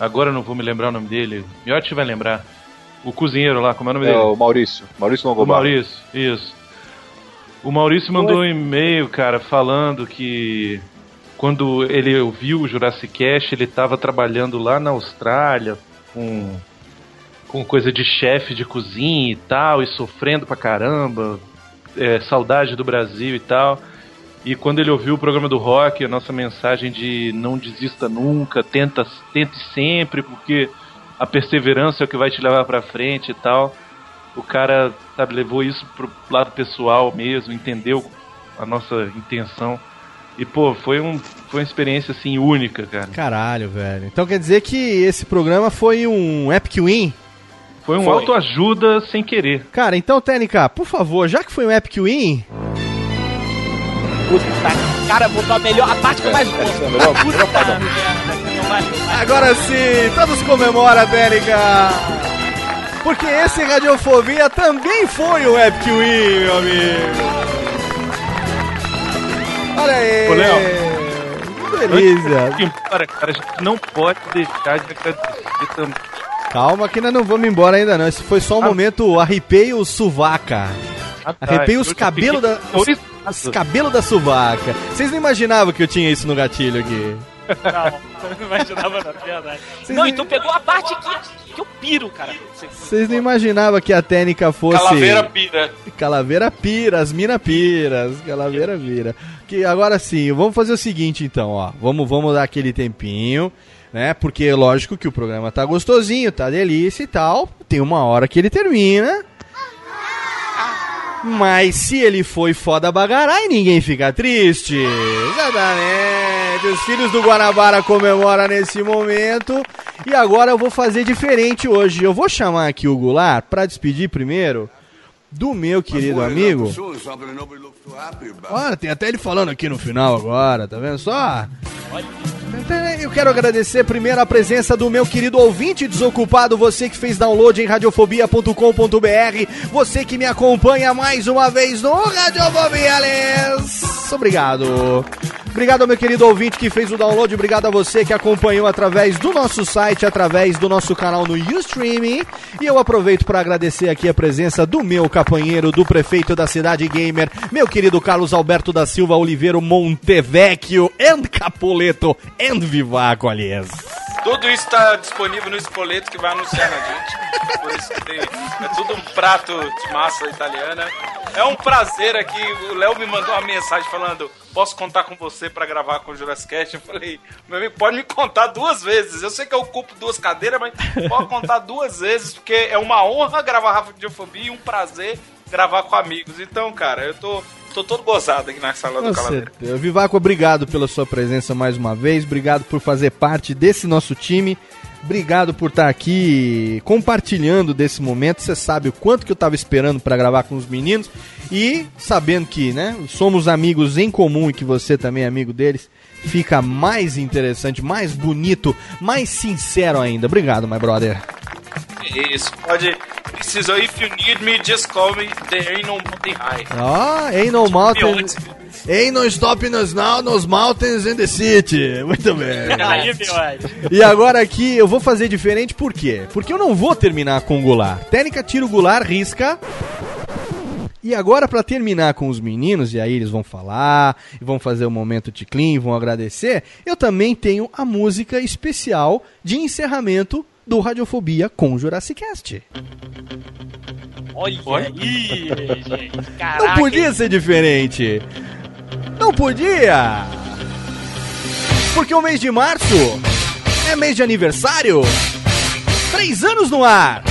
Agora eu não vou me lembrar o nome dele. Miotti vai lembrar. O cozinheiro lá, como é o nome É dele? o Maurício. Maurício O Longobardo. Maurício, isso. O Maurício mandou um e-mail, cara, falando que quando ele ouviu o Jurassic Cast, ele estava trabalhando lá na Austrália com, com coisa de chefe de cozinha e tal, e sofrendo pra caramba, é, saudade do Brasil e tal. E quando ele ouviu o programa do rock, a nossa mensagem de não desista nunca, tenta, tente sempre, porque a perseverança é o que vai te levar pra frente e tal. O cara, sabe, levou isso pro lado pessoal mesmo, entendeu a nossa intenção. E, pô, foi, um, foi uma experiência, assim, única, cara. Caralho, velho. Então quer dizer que esse programa foi um Epic Win? Foi um Foi. autoajuda sem querer. Cara, então, TNK, por favor, já que foi um Epic Win, Puta, cara, botou a melhor, a parte que eu mais gosto. É a melhor- Puta melhor parte. merda, que não vai- não vai- agora sim, todos comemoram, TNK! Porque esse Radiofobia também foi um Epic Win, meu amigo! Olha aí! Ô, Léo. Que delícia! E, Cara, cara, a gente não pode deixar de agradecer também. Calma que nós não vamos embora ainda não. Esse foi só um Ah. momento arrepeio suvaca. Ah, tá, Arrepei os cabelos da. dois- Os cabelos da suvaca. Vocês não imaginavam que eu tinha isso no gatilho aqui? Não, não imaginava não, verdade. Vocês Não, então pegou a parte que, que eu piro, cara. Você- Vocês não imaginavam que a técnica fosse. Calaveira pira. Calaveira pira, as mina piras, calaveira pira. Que agora sim, vamos fazer o seguinte então, ó. Vamos, vamos dar aquele tempinho, né? Porque lógico que o programa tá gostosinho, tá delícia e tal. Tem uma hora que ele termina. Mas se ele foi foda bagarai, ninguém fica triste. Exatamente. Os filhos do Guanabara comemoram nesse momento. E agora eu vou fazer diferente hoje. Eu vou chamar aqui o Goulart pra despedir primeiro do meu querido amigo. Olha, tem até ele falando aqui no final agora, tá vendo só? Eu quero agradecer primeiro a presença do meu querido ouvinte desocupado, você que fez download em radiofobia.com.br, você que me acompanha mais uma vez no Radiofobia, Les. Obrigado. Obrigado ao meu querido ouvinte que fez o download, obrigado a você que acompanhou através do nosso site, através do nosso canal no Ustream. E eu aproveito para agradecer aqui a presença do meu companheiro, do prefeito da cidade gamer, meu querido Carlos Alberto da Silva Oliveiro Montevecchio and Capoleto and Vivaco, aliás. Tudo isso tá disponível no Espoleto que vai anunciar na gente. Por isso que tem, é tudo um prato de massa italiana. É um prazer aqui. O Léo me mandou uma mensagem falando: Posso contar com você pra gravar com o Jurassic? Eu falei: Meu amigo, pode me contar duas vezes. Eu sei que eu ocupo duas cadeiras, mas pode contar duas vezes, porque é uma honra gravar Radiofobia e um prazer gravar com amigos. Então, cara, eu tô, tô todo gozado aqui na sala do Com Calaveira. certeza. Vivaco, obrigado pela sua presença mais uma vez. Obrigado por fazer parte desse nosso time. Obrigado por estar aqui compartilhando desse momento. Você sabe o quanto que eu estava esperando para gravar com os meninos. E sabendo que, né, somos amigos em comum e que você também é amigo deles, fica mais interessante, mais bonito, mais sincero ainda. Obrigado, my brother. Isso, pode. Precisou, if you need me, just call me. There ain't no mountain high. Ó, ain't no mountains. Ain't no stopping us now, nos mountains in the city. Muito bem. E agora aqui eu vou fazer diferente, por quê? Porque eu não vou terminar com o Goulart. Técnica tira o Goulart, risca. E agora, pra terminar com os meninos, e aí eles vão falar, e vão fazer o momento ticlin, vão agradecer, eu também tenho a música especial de encerramento do Radiofobia com o Jurassic Cast. Olha aí, gente. Não Caraca. podia ser diferente. Não podia. Porque o mês de março é mês de aniversário. Três anos no ar.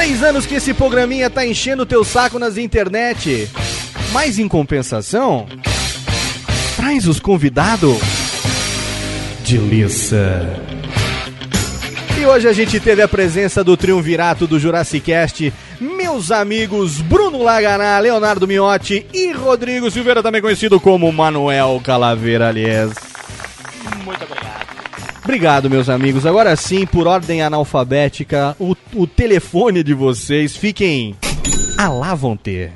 Três anos que esse programinha tá enchendo o teu saco nas internet. Mas em compensação, traz os convidados de liça. E hoje a gente teve a presença do triunvirato do Jurassic Cast, meus amigos Bruno Laganá, Leonardo Miotti e Rodrigo Silveira, também conhecido como Manuel Calaveira, aliás. Muito obrigado. Obrigado, meus amigos. Agora sim, por ordem analfabética, o, o telefone de vocês, fiquem a lá vão ter.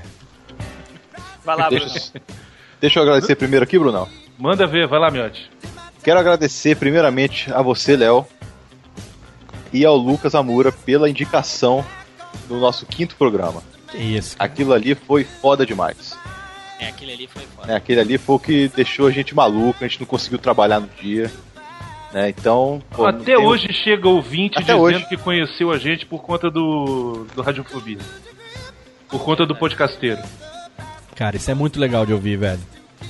Vai lá, Bruno. Deixa, deixa eu agradecer primeiro aqui, Brunão. Manda ver, vai lá, Miotti. Quero agradecer primeiramente a você, Léo, e ao Lucas Amura pela indicação do nosso quinto programa. Que isso. Aquilo ali foi foda demais. É, aquele ali foi foda. né? Aquele ali foi o que deixou a gente maluco, a gente não conseguiu trabalhar no dia. Né? Então. pô, Até tem- hoje chega ouvinte Até dizendo hoje. que conheceu a gente por conta do, do Radiofobia. Por conta do podcasteiro. Cara, isso é muito legal de ouvir, velho.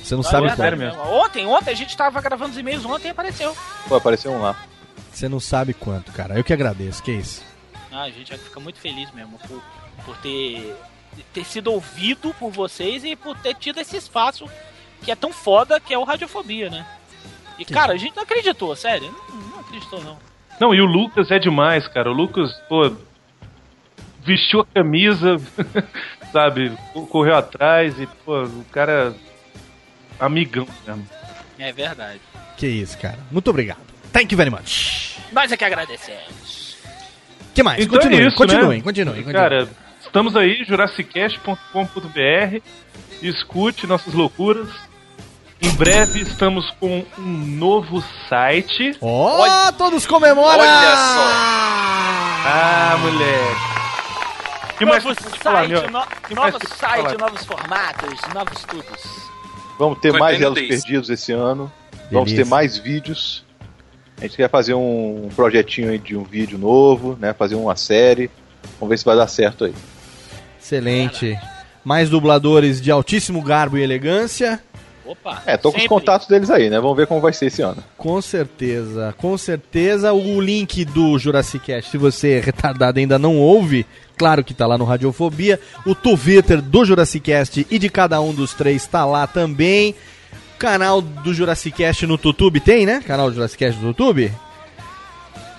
Você não Não, sabe é quanto. verdade mesmo. Ontem, ontem a gente tava gravando os e-mails ontem e apareceu. Pô, apareceu um lá. Você não sabe quanto, cara. Eu que agradeço, que isso. Ah, a gente fica muito feliz mesmo por, por ter, ter sido ouvido por vocês e por ter tido esse espaço que é tão foda que é o Radiofobia, né? E cara, a gente não acreditou, sério. Não, não acreditou, não. Não, e o Lucas é demais, cara. O Lucas, pô, vestiu a camisa, sabe? Correu atrás e, pô, o cara. Amigão mesmo. É verdade. Que isso, cara. Muito obrigado. Thank you very much. Nós é que agradecemos. que mais? Então continuem, é isso, continuem, né? continuem, continuem. Cara, estamos aí, jurassicast.com.br. Escute nossas loucuras. Em breve estamos com um novo site. Ó, todos comemoram! Olha só. Ah, moleque. Que mais novo falar, site, meu? no- Que mais novo site, falar? novos formatos, novos tudos. Vamos ter Foi mais elos perdidos esse ano. Vamos Delícia. ter mais vídeos. A gente quer fazer um projetinho aí de um vídeo novo, né? Fazer uma série. Vamos ver se vai dar certo aí. Excelente. Mais dubladores de altíssimo garbo e elegância. Opa. É, tô com os sempre. contatos deles aí, né? Vamos ver como vai ser esse ano. Com certeza, com certeza. O link do Jurassic Cast, se você é retardado e ainda não ouve, claro que tá lá no Radiofobia. O Twitter do Jurassic Cast e de cada um dos três tá lá também. Canal do Jurassic Cast no YouTube tem, né? Canal do Jurassic Cast no YouTube?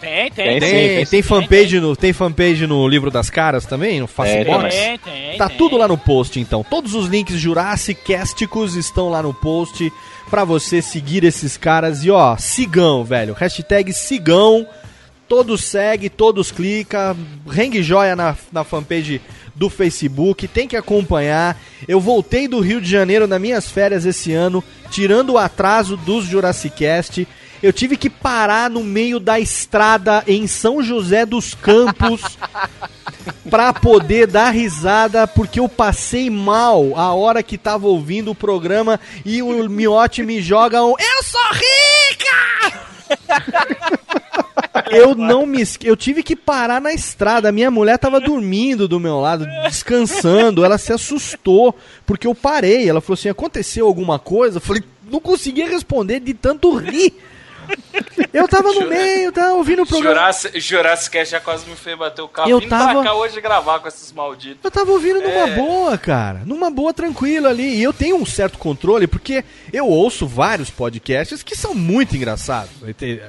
Tem, tem, Tem, tem, fanpage no, tem fanpage no livro das caras também, no Facebook? Tem, tem, Tá tem. tudo lá no post, então. Todos os links Jurassicásticos estão lá no post pra você seguir esses caras. E ó, sigam, velho. Hashtag sigam. Todos segue, todos clica. Rengue joia na, na fanpage do Facebook. Tem que acompanhar. Eu voltei do Rio de Janeiro nas minhas férias esse ano, tirando o atraso dos Jurassicast. Eu tive que parar no meio da estrada em São José dos Campos pra poder dar risada, porque eu passei mal a hora que tava ouvindo o programa e o Miotti me joga um Eu sou rica! Eu não me. Eu tive que parar na estrada. Minha mulher tava dormindo do meu lado, descansando. Ela se assustou porque eu parei. Ela falou assim: aconteceu alguma coisa? Eu falei, não conseguia responder de tanto rir. Eu tava no meio, tava ouvindo o programa. Jurassic, Jurassic Cast já quase me fez bater o carro. Eu Vim tava- pra cá hoje gravar com esses malditos. Eu tava ouvindo numa É. boa, cara. Numa boa, tranquilo ali. E eu tenho um certo controle, porque eu ouço vários podcasts que são muito engraçados. E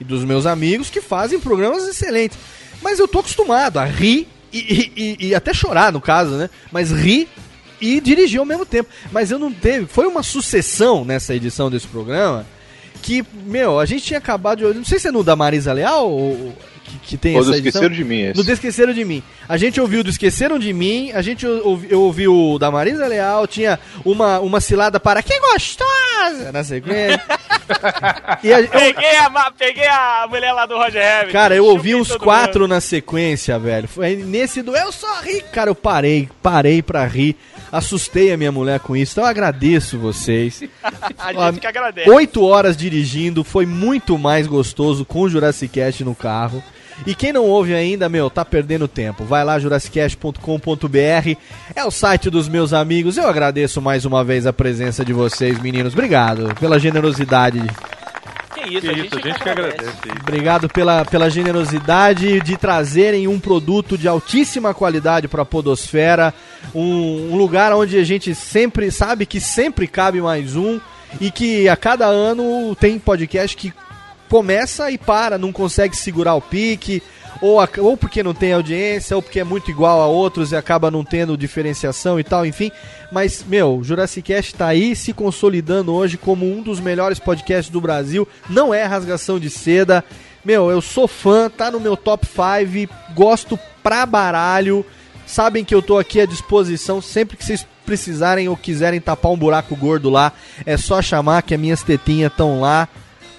E dos meus amigos que fazem programas excelentes. Mas eu tô acostumado a rir e, e- e- e até chorar, no caso, né? Mas rir e dirigir ao mesmo tempo. Mas eu não teve. Foi uma sucessão nessa edição desse programa. Que, meu, a gente tinha acabado de. Não sei se é no da Marisa Leal ou. Que, que tem Ou do. Esqueceram de Mim, esse. No do Esqueceram de Mim. A gente ouviu do Esqueceram de Mim, a gente ouvi, eu ouvi o da Marisa Leal, tinha uma, uma cilada para Que gostosa! Na sequência. E a- eu- Peguei a, peguei a mulher lá do Roger Rabbit. cara, eu ouvi uns quatro na sequência, velho. Foi nesse do Eu Só Ri. Cara, eu parei, parei pra rir. Assustei a minha mulher com isso. Então eu agradeço vocês. A gente que agradece. Oito horas dirigindo, foi muito mais gostoso com o Jurassic Cast no carro. E quem não ouve ainda, meu, tá perdendo tempo. Vai lá, jurassicast.com.br. É o site dos meus amigos. Eu agradeço mais uma vez a presença de vocês, meninos. Obrigado pela generosidade. Que isso, Que a isso, gente, a gente que agradece. Obrigado pela, pela generosidade de trazerem um produto de altíssima qualidade para a Podosfera. Um, um lugar onde a gente sempre sabe que sempre cabe mais um. E que a cada ano tem podcast que começa e para, não consegue segurar o pique. Ou, a- ou porque não tem audiência, ou porque é muito igual a outros e acaba não tendo diferenciação e tal, enfim. Mas, meu, Jurassic Cast tá aí se consolidando hoje como um dos melhores podcasts do Brasil. Não é rasgação de seda. Meu, eu sou fã, tá no meu top 5, gosto pra baralho. Sabem que eu tô aqui à disposição sempre que vocês precisarem ou quiserem tapar um buraco gordo lá. É só chamar que as minhas tetinhas estão lá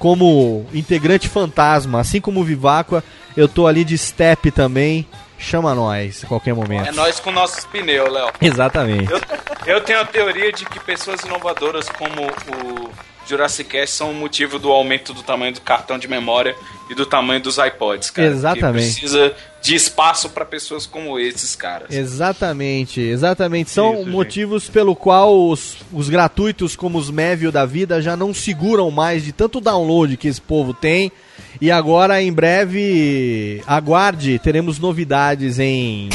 como integrante fantasma, assim como o Viváqua, eu tô ali de step também. Chama nós a qualquer momento. É nós com nossos pneus, Léo. Exatamente. Eu, eu tenho a teoria de que pessoas inovadoras como o Jurassic Cast são o motivo do aumento do tamanho do cartão de memória e do tamanho dos iPods, cara. Exatamente. Que precisa de espaço pra pessoas como esses, caras. Exatamente, exatamente. São Isso, motivos pelo qual os, os gratuitos como os Mévio da vida já não seguram mais de tanto download que esse povo tem. E agora, em breve, aguarde, teremos novidades em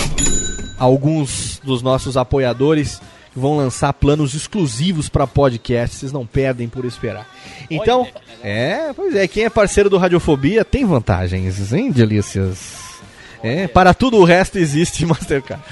alguns dos nossos apoiadores que vão lançar planos exclusivos para podcast. Vocês não perdem por esperar. Então, é, pois é, quem é parceiro do Radiofobia tem vantagens, hein, delícias? É, para tudo o resto existe Mastercard.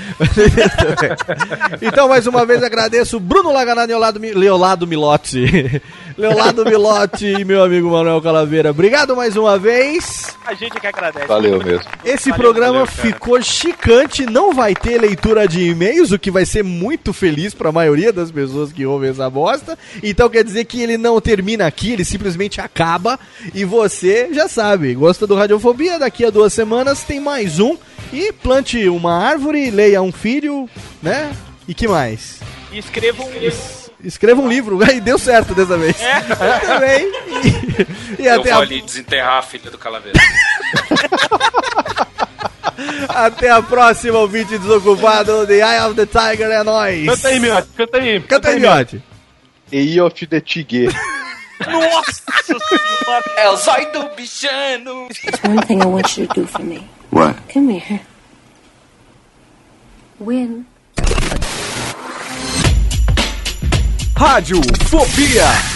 então, mais uma vez agradeço Bruno Laganado e Leolado, Leolado Milotti. Leolado Milotti e meu amigo Manuel Calaveira. Obrigado mais uma vez. A gente que agradece. Valeu mesmo. Esse Valeu, programa valeu, ficou chicante, não vai ter leitura de e-mails, o que vai ser muito feliz para a maioria das pessoas que ouvem essa bosta. Então quer dizer que ele não termina aqui, ele simplesmente acaba. E você já sabe, gosta do Radiofobia? Daqui a duas semanas tem mais um. E plante uma árvore, leia um filho, né? E que mais? E escreva um livro. Escreva um livro, e deu certo dessa vez. É. Muito bem. E, e eu até vou a ali desenterrar a filha do Calaveira. Até a próxima, ouvinte desocupado. The Eye of the Tiger é nóis. Canta aí, Miotti, canta aí. Canta aí, Miotti. Eye of the Tigre. Nossa senhora! É o zóio do bichano. There's one thing I want you to do for me. What? Come here. Win. Rádio Fobia.